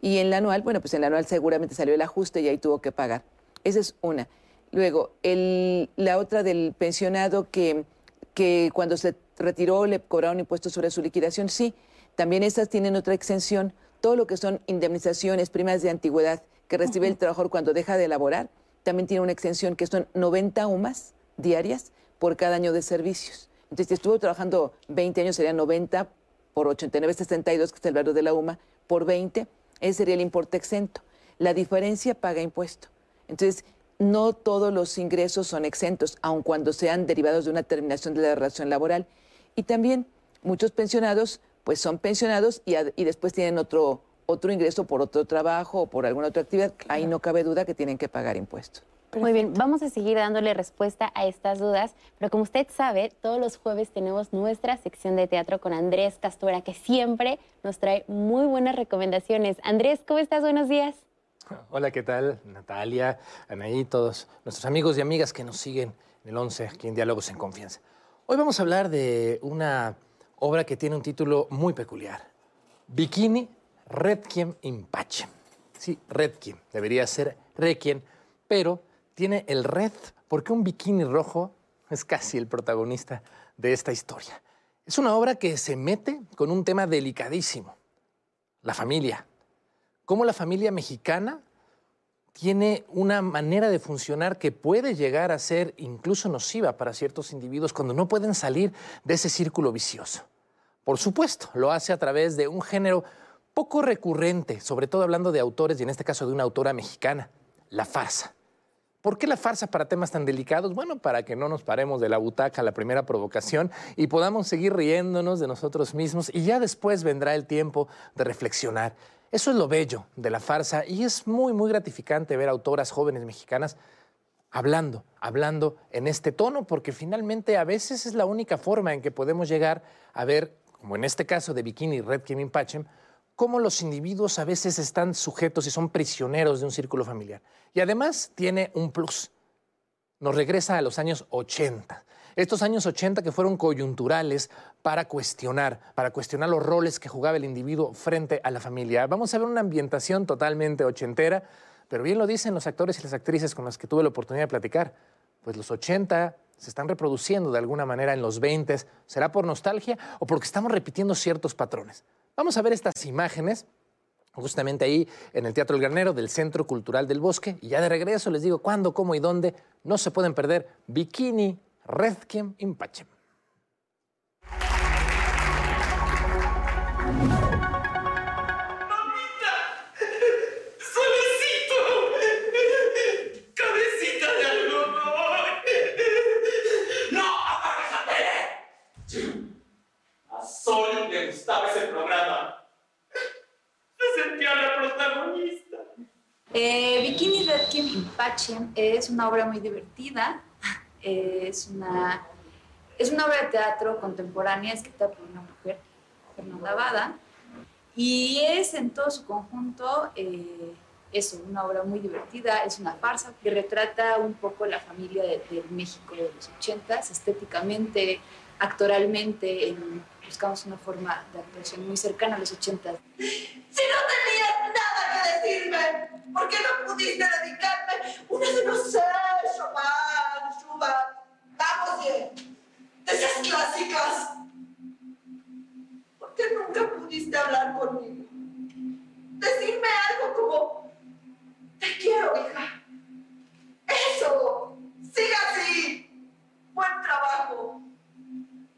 Y en la anual, bueno, pues en la anual seguramente salió el ajuste y ahí tuvo que pagar. Esa es una. Luego, el, la otra del pensionado que, que cuando se retiró le cobraron impuestos sobre su liquidación, sí. También esas tienen otra exención. Todo lo que son indemnizaciones, primas de antigüedad que recibe uh -huh. el trabajador cuando deja de elaborar, también tiene una extensión que son 90 UMAS diarias por cada año de servicios. Entonces, si estuvo trabajando 20 años, sería 90 por 89, 62, que es el valor de la UMA, por 20, ese sería el importe exento. La diferencia paga impuesto. Entonces, no todos los ingresos son exentos, aun cuando sean derivados de una terminación de la relación laboral. Y también muchos pensionados, pues son pensionados y, y después tienen otro, otro ingreso por otro trabajo o por alguna otra actividad, claro. ahí no cabe duda que tienen que pagar impuestos.
Perfecto. Muy bien, vamos a seguir dándole respuesta a estas dudas, pero como usted sabe, todos los jueves tenemos nuestra sección de teatro con Andrés Castura, que siempre nos trae muy buenas recomendaciones. Andrés, ¿cómo estás? Buenos días.
Hola, ¿qué tal? Natalia, Anaí, todos nuestros amigos y amigas que nos siguen en el 11, aquí en Diálogos en Confianza. Hoy vamos a hablar de una obra que tiene un título muy peculiar, Bikini Redquiem in Pacem. Sí, Redquiem, debería ser Requiem, pero tiene el red porque un bikini rojo es casi el protagonista de esta historia. Es una obra que se mete con un tema delicadísimo, la familia. Cómo la familia mexicana tiene una manera de funcionar que puede llegar a ser incluso nociva para ciertos individuos cuando no pueden salir de ese círculo vicioso. Por supuesto, lo hace a través de un género poco recurrente, sobre todo hablando de autores y en este caso de una autora mexicana, la farsa. ¿Por qué la farsa para temas tan delicados? Bueno, para que no nos paremos de la butaca a la primera provocación y podamos seguir riéndonos de nosotros mismos y ya después vendrá el tiempo de reflexionar. Eso es lo bello de la farsa y es muy, muy gratificante ver autoras jóvenes mexicanas hablando, hablando en este tono, porque finalmente a veces es la única forma en que podemos llegar a ver, como en este caso de Bikini Red Kim Pachem, cómo los individuos a veces están sujetos y son prisioneros de un círculo familiar. Y además tiene un plus. Nos regresa a los años 80. Estos años 80 que fueron coyunturales para cuestionar, para cuestionar los roles que jugaba el individuo frente a la familia. Vamos a ver una ambientación totalmente ochentera, pero bien lo dicen los actores y las actrices con las que tuve la oportunidad de platicar. Pues los 80 se están reproduciendo de alguna manera en los 20. ¿Será por nostalgia o porque estamos repitiendo ciertos patrones? Vamos a ver estas imágenes justamente ahí en el Teatro El Granero del Centro Cultural del Bosque. Y ya de regreso les digo cuándo, cómo y dónde. No se pueden perder Bikini Redquiem in Pacem.
Sol le gustaba ese programa. Se sentía la protagonista.
Eh, Bikini Redquiem in Pacem es una obra muy divertida. [laughs] Es una, es una obra de teatro contemporánea escrita por una mujer, Fernanda Bada. Y es en todo su conjunto eh, eso, una obra muy divertida. Es una farsa que retrata un poco la familia del de México de los 80 estéticamente, actoralmente, en, buscamos una forma de actuación muy cercana a los 80.
Si no tenías nada que decirme, ¿por qué no pudiste dedicarme una de no sé, Chopin, Schubert, bien, de esas clásicas?
hablar conmigo. Decirme algo como, te quiero, hija. Eso, siga así. Buen trabajo.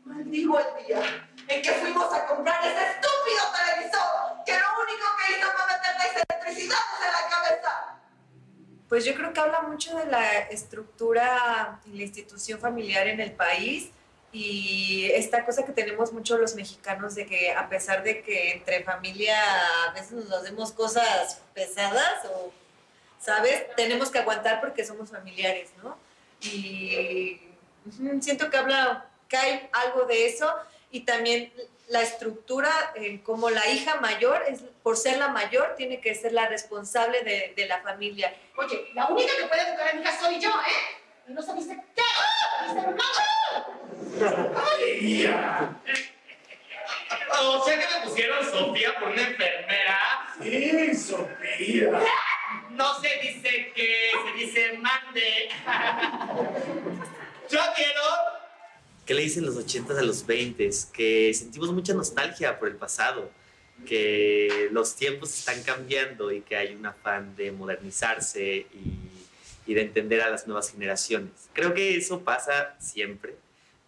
Maldigo el día en que fuimos a comprar ese estúpido televisor que lo único que hizo fue meterle electricidades en la cabeza.
Pues yo creo que habla mucho de la estructura y la institución familiar en el país y esta cosa que tenemos mucho los mexicanos de que a pesar de que entre familia a veces nos hacemos cosas pesadas o, ¿sabes? Tenemos que aguantar porque somos familiares, ¿no? Y siento que habla, que hay algo de eso y también la estructura, eh, como la hija mayor, es, por ser la mayor, tiene que ser la responsable de, de la familia.
Oye, la única que puede educar a mi hija soy yo, ¿eh? ¿Y no sabiste qué? ¿Viste, macho?
¡Ay! O sea que me pusieron Sofía por una enfermera. Sí, Sofía. No se dice que, se dice mande. Yo quiero
¿Qué le dicen los 80 a los 20? Que sentimos mucha nostalgia por el pasado, que los tiempos están cambiando y que hay un afán de modernizarse y, y de entender a las nuevas generaciones. Creo que eso pasa siempre,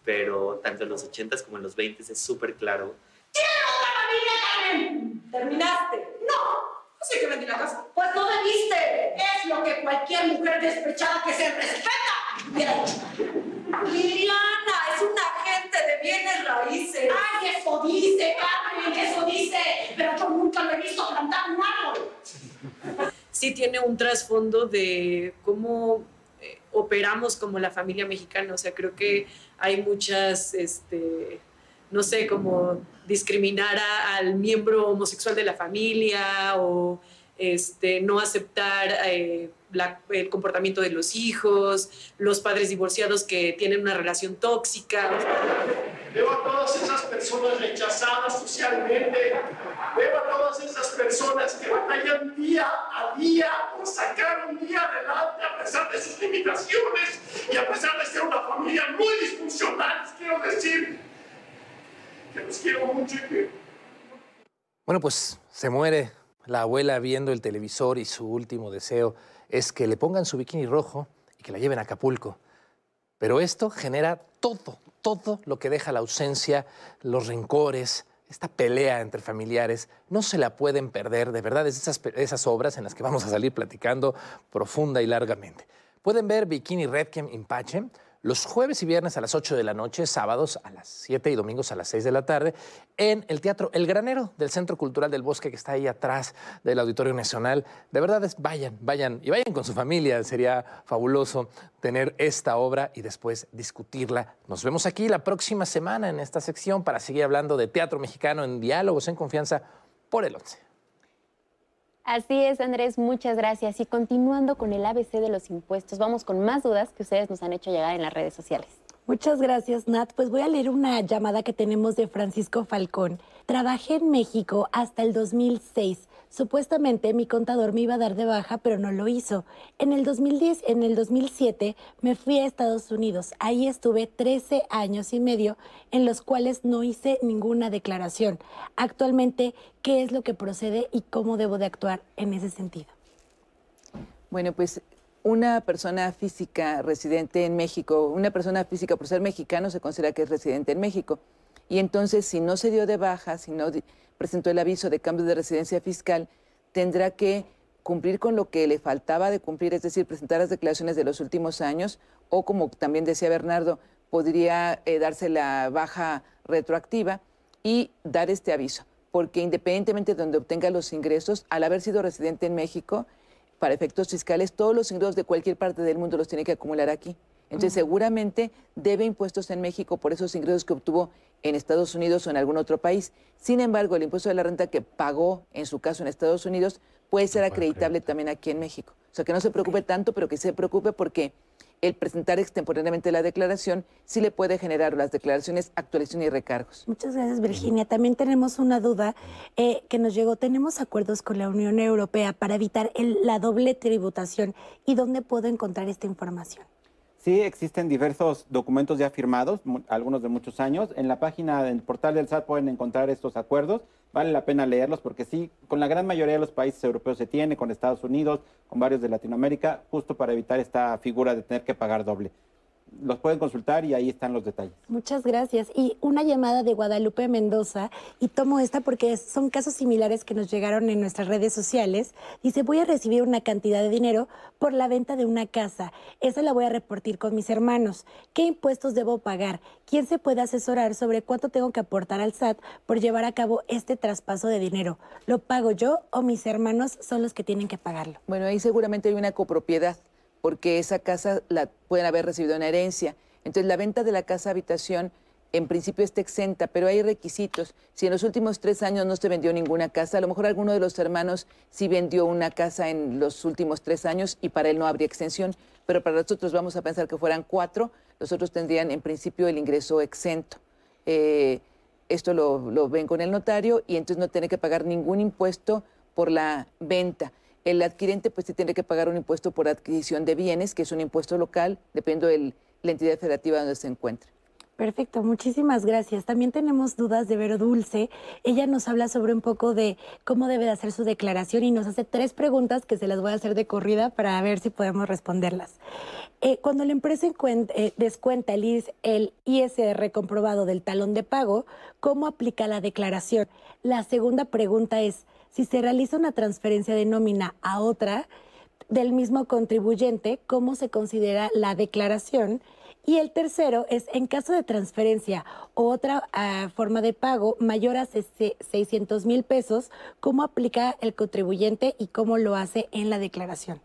pero tanto en los 80 como en los 20 es súper claro.
¿Terminaste? No. No sé que vendí la casa. Pues no debiste. Es lo que cualquier mujer despechada que se respeta hubiera.
Liliana, bienes raíces.
Ay, eso dice, Carmen, eso dice. Pero yo nunca lo he visto plantar un árbol.
sí tiene un trasfondo de cómo eh, operamos como la familia mexicana. O sea, creo que hay muchas, este, no sé, como discriminar a- al miembro homosexual de la familia o este, no aceptar eh, la- el comportamiento de los hijos, los padres divorciados que tienen una relación tóxica.
Veo a todas esas personas rechazadas socialmente. Veo a todas esas personas que batallan día a día por sacar un día adelante a pesar de sus limitaciones y a pesar de ser una familia muy disfuncional. Les quiero decir que los quiero mucho y que
Bueno, pues se muere la abuela viendo el televisor y su último deseo es que le pongan su bikini rojo y que la lleven a Acapulco. Pero esto genera todo, todo lo que deja la ausencia, los rencores, esta pelea entre familiares. No se la pueden perder, de verdad, es esas, esas obras en las que vamos a salir platicando profunda y largamente. Pueden ver Bikini Redkem in los jueves y viernes a las 8 de la noche, sábados a las 7 y domingos a las 6 de la tarde, en el Teatro El Granero del Centro Cultural del Bosque, que está ahí atrás del Auditorio Nacional. De verdad, es, vayan, vayan y vayan con su familia. Sería fabuloso tener esta obra y después discutirla. Nos vemos aquí la próxima semana en esta sección para seguir hablando de teatro mexicano en diálogos en confianza por el 11.
Así es, Andrés, muchas gracias. Y continuando con el ABC de los impuestos, vamos con más dudas que ustedes nos han hecho llegar en las redes sociales.
Muchas gracias, Nat. Pues voy a leer una llamada que tenemos de Francisco Falcón. Trabajé en México hasta el 2006. Supuestamente mi contador me iba a dar de baja, pero no lo hizo. En el 2010, en el 2007 me fui a Estados Unidos. Ahí estuve 13 años y medio en los cuales no hice ninguna declaración. Actualmente, ¿qué es lo que procede y cómo debo de actuar en ese sentido?
Bueno, pues una persona física residente en México, una persona física por ser mexicano se considera que es residente en México. Y entonces, si no se dio de baja, si no presentó el aviso de cambio de residencia fiscal, tendrá que cumplir con lo que le faltaba de cumplir, es decir, presentar las declaraciones de los últimos años, o como también decía Bernardo, podría eh, darse la baja retroactiva y dar este aviso, porque independientemente de donde obtenga los ingresos, al haber sido residente en México, para efectos fiscales, todos los ingresos de cualquier parte del mundo los tiene que acumular aquí. Entonces, seguramente debe impuestos en México por esos ingresos que obtuvo en Estados Unidos o en algún otro país. Sin embargo, el impuesto de la renta que pagó, en su caso en Estados Unidos, puede ser acreditable también aquí en México. O sea, que no se preocupe tanto, pero que se preocupe porque el presentar extemporáneamente la declaración sí le puede generar las declaraciones, actualización y recargos.
Muchas gracias, Virginia. También tenemos una duda eh, que nos llegó. ¿Tenemos acuerdos con la Unión Europea para evitar el- la doble tributación? ¿Y dónde puedo encontrar esta información?
Sí, existen diversos documentos ya firmados, algunos de muchos años. En la página del portal del SAT pueden encontrar estos acuerdos. vale la pena leerlos porque sí, con la gran mayoría de los países europeos se tiene, con Estados Unidos, con varios de Latinoamérica, justo para evitar esta figura de tener que pagar doble los pueden consultar y ahí están los detalles.
Muchas gracias. Y una llamada de Guadalupe Mendoza, y tomo esta porque son casos similares que nos llegaron en nuestras redes sociales. Dice, voy a recibir una cantidad de dinero por la venta de una casa. Esa la voy a reportar con mis hermanos. ¿Qué impuestos debo pagar? ¿Quién se puede asesorar sobre cuánto tengo que aportar al SAT por llevar a cabo este traspaso de dinero? ¿Lo pago yo o mis hermanos son los que tienen que pagarlo?
Bueno, ahí seguramente hay una copropiedad porque esa casa la pueden haber recibido en herencia. Entonces, la venta de la casa habitación en principio está exenta, pero hay requisitos. Si en los últimos tres años no se vendió ninguna casa, a lo mejor alguno de los hermanos sí vendió una casa en los últimos tres años y para él no habría extensión, pero para nosotros vamos a pensar que fueran cuatro, los otros tendrían en principio el ingreso exento. Eh, esto lo, lo ven con el notario y entonces no tiene que pagar ningún impuesto por la venta. El adquirente pues sí tiene que pagar un impuesto por adquisición de bienes, que es un impuesto local, dependiendo de la entidad federativa donde se encuentre.
Perfecto, muchísimas gracias. También tenemos dudas de Vero Dulce. Ella nos habla sobre un poco de cómo debe de hacer su declaración y nos hace tres preguntas que se las voy a hacer de corrida para ver si podemos responderlas. Eh, cuando la empresa eh, descuenta el, el ISR comprobado del talón de pago, ¿cómo aplica la declaración? La segunda pregunta es, si se realiza una transferencia de nómina a otra del mismo contribuyente, cómo se considera la declaración. Y el tercero es, en caso de transferencia o otra ah, forma de pago mayor a 600 mil pesos, ¿cómo aplica el contribuyente y cómo lo hace en la declaración?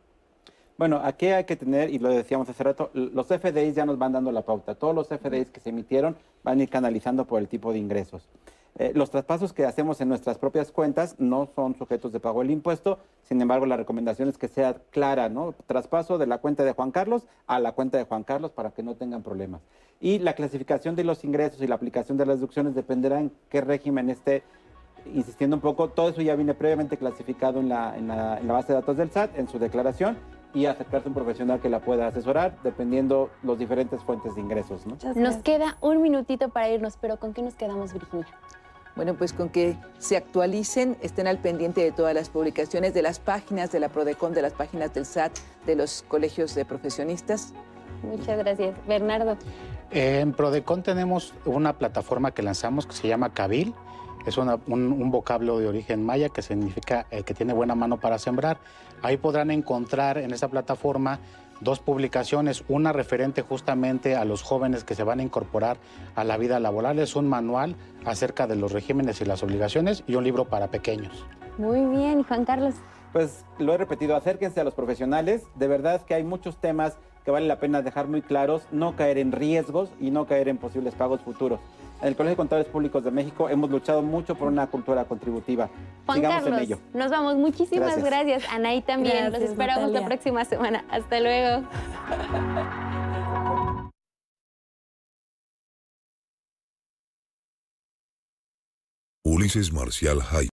Bueno, aquí hay que tener, y lo decíamos hace rato, los FDIs ya nos van dando la pauta. Todos los FDIs que se emitieron van a ir canalizando por el tipo de ingresos. Eh, los traspasos que hacemos en nuestras propias cuentas no son sujetos de pago del impuesto, sin embargo la recomendación es que sea clara, ¿no? Traspaso de la cuenta de Juan Carlos a la cuenta de Juan Carlos para que no tengan problemas. Y la clasificación de los ingresos y la aplicación de las deducciones dependerá en qué régimen esté, insistiendo un poco, todo eso ya viene previamente clasificado en la, en la, base de datos del SAT, en su declaración, y acercarse a un profesional que la pueda asesorar dependiendo los diferentes fuentes de ingresos. ¿no?
Nos queda un minutito para irnos, pero ¿con qué nos quedamos, Virginia?
Bueno, pues con que se actualicen, estén al pendiente de todas las publicaciones, de las páginas de la PRODECON, de las páginas del SAT, de los colegios de profesionistas.
Muchas gracias. Bernardo.
En PRODECON tenemos una plataforma que lanzamos que se llama Cabil. Es un, vocablo de origen maya que significa el que tiene buena mano para sembrar. Ahí podrán encontrar en esa plataforma dos publicaciones, una referente justamente a los jóvenes que se van a incorporar a la vida laboral, es un manual acerca de los regímenes y las obligaciones y un libro para pequeños.
Muy bien, Juan Carlos.
Pues lo he repetido, acérquense a los profesionales, de verdad que hay muchos temas que vale la pena dejar muy claros, no caer en riesgos y no caer en posibles pagos futuros. En el Colegio de Contadores Públicos de México hemos luchado mucho por una cultura contributiva.
Juan Carlos, en ello. nos vamos. Muchísimas gracias. Anaí también. Los esperamos la próxima semana. Hasta luego.
Ulises Marcial High